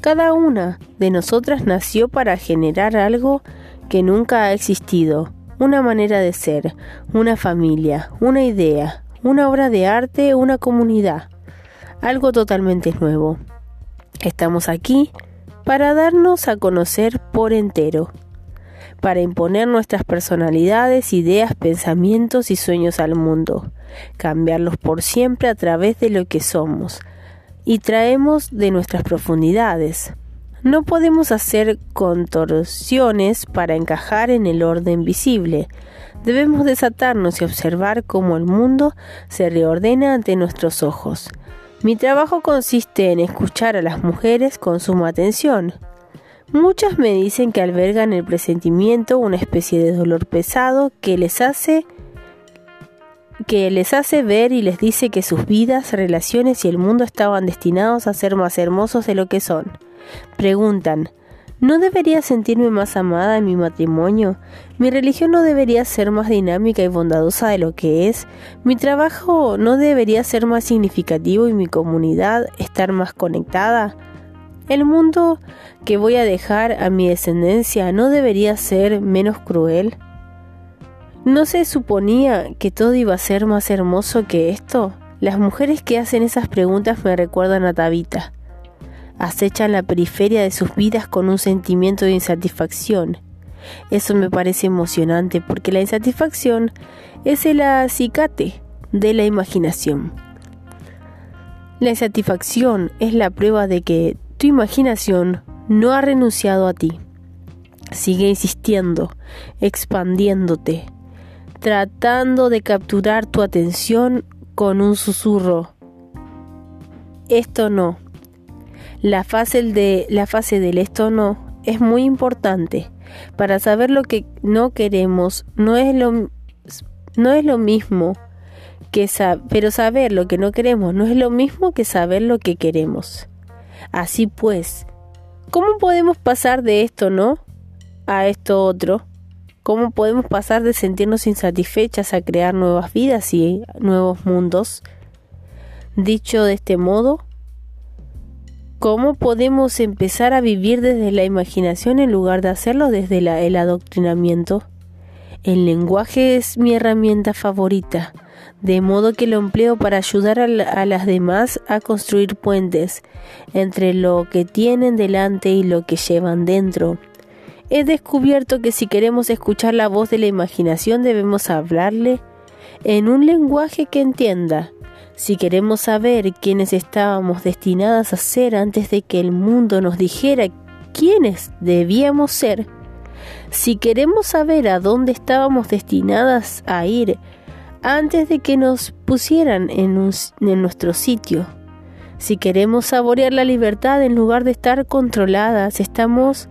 Cada una de nosotras nació para generar algo que nunca ha existido, una manera de ser, una familia, una idea, una obra de arte, una comunidad algo totalmente nuevo. Estamos aquí para darnos a conocer por entero, para imponer nuestras personalidades, ideas, pensamientos y sueños al mundo, cambiarlos por siempre a través de lo que somos y traemos de nuestras profundidades. No podemos hacer contorsiones para encajar en el orden visible. Debemos desatarnos y observar cómo el mundo se reordena ante nuestros ojos. Mi trabajo consiste en escuchar a las mujeres con suma atención. Muchas me dicen que albergan el presentimiento una especie de dolor pesado que les hace que les hace ver y les dice que sus vidas, relaciones y el mundo estaban destinados a ser más hermosos de lo que son. Preguntan, ¿No debería sentirme más amada en mi matrimonio? ¿Mi religión no debería ser más dinámica y bondadosa de lo que es? ¿Mi trabajo no debería ser más significativo y mi comunidad estar más conectada? ¿El mundo que voy a dejar a mi descendencia no debería ser menos cruel? ¿No se suponía que todo iba a ser más hermoso que esto? Las mujeres que hacen esas preguntas me recuerdan a Tabita acechan la periferia de sus vidas con un sentimiento de insatisfacción. Eso me parece emocionante porque la insatisfacción es el acicate de la imaginación. La insatisfacción es la prueba de que tu imaginación no ha renunciado a ti. Sigue insistiendo, expandiéndote, tratando de capturar tu atención con un susurro. Esto no, la fase, de, la fase del esto no es muy importante. Para saber lo que no queremos no es lo, no es lo mismo que pero saber lo que no queremos no es lo mismo que saber lo que queremos. Así pues, ¿cómo podemos pasar de esto no a esto otro? ¿Cómo podemos pasar de sentirnos insatisfechas a crear nuevas vidas y nuevos mundos? Dicho de este modo, ¿Cómo podemos empezar a vivir desde la imaginación en lugar de hacerlo desde el adoctrinamiento? El lenguaje es mi herramienta favorita, de modo que lo empleo para ayudar a, las demás a construir puentes entre lo que tienen delante y lo que llevan dentro. He descubierto que si queremos escuchar la voz de la imaginación debemos hablarle en un lenguaje que entienda. Si queremos saber quiénes estábamos destinadas a ser antes de que el mundo nos dijera quiénes debíamos ser, si queremos saber a dónde estábamos destinadas a ir antes de que nos pusieran en, en nuestro sitio, si queremos saborear la libertad en lugar de estar controladas, estamos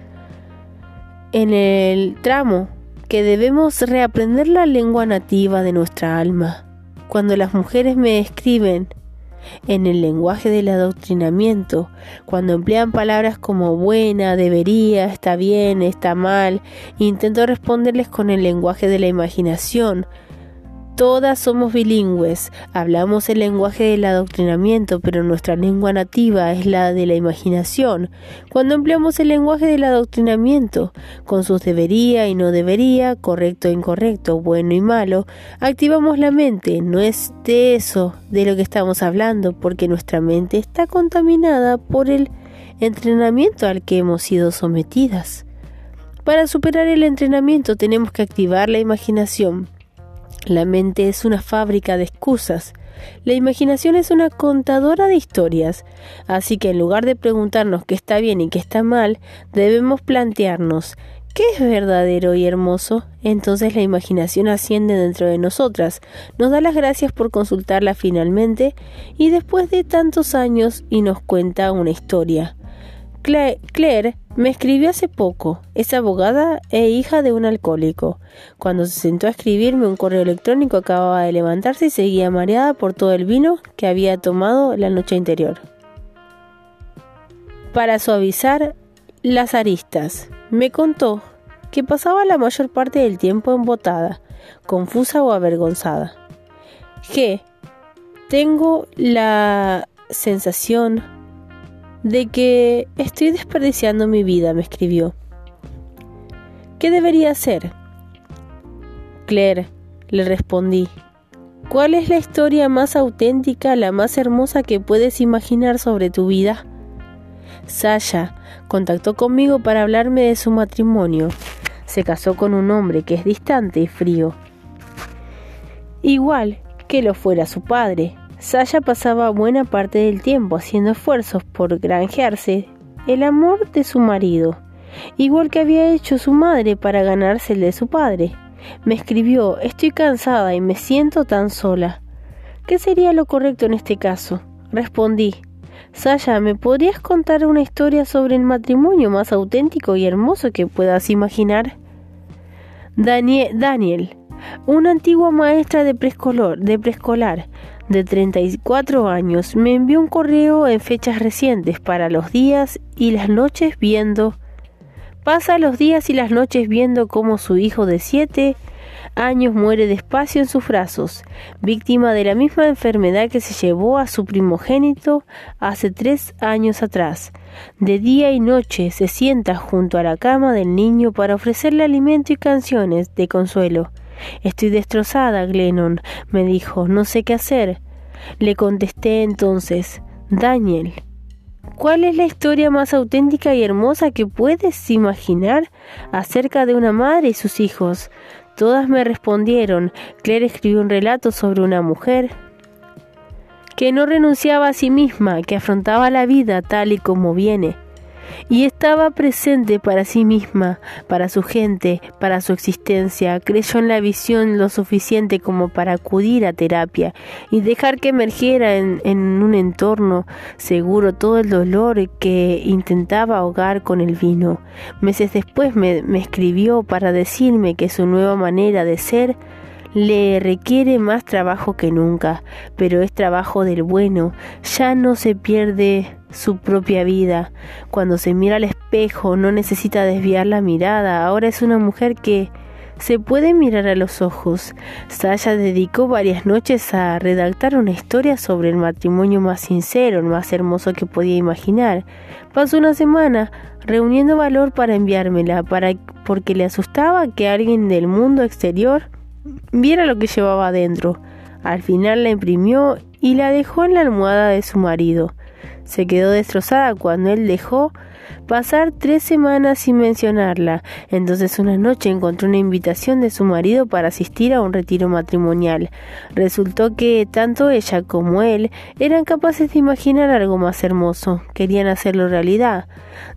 en el tramo que debemos reaprender la lengua nativa de nuestra alma. Cuando las mujeres me escriben en el lenguaje del adoctrinamiento, cuando emplean palabras como buena, debería, está bien, está mal, intento responderles con el lenguaje de la imaginación, Todas somos bilingües, hablamos el lenguaje del adoctrinamiento, pero nuestra lengua nativa es la de la imaginación. Cuando empleamos el lenguaje del adoctrinamiento, con sus debería y no debería, correcto e incorrecto, bueno y malo, activamos la mente. No es de eso de lo que estamos hablando, porque nuestra mente está contaminada por el entrenamiento al que hemos sido sometidas. Para superar el entrenamiento tenemos que activar la imaginación. La mente es una fábrica de excusas. La imaginación es una contadora de historias. Así que en lugar de preguntarnos qué está bien y qué está mal, debemos plantearnos ¿Qué es verdadero y hermoso? Entonces la imaginación asciende dentro de nosotras, nos da las gracias por consultarla finalmente y después de tantos años y nos cuenta una historia. Claire me escribió hace poco. Es abogada e hija de un alcohólico. Cuando se sentó a escribirme un correo electrónico acababa de levantarse y seguía mareada por todo el vino que había tomado la noche anterior. Para suavizar las aristas, me contó que pasaba la mayor parte del tiempo embotada, confusa o avergonzada. G. Tengo la sensación de que estoy desperdiciando mi vida, me escribió. ¿Qué debería hacer? Claire, le respondí. ¿Cuál es la historia más auténtica, la más hermosa que puedes imaginar sobre tu vida? Sasha contactó conmigo para hablarme de su matrimonio. Se casó con un hombre que es distante y frío. Igual que lo fuera su padre. Sasha pasaba buena parte del tiempo haciendo esfuerzos por granjearse el amor de su marido, igual que había hecho su madre para ganarse el de su padre. Me escribió, estoy cansada y me siento tan sola. ¿Qué sería lo correcto en este caso? Respondí, Sasha, ¿me podrías contar una historia sobre el matrimonio más auténtico y hermoso que puedas imaginar? Daniel, una antigua maestra de preescolar de 34 años me envió un correo en fechas recientes para los días y las noches viendo pasa los días y las noches viendo cómo su hijo de 7 años muere despacio en sus brazos, víctima de la misma enfermedad que se llevó a su primogénito hace tres años atrás. De día y noche se sienta junto a la cama del niño para ofrecerle alimento y canciones de consuelo. Estoy destrozada, Glennon, me dijo, no sé qué hacer. Le contesté entonces, Daniel, ¿cuál es la historia más auténtica y hermosa que puedes imaginar acerca de una madre y sus hijos? Todas me respondieron. Claire escribió un relato sobre una mujer que no renunciaba a sí misma, que afrontaba la vida tal y como viene, y estaba presente para sí misma, para su gente, para su existencia, creyó en la visión lo suficiente como para acudir a terapia y dejar que emergiera en, un entorno seguro todo el dolor que intentaba ahogar con el vino. Meses después me escribió para decirme que su nueva manera de ser le requiere más trabajo que nunca, pero es trabajo del bueno, ya no se pierde su propia vida. Cuando se mira al espejo no necesita desviar la mirada, ahora es una mujer que se puede mirar a los ojos. Sasha dedicó varias noches a redactar una historia sobre el matrimonio más sincero, el más hermoso que podía imaginar. Pasó una semana reuniendo valor para enviármela, para porque le asustaba que alguien del mundo exterior viera lo que llevaba adentro. Al final la imprimió y la dejó en la almohada de su marido. Se quedó destrozada cuando él dejó pasar tres semanas sin mencionarla. Entonces una noche encontró una invitación de su marido para asistir a un retiro matrimonial. Resultó que tanto ella como él eran capaces de imaginar algo más hermoso. Querían hacerlo realidad.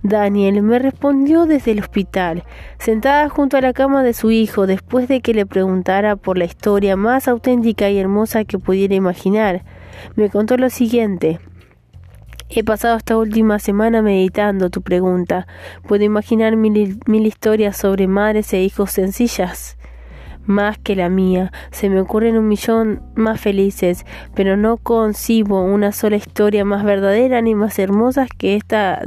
Daniel me respondió desde el hospital, sentada junto a la cama de su hijo, después de que le preguntara por la historia más auténtica y hermosa que pudiera imaginar. Me contó lo siguiente. He pasado esta última semana meditando tu pregunta. Puedo imaginar mil, historias sobre madres e hijos sencillas, más que la mía. Se me ocurren un millón más felices, pero no concibo una sola historia más verdadera ni más hermosa que esta,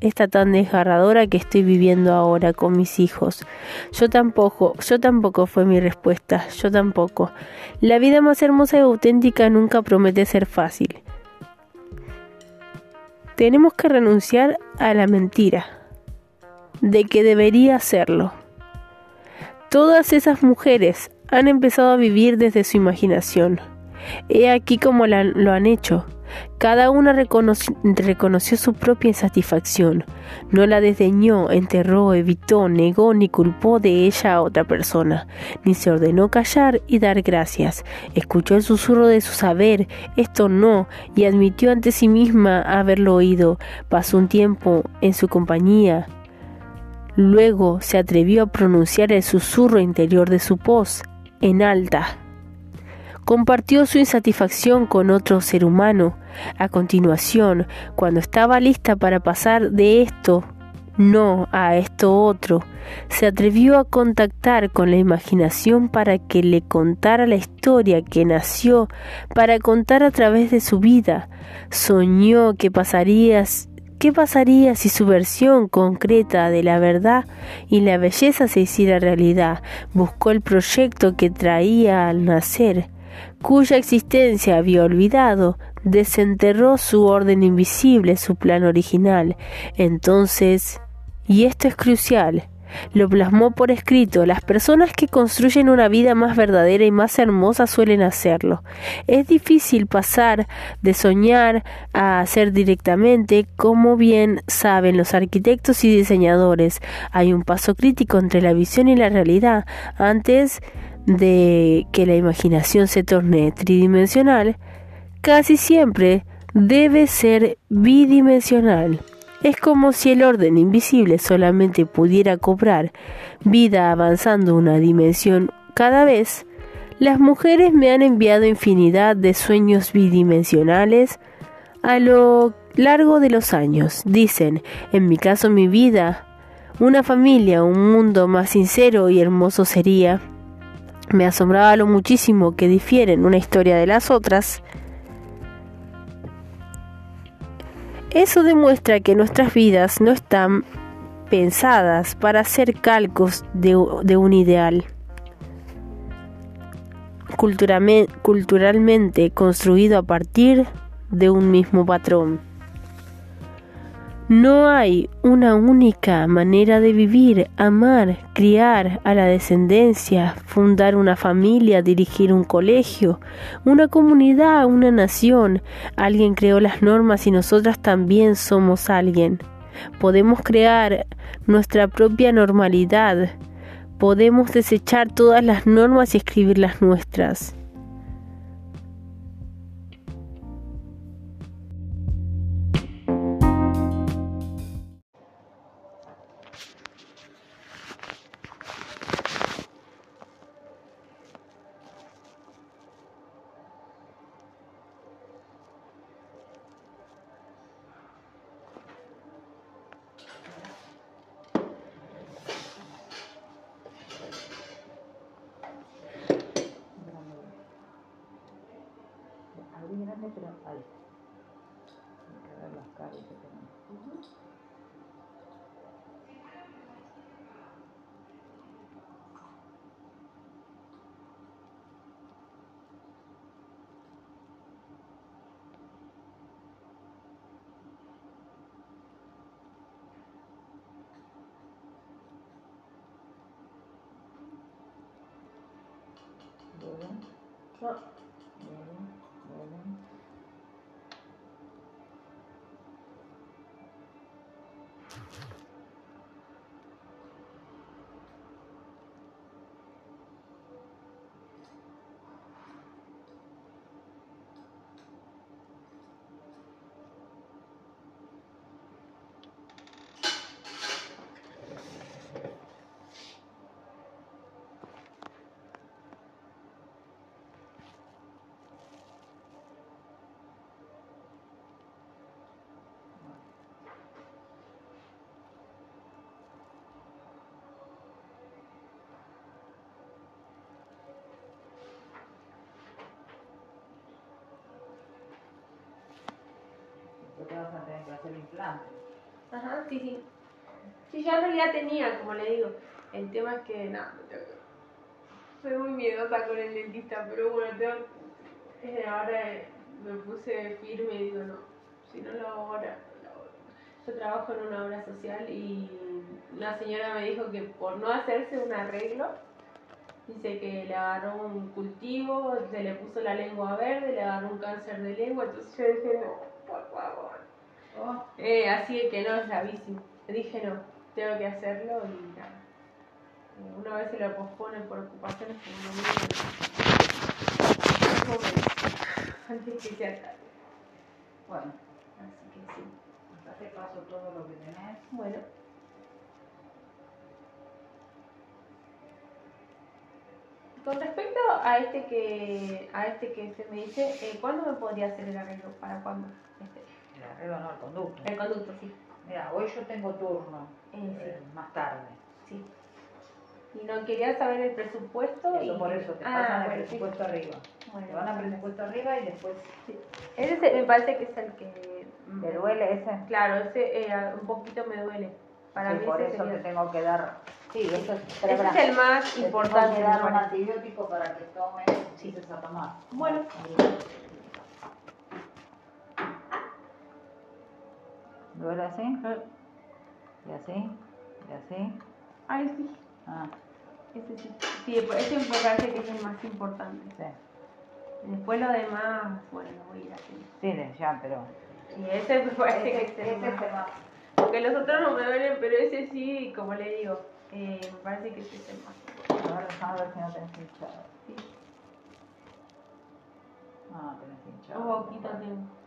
esta tan desgarradora que estoy viviendo ahora con mis hijos. Yo tampoco, yo tampoco fue mi respuesta, yo tampoco. La vida más hermosa y auténtica nunca promete ser fácil. Tenemos que renunciar a la mentira de que debería hacerlo. Todas esas mujeres han empezado a vivir desde su imaginación. He aquí cómo lo han hecho. Cada una reconoció su propia insatisfacción, no la desdeñó, enterró, evitó, negó ni culpó de ella a otra persona, ni se ordenó callar y dar gracias. Escuchó el susurro de su saber, esto no, y admitió ante sí misma haberlo oído. Pasó un tiempo en su compañía. Luego se atrevió a pronunciar el susurro interior de su voz, en alta compartió su insatisfacción con otro ser humano. A continuación, cuando estaba lista para pasar de esto no a esto otro, se atrevió a contactar con la imaginación para que le contara la historia que nació para contar a través de su vida. Soñó que pasaría ¿Qué pasaría si su versión concreta de la verdad y la belleza se hiciera realidad? Buscó el proyecto que traía al nacer cuya existencia había olvidado, desenterró su orden invisible, su plan original. Entonces, y esto es crucial, lo plasmó por escrito. Las personas que construyen una vida más verdadera y más hermosa suelen hacerlo. Es difícil pasar de soñar a hacer directamente, como bien saben los arquitectos y diseñadores. Hay un paso crítico entre la visión y la realidad. Antes de que la imaginación se torne tridimensional, casi siempre debe ser bidimensional. Es como si el orden invisible solamente pudiera cobrar vida avanzando una dimensión cada vez. Las mujeres me han enviado infinidad de sueños bidimensionales a lo largo de los años. Dicen, en mi caso mi vida, una familia, un mundo más sincero y hermoso sería me asombraba lo muchísimo que difieren una historia de las otras. Eso demuestra que nuestras vidas no están pensadas para ser calcos de, un ideal culturalmente construido a partir de un mismo patrón. No hay una única manera de vivir, amar, criar a la descendencia, fundar una familia, dirigir un colegio, una comunidad, una nación. Alguien creó las normas y nosotras también somos alguien. Podemos crear nuestra propia normalidad. Podemos desechar todas las normas y escribir las nuestras. Ya tenía, como le digo. El tema es que, nada, soy muy miedosa con el dentista, pero bueno, tengo, eh, ahora eh, me puse firme y digo, no, si no lo hago ahora, no lo hago. Yo trabajo en una obra social y una señora me dijo que por no hacerse un arreglo, dice que le agarró un cultivo, se le puso la lengua verde, le agarró un cáncer de lengua, entonces yo dije, no, por favor. Oh, Eh, así de que no, es gravísimo. Dije no, tengo que hacerlo y nada. Eh, Una vez se lo posponen por ocupaciones como no antes que sea tarde. bueno, Así que sí. acá te paso todo lo que tenés. Bueno. Con respecto a este que a este que usted me dice, eh, ¿cuándo me podría hacer el arreglo? ¿Para cuándo? Este, El arreglo no, el conducto. el conducto, sí. Mira, hoy yo tengo turno, Eh, eh, más tarde. sí, sí. Y no quería saber el presupuesto y Eso por eso te Ah, pasan el bueno, sí. presupuesto arriba. Bueno, Te van a presupuesto arriba y después sí. Ese se- me parece que es el que te duele ese. Claro, ese eh, un poquito me duele. Para Sí, mí por ese eso sería- te tengo que dar. Sí, eso es ese es el más Te tengo importante. que me dar un antibiótico para que tomes y empieces a tomar. Bueno. ¿Duele así? ¿Y así? ¿Y así? Ay, sí. Ah, Ese sí. Sí, ese me parece que es el más importante. sí. Después lo demás, bueno, voy a ir haciendo. Sí, ya, pero. Sí, ese me parece que Ese, es el ese más. es el más. Porque los otros no me duelen, pero ese sí, como le digo, eh, me parece que ese es el más importante. A ver si no tenés hinchado. Sí. Ah, tenés hinchado. Un poquito tengo.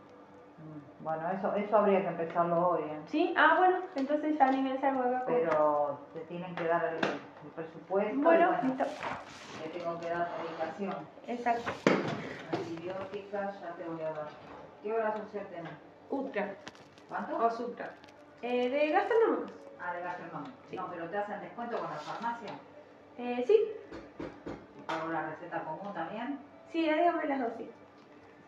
Mm, Bueno, eso, eso habría que empezarlo hoy, ¿eh? ¿Sí? Ah, bueno, entonces ya ni me salgo acá. con- Pero te tienen que dar el, el presupuesto. y Bueno, bueno, listo. te tengo que dar medicación. Exacto. Antibiótica, ya te voy a dar. ¿Qué hora social tenés? Ultra ¿Cuánto? o Sutra. Eh, de gastronómicos. Ah, de gastronómico. Sí. No, pero te hacen descuento con la farmacia. Eh, sí, Y pago la receta común también. sí, dígame las dos,